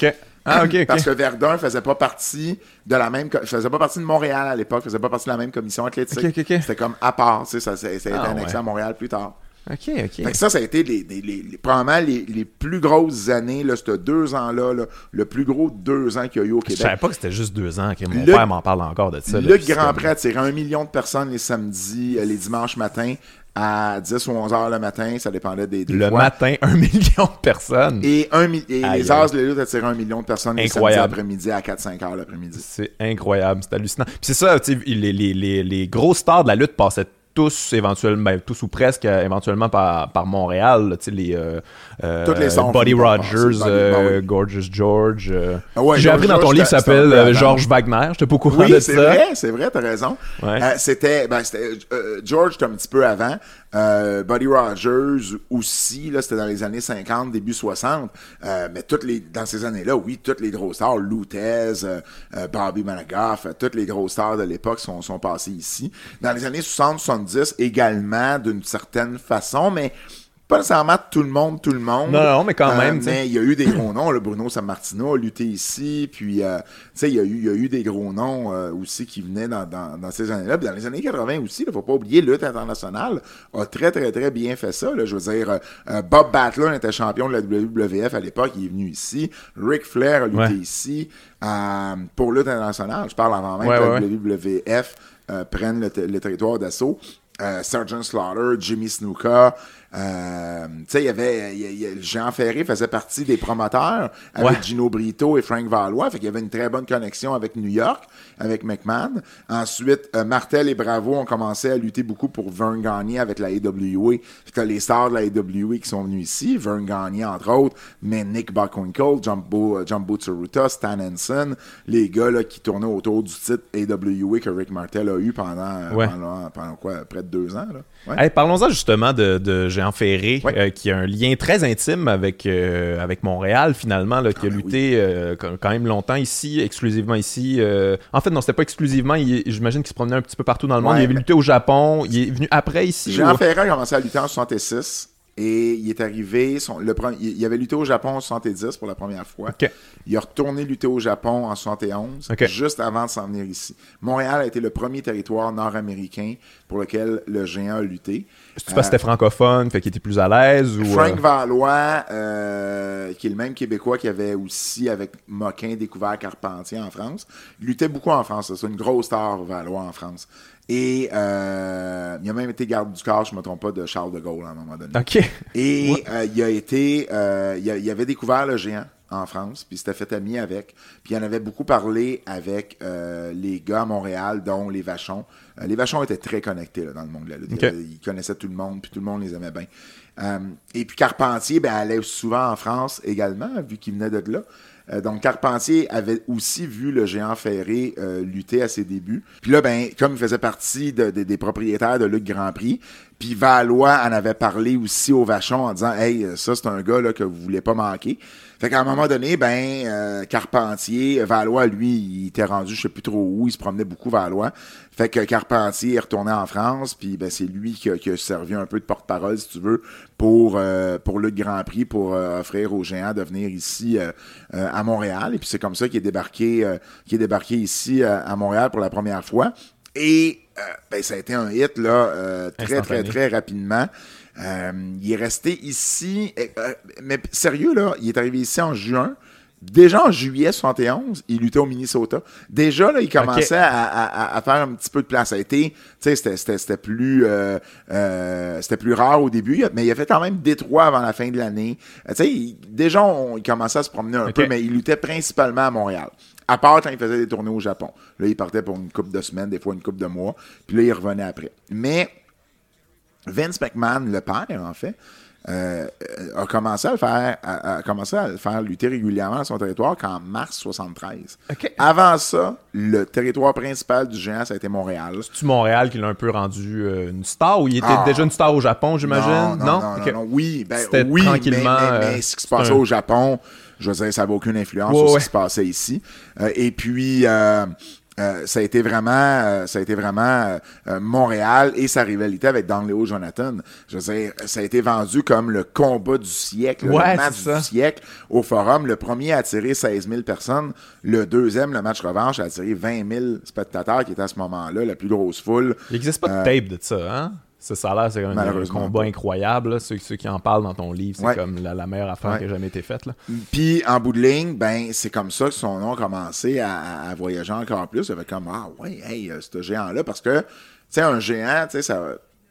Ah. Parce que Verdun faisait pas partie de la même, faisait pas partie de Montréal à l'époque, faisait pas partie de la même commission athlétique. Ok, ok, ok. C'était comme à part, tu sais, ça, ça, ça a été Ah, annexé ouais. à Montréal plus tard. Ok, Fait ok. que ça, ça a été les, les- les- les- probablement les, les plus grosses années, là, ces deux ans-là, là, le plus gros deux ans qu'il y a eu au Je Québec. savais pas que c'était juste deux ans que mon Le- père m'en parle encore de ça. là, Le c'est Grand Prix attirait un million de personnes les samedis, euh, les dimanches matins, à 10 ou 11 heures le matin, ça dépendait des, des Le fois. matin, un (laughs) million de personnes. Et, un, mi- et les. As de la lutte attiraient un million de personnes Incroyable. après-midi à 4-5 heures l'après-midi. C'est incroyable, c'est hallucinant. Puis c'est ça, les, les, les, les gros stars de la lutte passaient tous éventuellement, ben, tous ou presque euh, éventuellement par, par Montréal. Tu sais, les, euh, euh, les Buddy Rogers, euh, ben oui. Gorgeous George. euh. Ah ouais, J'ai appris dans George ton livre, George, s'appelle euh, avant. Georges Wagner. J'étais pas au courant de Oui, c'est ça. vrai, c'est vrai, t'as raison. Ouais. Euh, c'était, ben, euh, George, un petit peu avant. Euh, Buddy Rogers aussi, là, c'était dans les années 50, début 60. Euh, mais toutes les, dans ces années-là, oui, toutes les grosses stars, Lou Thez, euh, euh, Bobby Managoff, euh, toutes les grosses stars de l'époque sont, sont passées ici. Dans les années 60-70, également, d'une certaine façon, mais pas nécessairement tout le monde, tout le monde. Non, non, mais quand Euh, même, mais il y a eu des gros noms. Le Bruno Sammartino a lutté ici. Puis, euh, tu sais, il y, a eu- y a eu des gros noms euh, aussi qui venaient dans, dans, dans ces années-là. Puis dans les années 80 aussi, il ne faut pas oublier, Lutte internationale a très, très, très bien fait ça. Là. Je veux dire, euh, Bob Backlund était champion de la WWF à l'époque. Il est venu ici. Ric Flair a lutté Ouais. ici pour Lutte internationale. Je parle avant même Ouais, que la WWF prenne le, le territoire d'assaut. Euh, Sergeant Slaughter, Jimmy Snuka, euh, tu sais, il y avait, y y Jean Ferré faisait partie des promoteurs avec Ouais. Gino Brito et Frank Valois, fait qu'il y avait une très bonne connexion avec New York, avec McMahon. Ensuite, euh, Martel et Bravo ont commencé à lutter beaucoup pour Vern Gagne avec la AWA. Fait que les stars de la AWA qui sont venus ici, Vern Gagne entre autres, mais Nick Buckwinkle, Jumbo, Jumbo Tsuruta, Stan Henson, les gars là, qui tournaient autour du titre AWA que Rick Martel a eu pendant, euh, Ouais. pendant, pendant quoi, près de deux ans. Ouais. Parlons-en justement de, de Jean Ferré, Ouais. euh, qui a un lien très intime avec, euh, avec Montréal, finalement, là, qui a ben lutté quand même longtemps ici, exclusivement ici. En fait, non, c'était pas exclusivement. il- J'imagine qu'il se promenait un petit peu partout dans le monde. Ouais, il avait ben- lutté au Japon. Il est venu après ici. Jean ou- Ferrand a commencé à lutter en 66 et il est arrivé, son, le, pre- il il avait lutté au Japon en 70 pour la première fois. Il a retourné lutter au Japon en 71, Ok. juste avant de s'en venir ici. Montréal a été le premier territoire nord-américain pour lequel le géant a lutté. C'est parce que c'était francophone, fait qu'il était plus à l'aise ou. Frank euh, Valois, euh, qui est le même Québécois qui avait aussi, avec Moquin, découvert Carpentier en France. Il luttait beaucoup en France. C'est une grosse star, Valois, en France. Et euh, il a même été garde du corps, je ne me trompe pas, de Charles de Gaulle à un moment donné. Ok. Et euh, il a été, euh, il, a- il avait découvert le géant en France, puis il s'était fait ami avec. Puis il en avait beaucoup parlé avec les gars à Montréal, dont les Vachons. Les Vachons étaient très connectés là, dans le monde de la lutte. Ok. Ils, connaissaient tout le monde, puis tout le monde les aimait bien. Et puis Carpentier, ben, allait souvent en France également, vu qu'il venait de là. Euh, donc Carpentier avait aussi vu le géant ferré euh, lutter à ses débuts. Puis là, ben, comme il faisait partie de- de- des propriétaires de Luc Grand Prix, puis Valois en avait parlé aussi au Vachon en disant Hey, ça c'est un gars là, que vous voulez pas manquer. Fait qu'à un moment donné, ben, euh, Carpentier, Valois, lui, il était rendu, je sais plus trop où, il se promenait beaucoup Valois. Fait que Carpentier est retourné en France, puis ben, c'est lui qui a, qui a servi un peu de porte-parole, si tu veux, pour, euh, pour le Grand Prix, pour euh, offrir aux géants de venir ici euh, à Montréal. Et puis c'est comme ça qu'il est débarqué, qu'il est débarqué ici à Montréal pour la première fois. Et ben, ça a été un hit là, très, très, très rapidement. Il est resté ici, mais sérieux, là, il est arrivé ici en juin. Déjà en juillet 71, il luttait au Minnesota. Déjà, là, il commençait à, à- à faire un petit peu de place. Ça a été, tu sais, c'était- plus, euh, euh, c'était plus rare au début, mais il a fait quand même Détroit avant la fin de l'année. Euh, Tu sais, il- déjà, on- il commençait à se promener un peu, mais il luttait principalement à Montréal. À part quand il faisait des tournées au Japon. Là, il partait pour une couple de semaines, des fois une couple de mois, puis là, il revenait après. Mais Vince McMahon, le père, en fait, euh, euh, a commencé à le faire, a, a commencé à le faire lutter régulièrement dans son territoire qu'en mars 73. Ok. Avant ça, le territoire principal du géant, ça a été Montréal. C'est-tu Montréal qui l'a un peu rendu euh, une star ou il était Ah. déjà une star au Japon, j'imagine? Non, non, non, non, non. Oui, ben, oui, tranquillement, mais, mais- mais euh, ce qui se passait un- au Japon, je veux dire, ça n'avait aucune influence Ouais, sur ce ouais. qui se passait ici. Euh, et puis, euh, ça a été vraiment, euh, ça a été vraiment euh, Montréal et sa rivalité avec Don Leo Jonathan. Je veux dire, ça a été vendu comme le combat du siècle, Ouais, le match du siècle au forum. Le premier a attiré 16 000 personnes. Le deuxième, le match revanche, a attiré 20 000 spectateurs qui étaient à ce moment-là la plus grosse foule. Il n'existe pas de tape de ça, hein? A l'air, c'est quand même un combat incroyable. là. Ceux, ceux qui en parlent dans ton livre, c'est Ouais. comme la, la meilleure affaire Ouais. qui a jamais été faite. Là. Puis en bout de ligne, ben c'est comme ça que son nom a commencé à, voyager encore plus. Il avait comme ah ouais, hey, euh, ce géant-là, parce que tu sais, un géant, tu sais, ça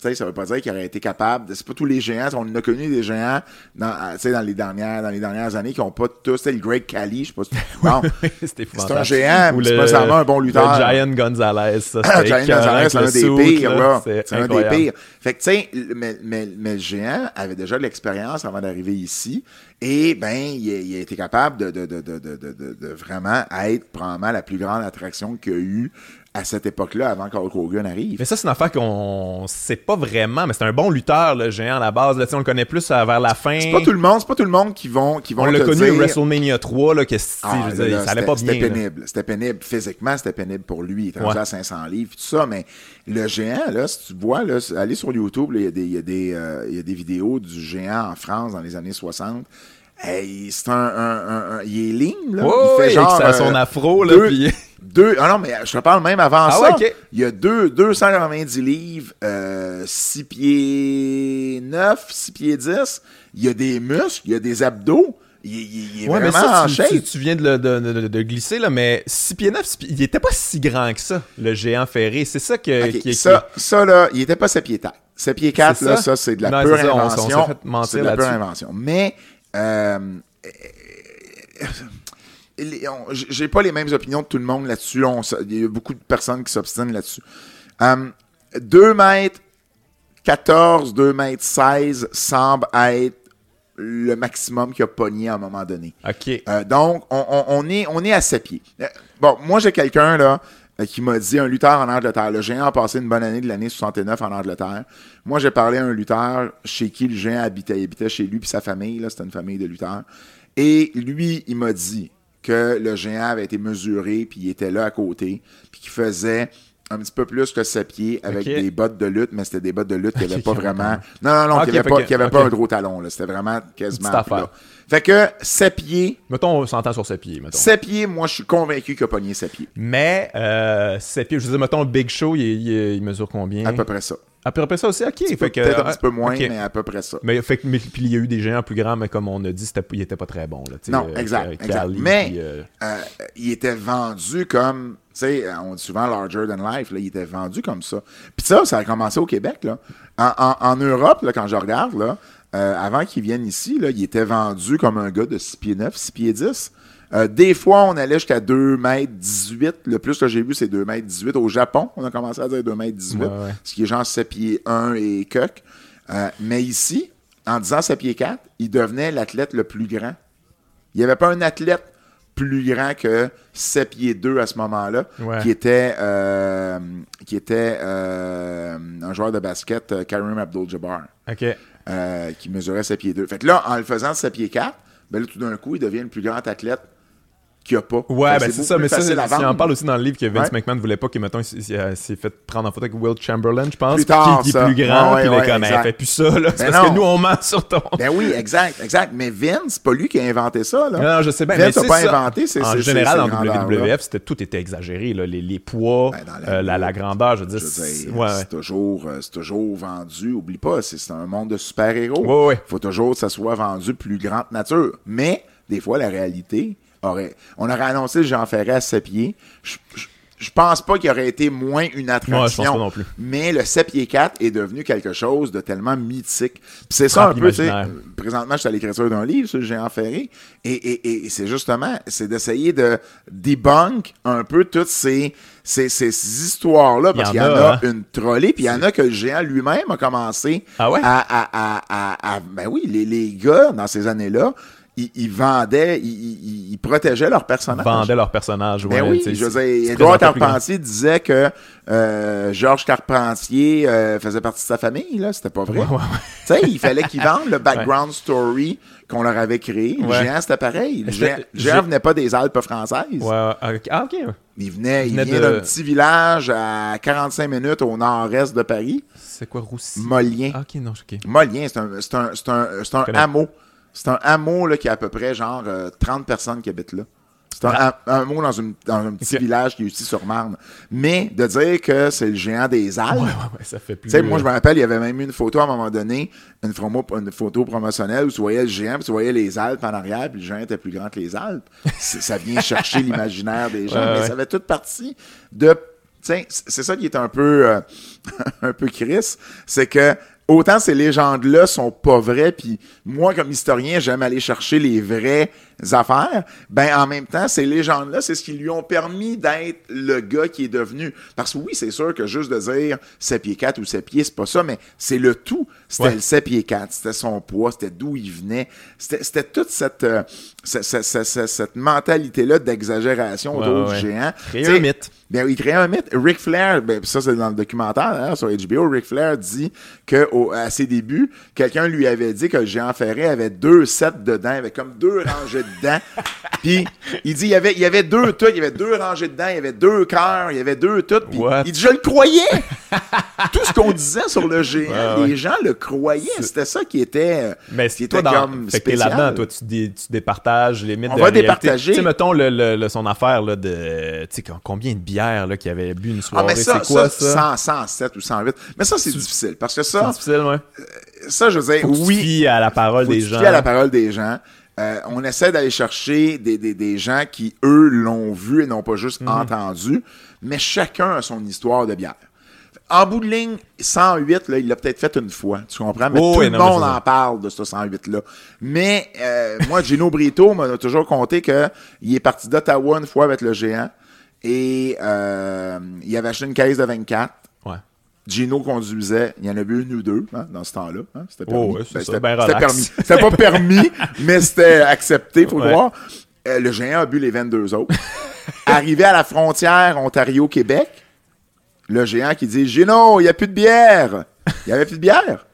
sais, ça veut pas dire qu'il aurait été capable. C'est pas tous les géants. On a connu des géants dans, euh, dans les dernières, dans les dernières années qui ont pas tous. C'était le Greg Cali, je sais pas si (laughs) bon, C'était C'est un géant, Ou mais c'est pas un bon lutteur. Le Giant Gonzalez, ça. (laughs) Ah, Giant Gonzalez, c'est un des pires, là. C'est C'est un des pires. Fait que, tu sais, mais, mais, mais le géant avait déjà de l'expérience avant d'arriver ici. Et, ben, il, a- il a été capable de, de, de, de, de, de, de- de vraiment être, probablement, la plus grande attraction qu'il y a eu à cette époque-là, avant qu'Hulk Hogan arrive. Mais ça, c'est une affaire qu'on sait pas vraiment, mais c'est un bon lutteur, le géant, à la base. Là, on le connaît plus euh, vers la fin. C'est pas tout le monde, c'est pas tout le monde qui vont, qui vont on l'a connu dire... à WrestleMania 3, là, que si, Ah, je veux dire, ça allait c'était- pas bien. C'était pénible. C'était pénible. Physiquement, c'était pénible pour lui. Il était Ouais. à 500 livres, tout ça. Mais le géant, là, si tu vois, là, allez sur YouTube, il y a des, y a des, euh, y a des vidéos du géant en France dans les années 60. Hey, c'est un, un, un- un- il est ligne, là. Il fait ouais, genre. sa- son euh, afro, là, deux, puis- deux- ah non, mais je te parle même avant Ah ça. ouais. Il y a deux, 290 livres, euh, 6 pieds 9, 6 pieds 10. Il y a des muscles, il y a des abdos. Il, il- il est Ouais, mais ça, en tu, shape. tu, tu viens de, le- de, de- de glisser, là, mais 6 pieds 9, il était pas si grand que ça, le géant ferré. C'est ça que, qui, ça, ça, là, il était pas 7 pieds 4. 7 pieds 4, C'est là, ça? ça, c'est de la Non, pure c'est ça, on- on s'est invention. fait mentir C'est de la pure invention. Mais, euh, j'ai pas les mêmes opinions de tout le monde là-dessus. Il y a beaucoup de personnes qui s'obstinent là-dessus. Euh, 2 mètres 14, 2 mètres 16 semble être le maximum qu'il a pogné à un moment donné. Ok. Euh, donc, on, on- on est, on est à sept pieds. Euh, bon, moi, j'ai quelqu'un, là, euh, qui m'a dit, un lutteur en Angleterre. Le géant a passé une bonne année de l'année 69 en Angleterre. Moi, j'ai parlé à un lutteur chez qui le géant habitait. Il habitait chez lui puis sa famille, là, c'était une famille de lutteurs. Et lui, il m'a dit que le géant avait été mesuré puis il était là à côté puis qu'il faisait un petit peu plus que 7 pieds avec des bottes de lutte, mais c'était des bottes de lutte qui n'avaient pas vraiment... Non, non, non, qui n'avaient pas, qui avaient pas un gros talon. là. C'était vraiment quasiment plat. Fait que 7 pieds, Mettons, on s'entend sur 7 pieds, mettons. 7 pieds, moi, je suis convaincu qu'il a pogné 7 pieds. Mais, euh, 7 pieds, je veux dire, mettons, Big Show, il, il- il mesure combien? À peu près ça. À peu près ça aussi, ok. Peut-être un euh, petit peu moins, mais à peu près ça. Mais, fait mais- puis il y a eu des géants plus grands, mais comme on a dit, il était pas très bon. Là, Non, euh, exact, Cali, exact. Mais puis, euh, il était vendu comme, sais, on dit souvent larger than life, là, il était vendu comme ça. Puis ça, ça a commencé au Québec, là. En, en- en Europe, là, quand je regarde, là, euh, avant qu'il vienne ici, là, il était vendu comme un gars de 6 pieds 9, 6 pieds 10. Euh, des fois, on allait jusqu'à 2 mètres 18. Le plus que j'ai vu, c'est 2 mètres 18. Au Japon, on a commencé à dire 2 mètres 18. Ouais, ouais. Ce qui est genre 7 pieds 1 et coq. Euh, mais ici, en disant 7 pieds 4, il devenait l'athlète le plus grand. Il n'y avait pas un athlète plus grand que 7 pieds 2 à ce moment-là, Ouais. qui était, euh, qui était euh, un joueur de basket, euh, Karim Abdul-Jabbar, euh, qui mesurait 7 pieds 2. Fait que là, en le faisant 7 pieds 4, ben là, tout d'un coup, il devient le plus grand athlète qu'il n'y a pas. Ouais, Fait ben c'est ça, mais ça, c'est- il en vendre. parle aussi dans le livre que Vince Ouais. McMahon voulait pas que, mettons, il, il, euh, s'est fait prendre en photo avec Will Chamberlain, je pense, Plus tard, qui, est plus grand, puis il est comme, fais plus ça, là, c'est Ben parce que nous, on ment sur ton... Ben oui, exact, exact. Mais Vince, c'est pas lui qui a inventé ça, là. Non, non, je sais bien, Vince mais n'a c'est pas ça. inventé ces- En général, en. WWF, c'était tout était exagéré, là, les, les poids, Ben, la- euh, la, la grandeur, je veux dire. C'est- c'est toujours, euh, c'est toujours vendu. Oublie pas, c'est c'est un monde de super-héros. Ouais. faut toujours que ça soit vendu plus grande nature. Mais, des fois, la réalité aurait. On aurait annoncé le Jean Ferret à 7 pieds. Je, je- je pense pas qu'il aurait été moins une attraction. Ouais, je pense pas non plus. Mais le 7 pieds 4 est devenu quelque chose de tellement mythique. C'est ça un peu, tu sais. Présentement, je suis à l'écriture d'un livre sur le géant ferré. Et, et, et c'est justement, c'est d'essayer de debunk un peu toutes ces, ces, ces histoires-là. Y Parce en qu'il y en a, hein. une trollée. Puis il y en a que le géant lui-même a commencé Ah ouais? à, à, à, à- à- Ben oui, les, les gars, dans ces années-là, ils, ils vendaient, ils, ils- ils protégeaient leur personnage. vendaient leur personnage. Ben ouais, oui, je veux grand. Carpentier disait que euh, Georges Carpentier euh, faisait partie de sa famille, là. C'était pas vrai. Ouais, ouais, ouais. Tu sais, il fallait qu'ils vendent le (laughs) background story qu'on leur avait créé. Le géant, c'était pareil. Le géant, géant venait pas des Alpes françaises. Ouais. Ah, ok. Il venait, il venait de- d'un petit village à 45 minutes au nord-est de Paris. C'est quoi Roussy? Molien. Ah, ok, non, ok. Molien, c'est un, c'est un, un, un hameau. C'est un hameau là, qui a à peu près genre euh, 30 personnes qui habitent là. C'est un, ha- un hameau dans, une- dans un petit village qui est aussi sur Marne. Mais de dire que c'est le géant des Alpes, Ouais, ouais, ouais, ça fait plus. tu sais, moi, je me rappelle, il y avait même eu une photo à un moment donné, une, promo- une photo promotionnelle où tu voyais le géant, puis tu voyais les Alpes en arrière, puis le géant était plus grand que les Alpes. (laughs) Ça vient chercher l'imaginaire des gens, mais ça fait toute partie de sais, c'est ça qui est un peu, euh, (laughs) un peu Chris, c'est que autant ces légendes-là sont pas vraies, puis moi, comme historien, j'aime aller chercher les vraies affaires, ben en même temps, ces légendes-là, c'est ce qui lui ont permis d'être le gars qui est devenu. Parce que oui, c'est sûr que juste de dire 7 pieds 4 ou 7 pieds, c'est pas ça, mais c'est le tout. C'était Ouais. le 7 pieds 4, c'était son poids, c'était d'où il venait. C'était toute cette, euh, cette, cette- cette- mentalité-là d'exagération Ouais, autour ouais, du géant. Créer un mythe. ben, il crée un mythe. Ric Flair, ben, ça c'est dans le documentaire hein, sur HBO, Ric Flair dit que au- à ses débuts, quelqu'un lui avait dit que le géant ferré avait deux sets dedans, avait comme deux rangées de dents. Puis il dit il y avait il y avait deux tout, il y avait deux rangées de dents, il y avait deux cœurs, il y avait deux tout. Puis What? il dit je le croyais. Tout ce qu'on disait sur le géant, Ouais, ouais. les gens le croyaient. C'était ça qui était, euh, Mais qui c'est était toi, dans, comme fait que là-dedans, toi, tu, dé- tu départages les mythes On de va réalité. départager. Tu sais, mettons, le, le- le- son affaire, là, de, tu sais, com- combien de bières, là, qu'il avait bu une Ah, soirée, mais ça, c'est quoi, ça, ça? 100, 107 ou 108. Mais ça, c'est difficile. Parce que C'est ça, difficile, ouais. ça, je veux dire, Faut tu oui. fies à la parole des tu gens. à la parole des gens. Euh, on essaie d'aller chercher des, des, des gens qui, eux, l'ont vu et n'ont pas Mhm. juste entendu, mais chacun a son histoire de bière. En bout de ligne, 108, là, il l'a peut-être fait une fois, tu comprends? Mais Oh, tout oui, le non, monde en parle de ce 108-là. Mais euh, moi, Gino Brito m'a toujours conté que il est parti d'Ottawa une fois avec le géant et euh, il avait acheté une caisse de 24. Ouais. Gino conduisait, il y en a bu une ou deux hein, dans ce temps-là. hein, c'était permis. Oh, ouais, c'était, ben permis. C'était pas (laughs) permis, mais c'était accepté, faut le Ouais. voir. Euh, le géant a bu les 22 autres. Arrivé à la frontière Ontario-Québec, le géant qui dit Gino, il n'y a plus de bière. Il n'y avait plus de bière?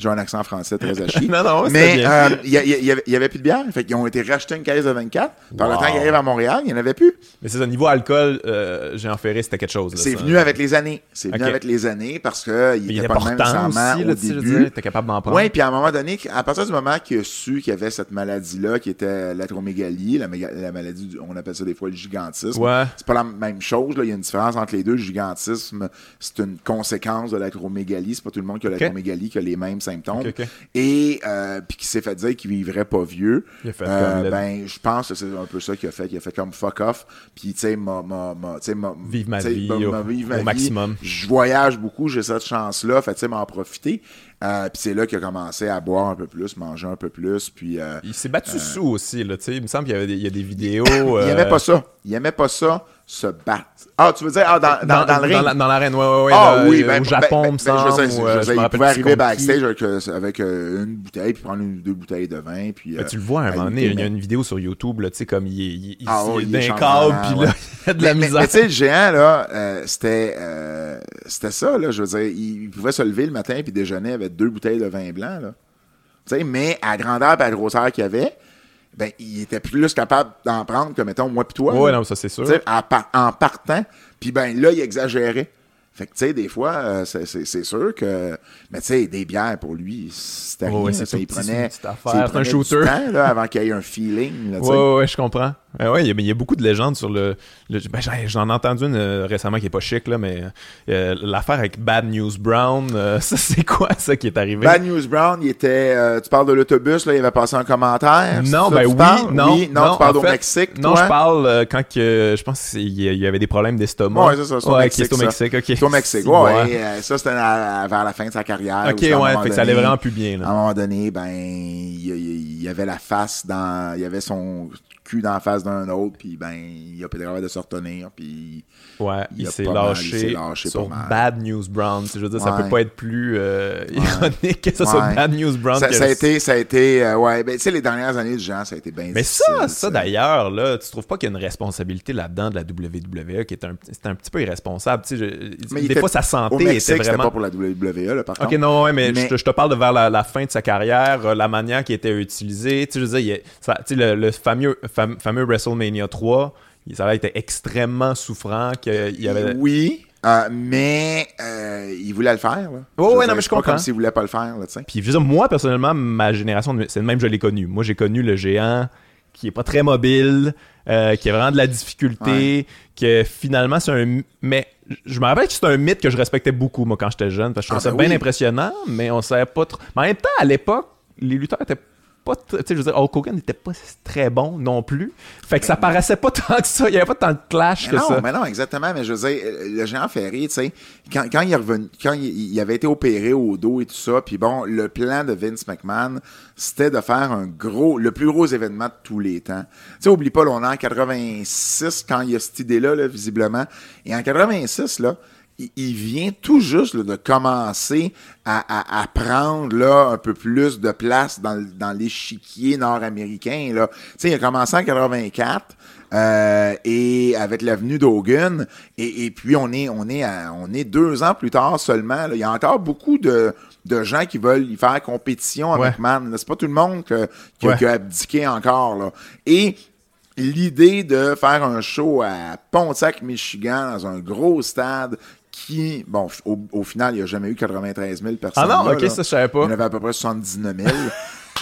J'ai un accent français très (laughs) à chier. Non, non, c'était Mais euh, il y, y avait- il y avait plus de bière. Fait qu'ils ont été rachetés une caisse de 24. Par le temps qu'ils arrivent à Montréal, il n'y en avait plus. Mais c'est ça, niveau alcool, euh, Jean Ferré, c'était quelque chose. C'est venu avec les années. C'est venu avec les années parce que il Il était pas le même aussi, au là, début. capable d'en prendre. Oui, puis à un moment donné, à partir du moment qu'il a su qu'il y avait cette maladie-là, qui était l'acromégalie, la, maladie, du- on appelle ça des fois le gigantisme. Ouais. C'est pas la même chose, là. il y a une différence entre les deux. Le gigantisme, c'est une conséquence de l'acromégalie. C'est pas tout le monde qui a l'acromégalie qui a les mêmes symptômes. Et euh, puis qui s'est fait dire qu'il vivrait pas vieux. Il a fait Euh, comme ben, je pense que c'est un peu ça qu'il a fait. Il a fait comme fuck off. Puis, tu sais, m'a, m'a, m'a- Vive ma vie m'a- au- m'a- vive au ma vie. maximum. Je voyage beaucoup, j'ai cette chance-là. Fait, tu sais, m'en profiter. Euh, puis c'est là qu'il a commencé à boire un peu plus, manger un peu plus. Puis, euh, Il s'est battu sous aussi, là, tu sais. Il me semble qu'il y avait des, il y a des vidéos. (coughs) il aimait pas ça. Il aimait pas ça, se battre. Ah, tu veux dire, ah, dans, dans, dans, le ring? la- Dans l'arène, ouais, ouais, ouais. Ah là, oui, ben, au Japon, ben, me ben, je semble. sais, ou, je sais, me il rappelle pouvait arriver backstage avec, euh, avec, euh, une bouteille, puis prendre une deux bouteilles de vin. Puis, Ben, euh, tu le vois à un moment donné, il y a une vidéo sur YouTube, là, tu sais, comme il est, il, il, Ah il il dans est un chambranlant, câble, puis là, (laughs) il y a de la mais, misère. mais tu sais, le géant, là, euh, c'était, c'était ça, là. Je veux dire, il, il pouvait se lever le matin puis déjeuner avec deux bouteilles de vin blanc, là. Tu sais, mais à la grandeur et à la grosseur qu'il avait, ben, il était plus capable d'en prendre que, mettons, moi pis toi. là. non, ça, c'est sûr. En, par- en partant, puis ben là, il exagérait. Fait que, tu sais, des fois, euh, c'est- sûr que... Mais tu sais, des bières, pour lui, c'était Ouais, rien. ouais, Ça, il prenait... une petite affaire, ça, il c'est un prenait du shooter. temps, là, avant qu'il y ait un feeling. Ouais, ouais, ouais, je comprends. Euh, ouais, il y, a- mais il y a beaucoup de légendes sur le. le- ben, j'en- ai entendu une euh, récemment qui est pas chic, là, mais euh, l'affaire avec Bad News Brown, euh, (laughs) ça, c'est quoi ça qui est arrivé? Bad News Brown, il était. tu parles de l'autobus, là, il avait passé un commentaire. non, c'est ben oui, non. Oui, non, tu parles au Mexique, Non, je parle quand que, je pense qu'il y, avait des problèmes d'estomac. Ouais, c'est ça, c'est au ouais, Mexique, qui est au. Mexique, ok. C'est au Mexique, ouais. ouais. et, ça, c'était vers la fin de sa carrière. Ok, c'est ouais, fait que ça allait vraiment plus bien, À un moment donné, ben, il y, il- il y avait la face dans. Il y avait son cul dans la face d'un autre, puis ben, il a pas de de se retenir, puis. Ouais, il s'est lâché, lâché sur. Bad News Brown. Je veux dire, ça peut pas être plus euh, ironique que ça soit Ouais. Bad News Brown. Ça, que ça a été, ça a été, euh, ouais, ben, tu sais, les dernières années du genre, ça a été bien Mais ça, ça d'ailleurs, là, tu trouves pas qu'il y a une responsabilité là-dedans de la WWE qui est un, c'est un petit peu irresponsable. Tu sais, Mais des fois, sa Au santé Mexique, était vraiment. pas pour la WWE, là, par Ok, contre. non, ouais, mais, Mais- Je, te, je te parle de vers la, la fin de sa carrière, euh, la manière qui était utilisée. Tu sais, je veux dire, il y a- ça- tu sais, le, le fameux, fam- fameux WrestleMania 3, il- ça a été extrêmement souffrant. qu'il y avait... Oui, euh, mais euh, il voulait le faire. Là. Oh, veux ouais, dire, non, mais je c'est pas comprends. comme s'il voulait pas le faire, là. Puis je veux dire, moi, personnellement, ma génération, c'est le même, je l'ai connu. Moi, j'ai connu le géant qui est pas très mobile, euh, qui a vraiment de la difficulté, que finalement, c'est un... Mais je me rappelle que c'était un mythe que je respectais beaucoup, moi, quand j'étais jeune, parce que je trouvais Ah, ça ben bien oui. impressionnant, mais on savait pas trop... Mais en même temps, à l'époque, les lutteurs étaient pas, tu sais, je veux dire, Hulk Hogan n'était pas très bon non plus. Fait que ça paraissait pas tant que ça. Il y avait pas tant de clash Mais que non, ça. mais non, exactement. Mais je veux dire, euh, le géant Ferry, tu sais, quand, quand il est revenu, quand il, il avait été opéré au dos et tout ça, puis bon, le plan de Vince McMahon, c'était de faire un gros, le plus gros événement de tous les temps. Tu sais, oublie pas, là, on est en 86 quand il y a cette idée-là, là, visiblement. Et en 86, là, il, vient tout juste là, de commencer à, à, à prendre là, un peu plus de place dans, dans l'échiquier nord-américain. Il a commencé en 84. euh, et avec l'avenue d'Hogan, et, et puis on est on est à- on est deux ans plus tard seulement. là. Il y a encore beaucoup de, de gens qui veulent y faire compétition Ouais. avec McMahon. là. C'est pas tout le monde que- qui, a- Ouais. qui a abdiqué encore. Là. Et l'idée de faire un show à Pontiac, Michigan, dans un gros stade qui, bon, au, au final, il n'y a jamais eu 93 000 personnes. Ah non, là, ok, là. ça, je savais pas. Il y en avait à peu près 79 000. (laughs)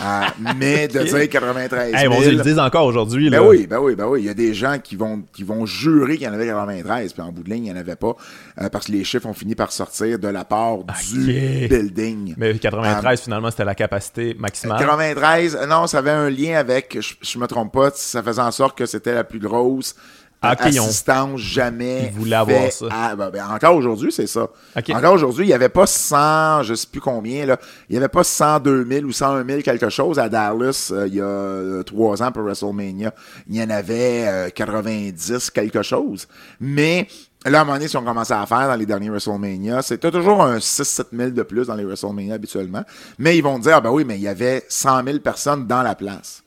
Euh, mais de dire 93 000. Hey, bon, ils le disent encore aujourd'hui. Ben oui, ben oui, ben oui. Il y a des gens qui vont, qui vont jurer qu'il y en avait 93, puis en bout de ligne, il n'y en avait pas, euh, parce que les chiffres ont fini par sortir de la part du building. Mais 93, finalement, c'était la capacité maximale. 93, euh, non, ça avait un lien avec, je, je me trompe pas, ça faisait en sorte que c'était la plus grosse Ok, ils ont- assistance jamais Ils voulaient avoir ça. à- ben, ben, encore aujourd'hui, c'est ça. Encore aujourd'hui, il n'y avait pas 100, je sais plus combien, là. Il n'y avait pas 102 000 ou 101 000 quelque chose à Dallas euh, il y a euh, trois ans pour WrestleMania. Il y en avait euh, 90 quelque chose. Mais là, à un moment donné, si on commençait à faire dans les derniers WrestleMania, c'était toujours un 6-7 000 de plus dans les WrestleMania habituellement. Mais ils vont dire, ah ben oui, mais il y avait 100 000 personnes dans la place.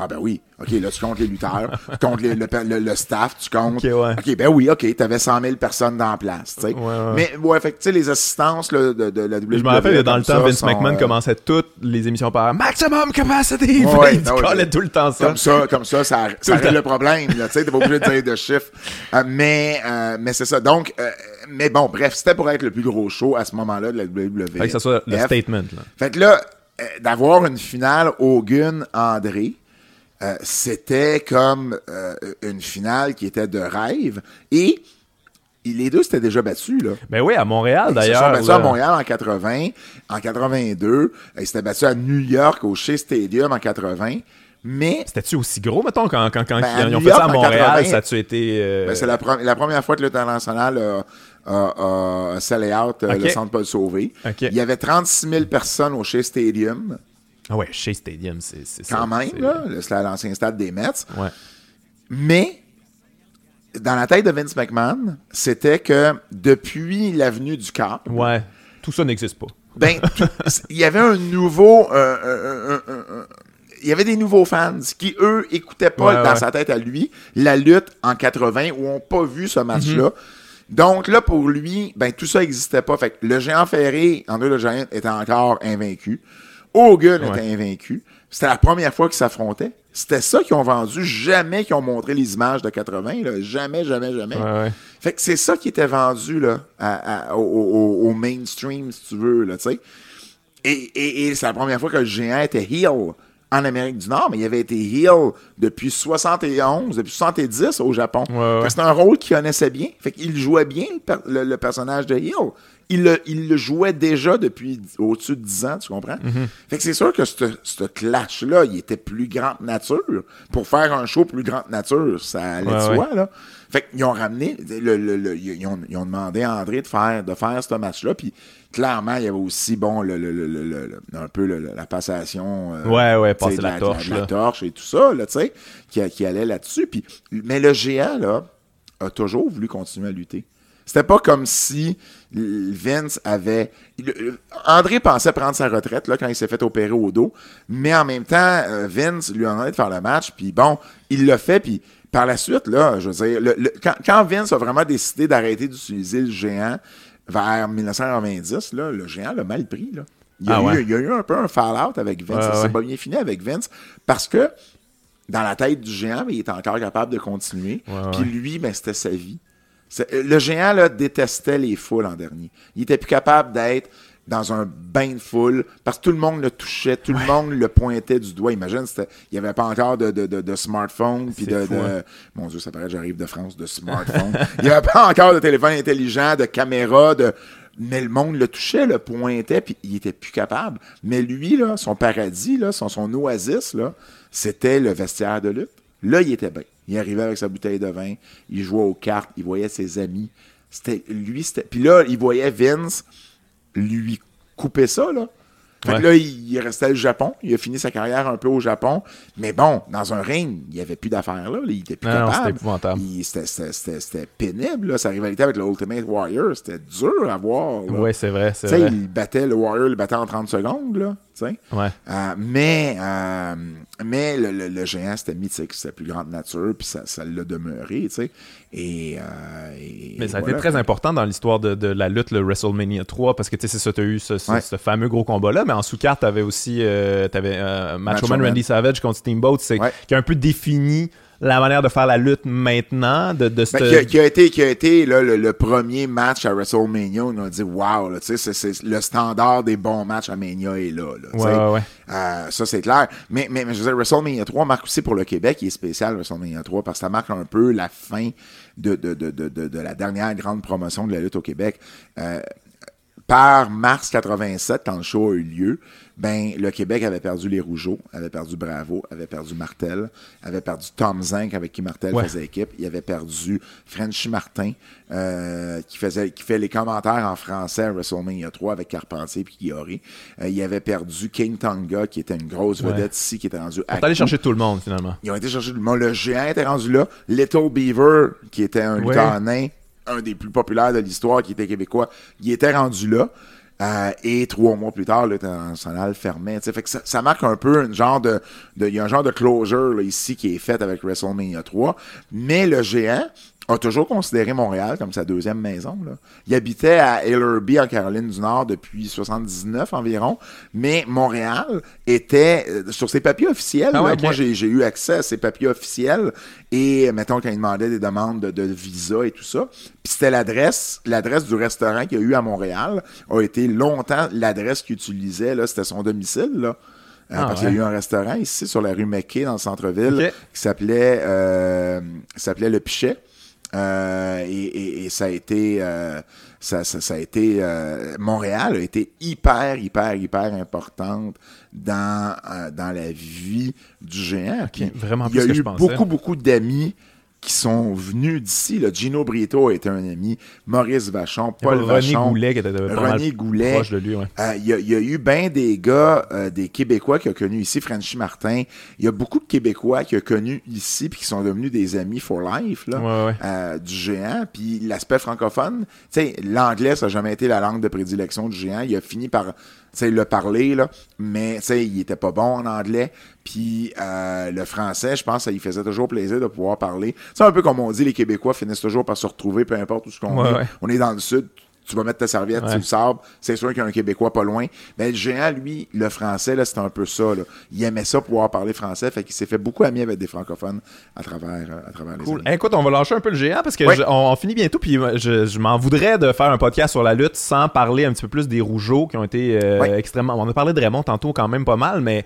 Ah ben oui. OK, là, tu comptes les lutteurs, tu comptes les- le, le- le staff, tu comptes. Ok, ouais. ben oui, OK, t'avais 100 000 personnes dans la place, tu sais. Ouais, ouais. Mais, ouais, fait que, les assistances là, de, de la WWE... Je me rappelle que dans le temps, Vince McMahon euh, commençait toutes les émissions par Maximum Capacity. Ouais, (laughs) il ben collait tout le temps ça. Comme ça, comme ça, ça, (laughs) ça le règle le problème. Tu sais, t'es pas obligé de dire de chiffres. Euh, mais euh, mais c'est ça. Donc, mais bon, bref, c'était pour être le plus gros show à ce moment-là de la WWE. Fait que ça soit le F. statement. Là. Fait que là, d'avoir une finale Hogan-André, euh, c'était comme euh, une finale qui était de rêve. Et les deux s'étaient déjà battus, là. Ben oui, à Montréal Ils se sont d'ailleurs. battus là. à Montréal en 80, en 82. euh, Ils s'étaient battus à New York au Shea Stadium en 80. Mais C'était-tu aussi gros, mettons, quand, quand, quand Ben, ils ont fait ça à Montréal, 80, ça a-tu été. euh, ben, c'est la, pre- la première fois que l'international a, a, a out le centre Paul Sauvé. Il y avait 36 000 personnes au Shea Stadium, Ah ouais, chez Stadium, c'est ça. quand même, là, l'ancien stade des Mets. Ouais. Mais dans la tête de Vince McMahon, c'était que depuis l'avenue du Cap, Ouais. Tout ça n'existe pas. ben, (laughs) il y avait un nouveau. euh, euh, euh, il y avait des nouveaux fans qui, eux, écoutaient pas Ouais, dans ouais. sa tête à lui la lutte en 80 ou ont pas vu ce match-là. Mhm. Donc là, pour lui, ben tout ça n'existait pas. Fait que le géant ferré, André le Géant, était encore invaincu. Hogan Ouais. était invaincu. C'était la première fois qu'ils s'affrontaient. C'était ça qu'ils ont vendu. Jamais qu'ils ont montré les images de 80. Là. Jamais, jamais, jamais. Ouais, ouais. Fait que c'est ça qui était vendu là, à- à- au, au- au mainstream, si tu veux, là. Et, et, et c'est la première fois que le géant était heel en Amérique du Nord, mais il avait été heel depuis 71, depuis 70 au Japon. Ouais, ouais. C'était un rôle qu'il connaissait bien. Fait qu'il jouait bien le, per- le- le personnage de heel. Il le, il le jouait déjà depuis au-dessus de 10 ans, tu comprends? Mm-hmm. Fait que c'est sûr que ce clash-là, il était plus grande nature. Pour faire un show plus grande nature, ça allait Ouais, soi, là. Fait qu'ils ont ramené, le, le- le- ils, ont, ils ont demandé à André de faire, de faire ce match-là. Puis clairement, il y avait aussi, bon, le, le- un peu la passation. euh, Ouais, ouais, tu passer de la torche, la torche et tout ça, là, tu sais, qui, qui allait là-dessus. Puis, mais le géant, là, a toujours voulu continuer à lutter. C'était pas comme si Vince avait. le- André pensait prendre sa retraite là, quand il s'est fait opérer au dos, mais en même temps, euh, Vince lui en a demandé de faire le match, puis bon, il l'a fait, puis par la suite, là, je veux dire, le- le- quand, quand Vince a vraiment décidé d'arrêter d'utiliser le géant vers 1990, là, le géant l'a mal pris. Là. Il, y a Ah ouais. il y a eu un peu un fall-out avec Vince. S'est ouais. pas bien fini avec Vince parce que dans la tête du géant, mais il est encore capable de continuer. Puis lui, ben, c'était sa vie. Euh, Le géant là, détestait les foules en dernier. Il était plus capable d'être dans un bain de foule parce que tout le monde le touchait, tout le monde le pointait du doigt. Imagine, il n'y avait pas encore de, de, de, de smartphone. Puis de, fou, hein. Mon Dieu, ça paraît que j'arrive de France, de smartphone. il n'y avait pas encore de téléphone intelligent, de caméra, de mais le monde le touchait, le pointait, puis il était plus capable. Mais lui, là, son paradis, là, son, son oasis, là, c'était le vestiaire de lutte. Là, il était bien. Il arrivait avec sa bouteille de vin, il jouait aux cartes, il voyait ses amis. C'était lui, c'était. Puis là, il voyait Vince lui couper ça, là. Fait que Ouais. là, il, il restait au Japon. Il a fini sa carrière un peu au Japon. Mais bon, dans un ring, il n'y avait plus d'affaires là. Il était plus Non, capable. c'était pénible, là. Sa rivalité avec le Ultimate Warrior, c'était dur à voir. là. Ouais, c'est vrai, Tu sais, il battait le Warrior, il le battait en 30 secondes, là. Ouais. Euh, mais euh, mais le, le- le géant, c'était mythique, c'était plus grande nature, puis ça, ça l'a demeuré. Et, euh, et Mais ça a voilà. été très important dans l'histoire de, de la lutte, le WrestleMania 3, parce que tu sais, c'est ça, tu as eu ce, ce- Ouais. ce fameux gros combat-là, mais en sous-carte, tu avais aussi t'avais, euh, Macho, Macho Man Man. Randy Savage contre Steamboat, c'est, Ouais. qui a un peu défini la manière de faire la lutte maintenant, de, de Ben, qui, a, qui a été, qui a été là, le, le premier match à WrestleMania, on a dit wow, là, tu sais, c'est, le standard des bons matchs à Mania est là. là Ouais, ouais. Euh, ça, c'est clair. Mais, mais, mais je veux dire, WrestleMania 3 marque aussi pour le Québec, il est spécial, WrestleMania 3, parce que ça marque un peu la fin de, de, de, de, de, de la dernière grande promotion de la lutte au Québec. Euh, par mars 87, quand le show a eu lieu, ben, le Québec avait perdu les Rougeaux, avait perdu Bravo, avait perdu Martel, avait perdu Tom Zink avec qui Martel Ouais. faisait équipe, il avait perdu Frenchy Martin, euh, qui faisait, qui fait les commentaires en français à WrestleMania 3 avec Carpentier puis Guillaume. Euh, il avait perdu King Tonga, qui était une grosse Ouais. vedette ici, qui était rendu à T'es allé chercher tout le monde, finalement. Ils ont été chercher du monde. Le géant était rendu là. Little Beaver, qui était un Ouais. lutteur nain, un des plus populaires de l'histoire, qui était québécois, il était rendu là. Euh, et trois mois plus tard, l'international fermait. Fait que ça, ça marque un peu une genre de, y a un genre de closure ici qui est fait avec WrestleMania 3. Mais le géant a toujours considéré Montréal comme sa deuxième maison. Là. Il habitait à Ellerby en Caroline du Nord depuis 79 environ, mais Montréal était euh, sur ses papiers officiels. Ah ouais, là, ok. Moi, j'ai eu accès à ses papiers officiels et mettons quand il demandait des demandes de, de visa et tout ça. Puis c'était l'adresse, l'adresse du restaurant qu'il y a eu à Montréal a été longtemps l'adresse qu'il utilisait là, c'était son domicile là. Euh, Ah parce ouais. qu'il y a eu un restaurant ici sur la rue McKay dans le centre-ville qui s'appelait euh, qui s'appelait le Pichet. Euh, et, et- et ça a été euh, ça, ça, ça a été euh, Montréal a été hyper hyper hyper importante dans dans la vie du géant. Puis vraiment il y a que eu je beaucoup beaucoup d'amis qui sont venus d'ici. là. Gino Brito était un ami, Maurice Vachon, Paul René Vachon, Goulet qui était René Goulet. proche de lui, ouais. Euh, Il y, a- il y a eu bien des gars, euh, des Québécois qui ont connu ici, Frenchy Martin. Il y a beaucoup de Québécois qui ont connu ici puis qui sont devenus des amis for life là, Ouais, ouais. euh, du géant. Puis l'aspect francophone, tu sais, l'anglais, ça n'a jamais été la langue de prédilection du géant. Il a fini par sais, le parler, là, mais tu sais, il était pas bon en anglais. Puis euh, le français, je pense, ça lui faisait toujours plaisir de pouvoir parler. C'est un peu comme on dit, les Québécois finissent toujours par se retrouver, peu importe où ce qu'on Ouais, est. ouais. On est dans le sud, tu vas mettre ta serviette Ouais. sur le sable, c'est sûr qu'il y a un Québécois pas loin. Mais le géant, lui, le français, là, c'était un peu ça. Là. Il aimait ça pouvoir parler français, fait qu'il s'est fait beaucoup ami avec des francophones à travers, euh, à travers les Cool. années. Hey, écoute, on va lâcher un peu le géant parce que je- on, on finit bientôt puis je, je m'en voudrais de faire un podcast sur la lutte sans parler un petit peu plus des Rougeaux qui ont été euh, extrêmement. On a parlé de Raymond tantôt quand même pas mal, mais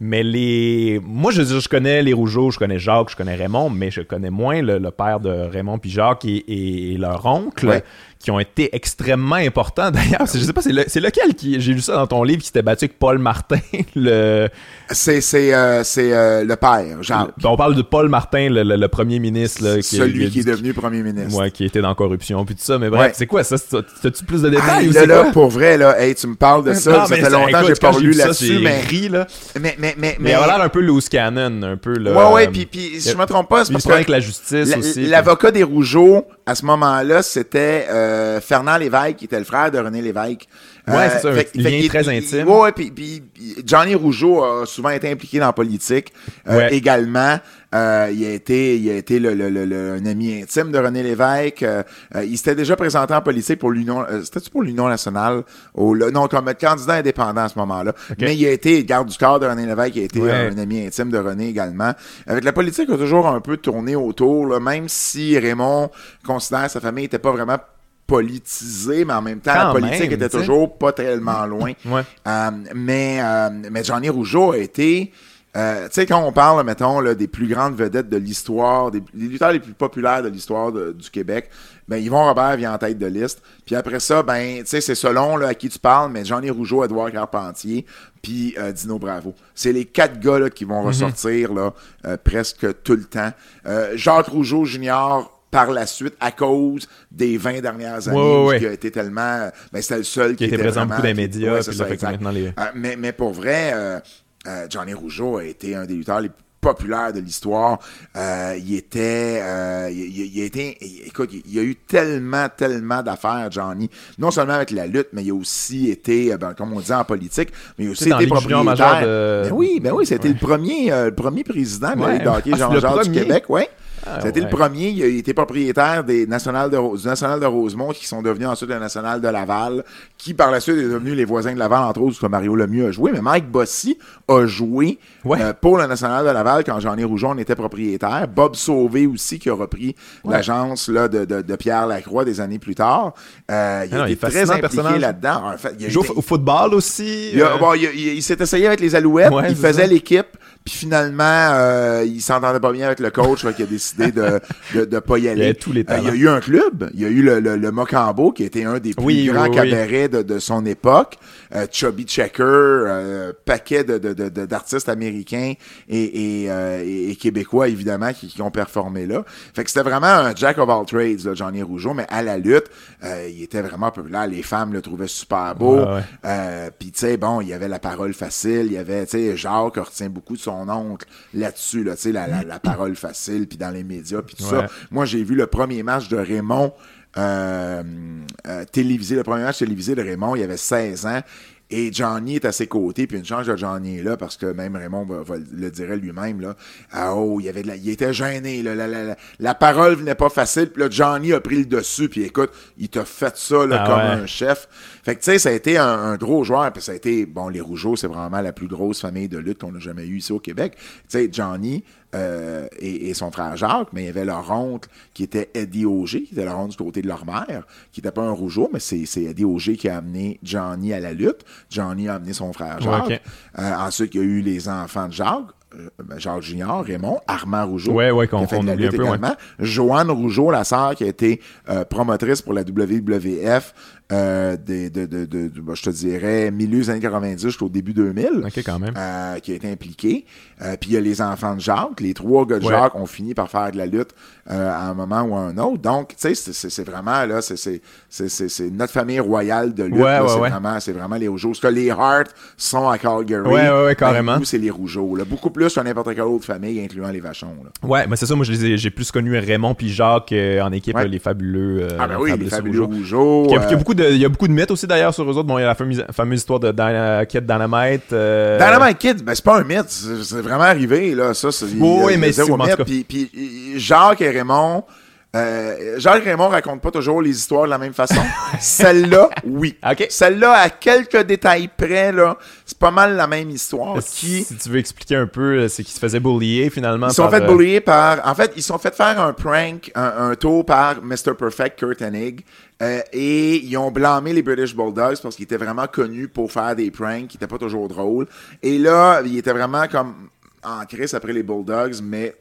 mais les. Moi, je, je connais les Rougeaux, je connais Jacques, je connais Raymond, mais je connais moins le, le père de Raymond puis Jacques et, et- et leur oncle. Ouais. Qui ont été extrêmement importants. D'ailleurs, je sais pas, c'est, le- c'est lequel qui. J'ai lu ça dans ton livre qui s'était battu avec Paul Martin. (laughs) Le, C'est, c'est, euh, c'est euh, le père, Jacques. on parle de Paul Martin, le, le- le premier ministre. Là, qui, celui qui est devenu premier ministre. Ouais, qui était dans la corruption puis tout ça. Mais bref, Ouais. c'est quoi ça? C'est- T'as-tu plus de Ah, détails ou là, c'est là, quoi? pour vrai, là, hey, tu me parles de (laughs) ça, Non, ça mais fait longtemps que j'ai pas lu là-dessus, mais, ri, là. mais, mais, mais, Mais il a l'air un peu loose cannon, un peu. Là, Ouais, ouais, euh, puis, puis si je me trompe pas, c'est parce que avec la justice aussi. l'avocat des Rougeaux, à ce moment-là, c'était euh, Fernand Lévesque, qui était le frère de René Lévesque. Euh, Ouais, c'est ça, un fait- lien fait très il- intime. Ouais, puis, puis Johnny Rougeau a souvent été impliqué dans la politique. Euh, Ouais. Également, euh, il a été, il a été le, le, le- le- un ami intime de René Lévesque. Euh, euh, il s'était déjà présenté en politique pour l'Union, euh, c'était-tu pour l'Union nationale? Au, non, comme candidat indépendant à ce moment-là. Mais il a été garde du corps de René Lévesque, il a été Ouais. un ami intime de René également. Avec la politique, a toujours un peu tourné autour, là, même si Raymond considère que sa famille n'était pas vraiment politisée, mais en même temps, la politique même, était toujours pas tellement loin. (laughs) Ouais. Euh, mais, euh, mais Johnny Rougeau a été euh, tu sais, quand on parle, mettons, là, des plus grandes vedettes de l'histoire, des, des lutteurs les plus populaires de l'histoire du Québec, ben, Yvon Robert vient en tête de liste. Puis après ça, ben, tu sais, c'est selon là, à qui tu parles, mais Jean-Yves Rougeau, Edouard Carpentier, puis euh, Dino Bravo. C'est les quatre gars là, qui vont Mhm. ressortir là, euh, presque tout le temps. Jacques Rougeau Junior par la suite à cause des 20 dernières années Ouais, ouais, qui a été tellement ben c'était le seul qui, Qui était présent beaucoup dans les médias, ouais, puis ça, fait maintenant, les- Euh, mais, mais pour vrai, euh, euh, Johnny Rougeau a été un des lutteurs les plus populaires de l'histoire. Il était, il, il- il a été, il- écoute, il, il a eu tellement, tellement d'affaires, Johnny. Non seulement avec la lutte, mais il a aussi été, ben, comme on dit en politique, mais il a aussi été propriétaire. de- Ben oui, ben oui, c'était le premier, le premier président de hockey Ah, le du premier? Québec, ouais. Ah, C'était ouais. le premier. Il a été propriétaire des nationales de, du National de Rosemont, qui sont devenus ensuite le National de Laval, qui par la suite est devenu les voisins de Laval, entre autres, où Mario Lemieux a joué. Mais Mike Bossy a joué Ouais. euh, pour le National de Laval quand Jean-Yves Rougeon était propriétaire. Bob Sauvé aussi, qui a repris l'agence là, de, de, de Pierre Lacroix des années plus tard. Euh, il Ah non, il est très impliqué là-dedans. En fait, il Il joue été- au, football aussi. il, euh, bon, il, il- il s'est essayé avec les Alouettes, il faisait l'équipe, puis finalement, euh, il s'entendait pas bien avec le coach, qu'il a décidé de, de, de pas y aller. Il y a tous les Euh, il y a eu un club, il y a eu le, le, le Mocambo, qui était un des plus Oui, grands oui, oui. cabarets de, de son époque. Euh, Chubby Checker, euh, paquet de, de, d'artistes américains et, et, euh, et- et québécois, évidemment, qui, qui ont performé là. Fait que c'était vraiment un jack of all trades, là, Johnny Rougeau, mais à la lutte, euh, il était vraiment populaire. Les femmes le trouvaient super beau. Euh, Puis, tu sais, bon, il y avait la parole facile. Il y avait, tu sais, Jacques retient beaucoup de son oncle là-dessus, là, la, la, la (clears throat) parole facile, puis dans les médias, puis tout Ouais. ça. Moi, j'ai vu le premier match de Raymond euh, euh, télévisé, le premier match télévisé de Raymond, il avait 16 ans. Et Johnny est à ses côtés, puis une chance de Johnny est là, parce que même Raymond va, va le dirait lui-même, là. Ah, oh, il, avait de la- il était gêné, là, la, la, la, la parole venait pas facile, puis là, Johnny a pris le dessus, puis écoute, il t'a fait ça, là, Ah comme ouais. un chef. Fait que, tu sais, ça a été un, un gros joueur, puis ça a été, bon, les Rougeaux, c'est vraiment la plus grosse famille de lutte qu'on a jamais eue ici au Québec. Tu sais, Johnny euh, et, et son frère Jacques, mais il y avait leur oncle qui était Eddie Auger, qui était leur oncle du côté de leur mère, qui n'était pas un Rougeau, mais c'est Eddie Auger qui a amené Johnny à la lutte. Johnny a amené son frère Jacques. Euh, ensuite, il y a eu les enfants de Jacques. euh, ben, Jacques Junior, Raymond, Armand Rougeau. Ouais, ouais, qu'on- oublie un peu, ouais. Joanne Rougeau, la sœur qui a été euh, promotrice pour la WWF euh, des, de, de, de, de- ben, je te dirais, milieu des années 90 jusqu'au début 2000. Ok, quand même. euh, qui a été impliqué. Euh, Puis il y a les enfants de Jacques. Les trois gars de Ouais. Jacques ont fini par faire de la lutte à un moment ou à un autre. Donc, tu sais, c'est- vraiment, là, c'est- notre famille royale de lutte. Ouais, ouais, c'est vraiment, les Rougeaux. Parce que les Hart sont à Calgary. Ouais, ouais, ouais, ben, carrément. nous, c'est les Rougeaux. Là. Beaucoup plus que n'importe quelle autre famille, incluant les Vachons. Là. Ouais, mais c'est ça, moi j'ai plus connu Raymond puis Jacques en équipe, les fabuleux. Ah ben oui, les fabuleux Rougeaux. Rougeaux. Il y, a, y a beaucoup de, il y a beaucoup de mythes aussi d'ailleurs sur eux autres. Bon, il y a la fameuse, fameuse histoire de Dyna, Kid Dynamite. euh, Dynamite Kid, ben, c'est pas un mythe, c'est vraiment arrivé, là, ça, c'est, Oui, mais c'est- mythe. Puis, puis, Jacques et Raymond, euh, Jacques Raymond racontent pas toujours les histoires de la même façon. (laughs) Celle-là, oui. Celle-là, à quelques détails près, là, c'est pas mal la même histoire. Qui, Si tu veux expliquer un peu, euh, c'est qu'ils se faisaient bullier finalement. ils sont par, fait euh, bullier par. En fait, ils sont fait faire un prank, un, un tour par Mr. Perfect, Kurt Hennig. euh, et ils ont blâmé les British Bulldogs parce qu'ils étaient vraiment connus pour faire des pranks qui n'étaient pas toujours drôles. Et là, ils étaient vraiment comme en crise après les Bulldogs, mais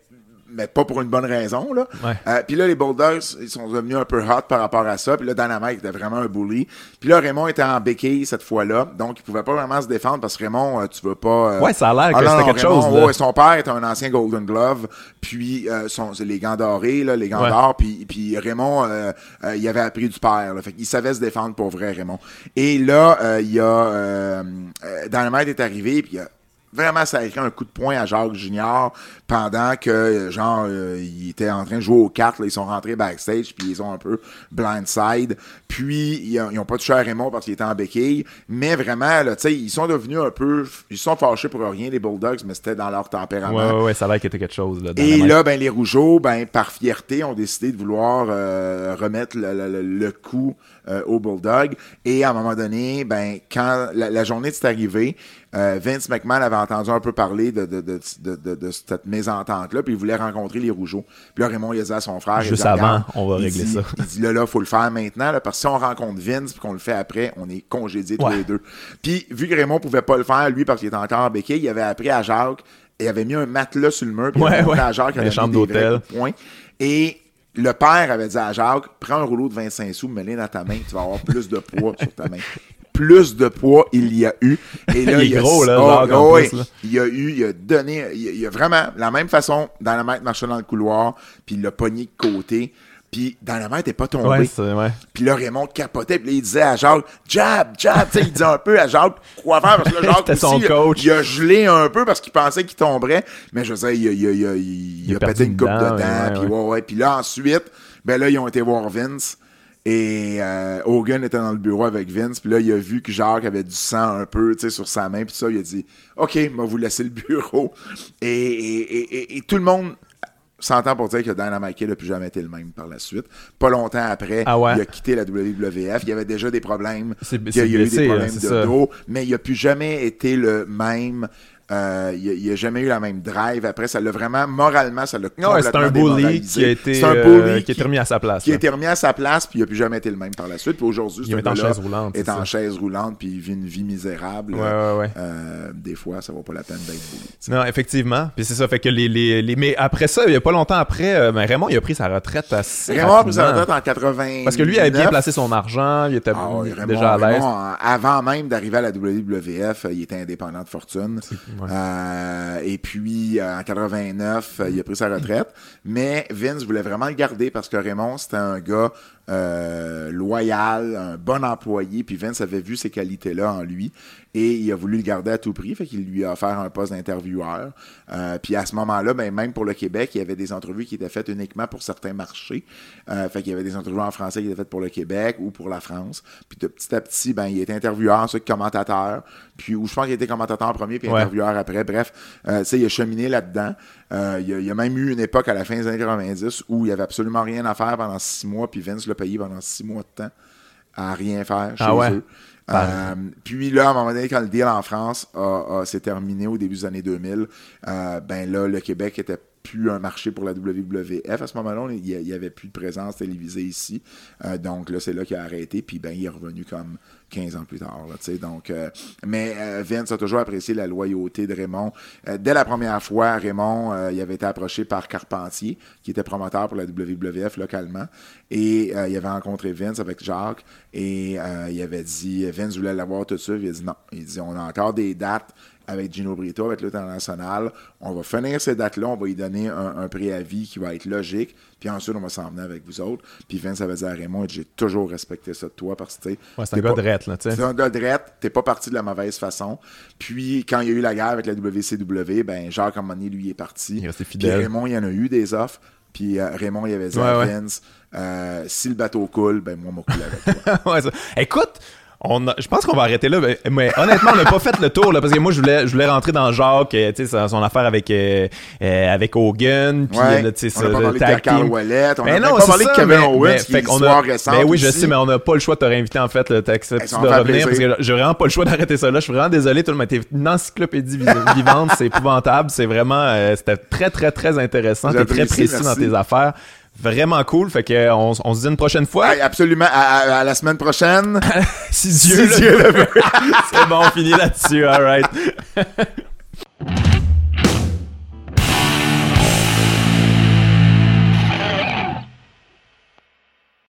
mais pas pour une bonne raison. Là. Euh, puis là, les Bulldogs, ils sont devenus un peu hot par rapport à ça. Puis là, Dynamite était vraiment un bully. Puis là, Raymond était en béquille cette fois-là. Donc, il pouvait pas vraiment se défendre parce que Raymond, euh, tu veux pas... euh, Ouais, ça a l'air que ah, c'était quelque Raymond, chose. là. ouais, son père était un ancien Golden Glove, puis euh, son, les gants dorés, là, les gants Ouais. d'or, puis, puis Raymond, il avait appris du père, là, fait qu'il savait se défendre pour vrai, Raymond. Et là, il y a Dynamite est arrivé, puis il a vraiment ça a écrit un coup de poing à Jacques Junior pendant que euh, genre euh, il était en train de jouer aux cartes là, ils sont rentrés backstage puis ils ont un peu blindside. Puis ils ont, ils ont pas touché à Raymond parce qu'il était en béquille. Mais vraiment là tu sais ils sont devenus un peu ils sont fâchés pour rien les Bulldogs mais c'était dans leur tempérament. Ouais, ouais, ouais, ça a l'air qu'il était quelque chose. Là, et là, ben, les Rougeaux, ben, par fierté, ont décidé de vouloir euh, remettre le, le- le- le coup euh, aux Bulldogs. Et à un moment donné, ben, quand la, la journée est arrivée, euh, Vince McMahon avait entendu un peu parler de, de, de, de, de- de cette mésentente-là, puis il voulait rencontrer les Rougeaux. Puis là, Raymond, il a dit à son frère... il Juste dit, avant, on va il régler dit- ça. Il dit, là, là, faut le faire maintenant, là, parce que si on rencontre Vince puis qu'on le fait après, on est congédiés tous Ouais. les deux. Puis, vu que Raymond pouvait pas le faire, lui, parce qu'il était encore en béquille, il avait appris à Jacques il avait mis un matelas sur le mur, puis il Ouais, avait montré ouais. à Jacques, il avait mis des d'hôtel. de poing. Et le père avait dit à Jacques, prends un rouleau de 25 sous, mets-le dans ta main, tu vas avoir plus de poids sur ta main. Plus de poids, il y a eu. Et (laughs) là, Il est a- gros, là, Oh, Jacques, oh, plus, oui. là. Il a eu, il a donné, il a, il a vraiment, la même façon, dans la maître marchait dans le couloir, puis il l'a pogné de côté, puis dans la maître n'est pas tombé. Ouais, c'est, ouais. Puis là, Raymond capotait, puis là, il disait à Jacques, jab, jab, tu sais, il disait un peu à Jacques quoi faire, parce que là, (laughs) Jacques aussi, son il a- coach. Il, a gelé un peu parce qu'il pensait qu'il tomberait, mais je sais, il a, il il il a pété une coupe dent, de dents, ouais, puis ouais. Puis là, ensuite, ben là, ils ont été voir Vince, et euh, Hogan était dans le bureau avec Vince, puis là, il a vu que Jacques avait du sang un peu, tu sais, sur sa main, puis ça, il a dit, OK, moi, vous laissez le bureau. Et, et- et tout le monde s'entend pour dire que Dynamite Kid n'a plus jamais été le même par la suite. Pas longtemps après, Ah ouais? il a quitté la WWF. Il y avait déjà des problèmes. Il y a, eu des hein, problèmes c'est de ça. dos, mais il n'a plus jamais été le même. Euh, il n'a jamais eu la même drive. Après, ça l'a vraiment, moralement, ça l'a Ouais, c'est un complètement bully qui a été, euh, qui a été remis à sa place. qui a été remis à sa place, puis il n'a plus jamais été le même par la suite. Puis aujourd'hui, Il est en chaise roulante, est en chaise roulante, puis il vit une vie misérable. Ouais, ouais. Euh, des fois, ça vaut pas la peine d'être bully. Non, effectivement. Puis c'est ça, fait que les, les, les- Mais après ça, il y a pas longtemps après, euh, ben Raymond, il a pris sa retraite assez Raymond a pris sa retraite en 80. Parce que lui, il avait bien placé son argent, il était Ah Raymond- déjà à l'aise. Avant même d'arriver à la WWF, euh, il était indépendant de fortune. Euh, et puis, euh, en 89, euh, il a pris sa retraite. Mais Vince voulait vraiment le garder parce que Raymond, c'était un gars euh, loyal, un bon employé. Puis Vince avait vu ces qualités-là en lui. Et il a voulu le garder à tout prix. Fait qu'il lui a offert un poste d'intervieweur. Euh, puis à ce moment-là, ben, même pour le Québec, il y avait des entrevues qui étaient faites uniquement pour certains marchés. Euh, fait qu'il y avait des entrevues en français qui étaient faites pour le Québec ou pour la France. Puis de petit à petit, ben, il était intervieweur, ensuite commentateur. Puis, ou je pense qu'il était commentateur en premier, puis Ouais. intervieweur après. Bref, euh, tu sais, il a cheminé là-dedans. Euh, il, y a, il y a même eu une époque à la fin des années 90 où il y avait absolument rien à faire pendant six mois, puis Vince l'a payé pendant six mois de temps à rien faire chez Ah ouais? eux. Euh, puis là, à un moment donné, quand le deal en France s'est terminé au début des années 2000, euh, ben là, le Québec était plus un marché pour la WWF. À ce moment-là, il y a- il y avait plus de présence télévisée ici. Euh, donc là, c'est là qu'il a arrêté. Puis ben, il est revenu comme 15 ans plus tard. Donc, euh, mais euh, Vince a toujours apprécié la loyauté de Raymond. Dès la première fois, Raymond, il avait été approché par Carpentier, qui était promoteur pour la WWF localement. Et il avait rencontré Vince avec Jacques. Et il avait dit, Vince voulait l'avoir tout de suite. Il a dit non. Il dit, on a encore des dates avec Gino Brito, avec l'international. On va finir ces dates-là, on va lui donner un, un préavis qui va être logique, puis ensuite on va s'en venir avec vous autres. Puis Vince avait dit à Raymond, j'ai toujours respecté ça de toi parce que tu sais, Ouais, c'est un gars de rette, là, tu sais. c'est un gars de rette, t'es pas parti de la mauvaise façon. Puis quand il y a eu la guerre avec la WCW, ben Jacques Armani, lui, est parti. Il est resté Puis fidèle. Raymond, il y en a eu des offres. Puis euh, Raymond, il avait dit Ouais, à ouais. Vince, euh, si le bateau coule, ben moi, moi coule avec toi. (laughs) Ouais, ça- Écoute, on a- je pense qu'on va arrêter là, mais, mais honnêtement, on n'a pas fait le tour là, parce que moi, je voulais, je voulais rentrer dans Jacques, euh, tu sais, son- affaire avec euh, euh, avec Hogan, puis Ouais. là, tu sais, on a le parlé de tag Carl team. Ouellet, on a Mais même non, pas parlé de ça, Kevin mais- Owens, mais qui fait est histoire a- récente Ben oui, je sais, mais on n'a pas le choix de te réinviter en fait. Ça de revenir parce que j'ai vraiment pas le choix d'arrêter ça là. Je suis vraiment désolé, tout le monde. T'es une encyclopédie (laughs) vivante, c'est épouvantable. C'est vraiment, euh, c'était très très très intéressant. T'es très précis dans tes affaires. Vraiment cool. Fait que euh, on, on se dit une prochaine fois. Hey, absolument, à, à- à la semaine prochaine. (laughs) si Dieu Si le Dieu le veut. (laughs) c'est bon, on finit là-dessus. All right. (laughs)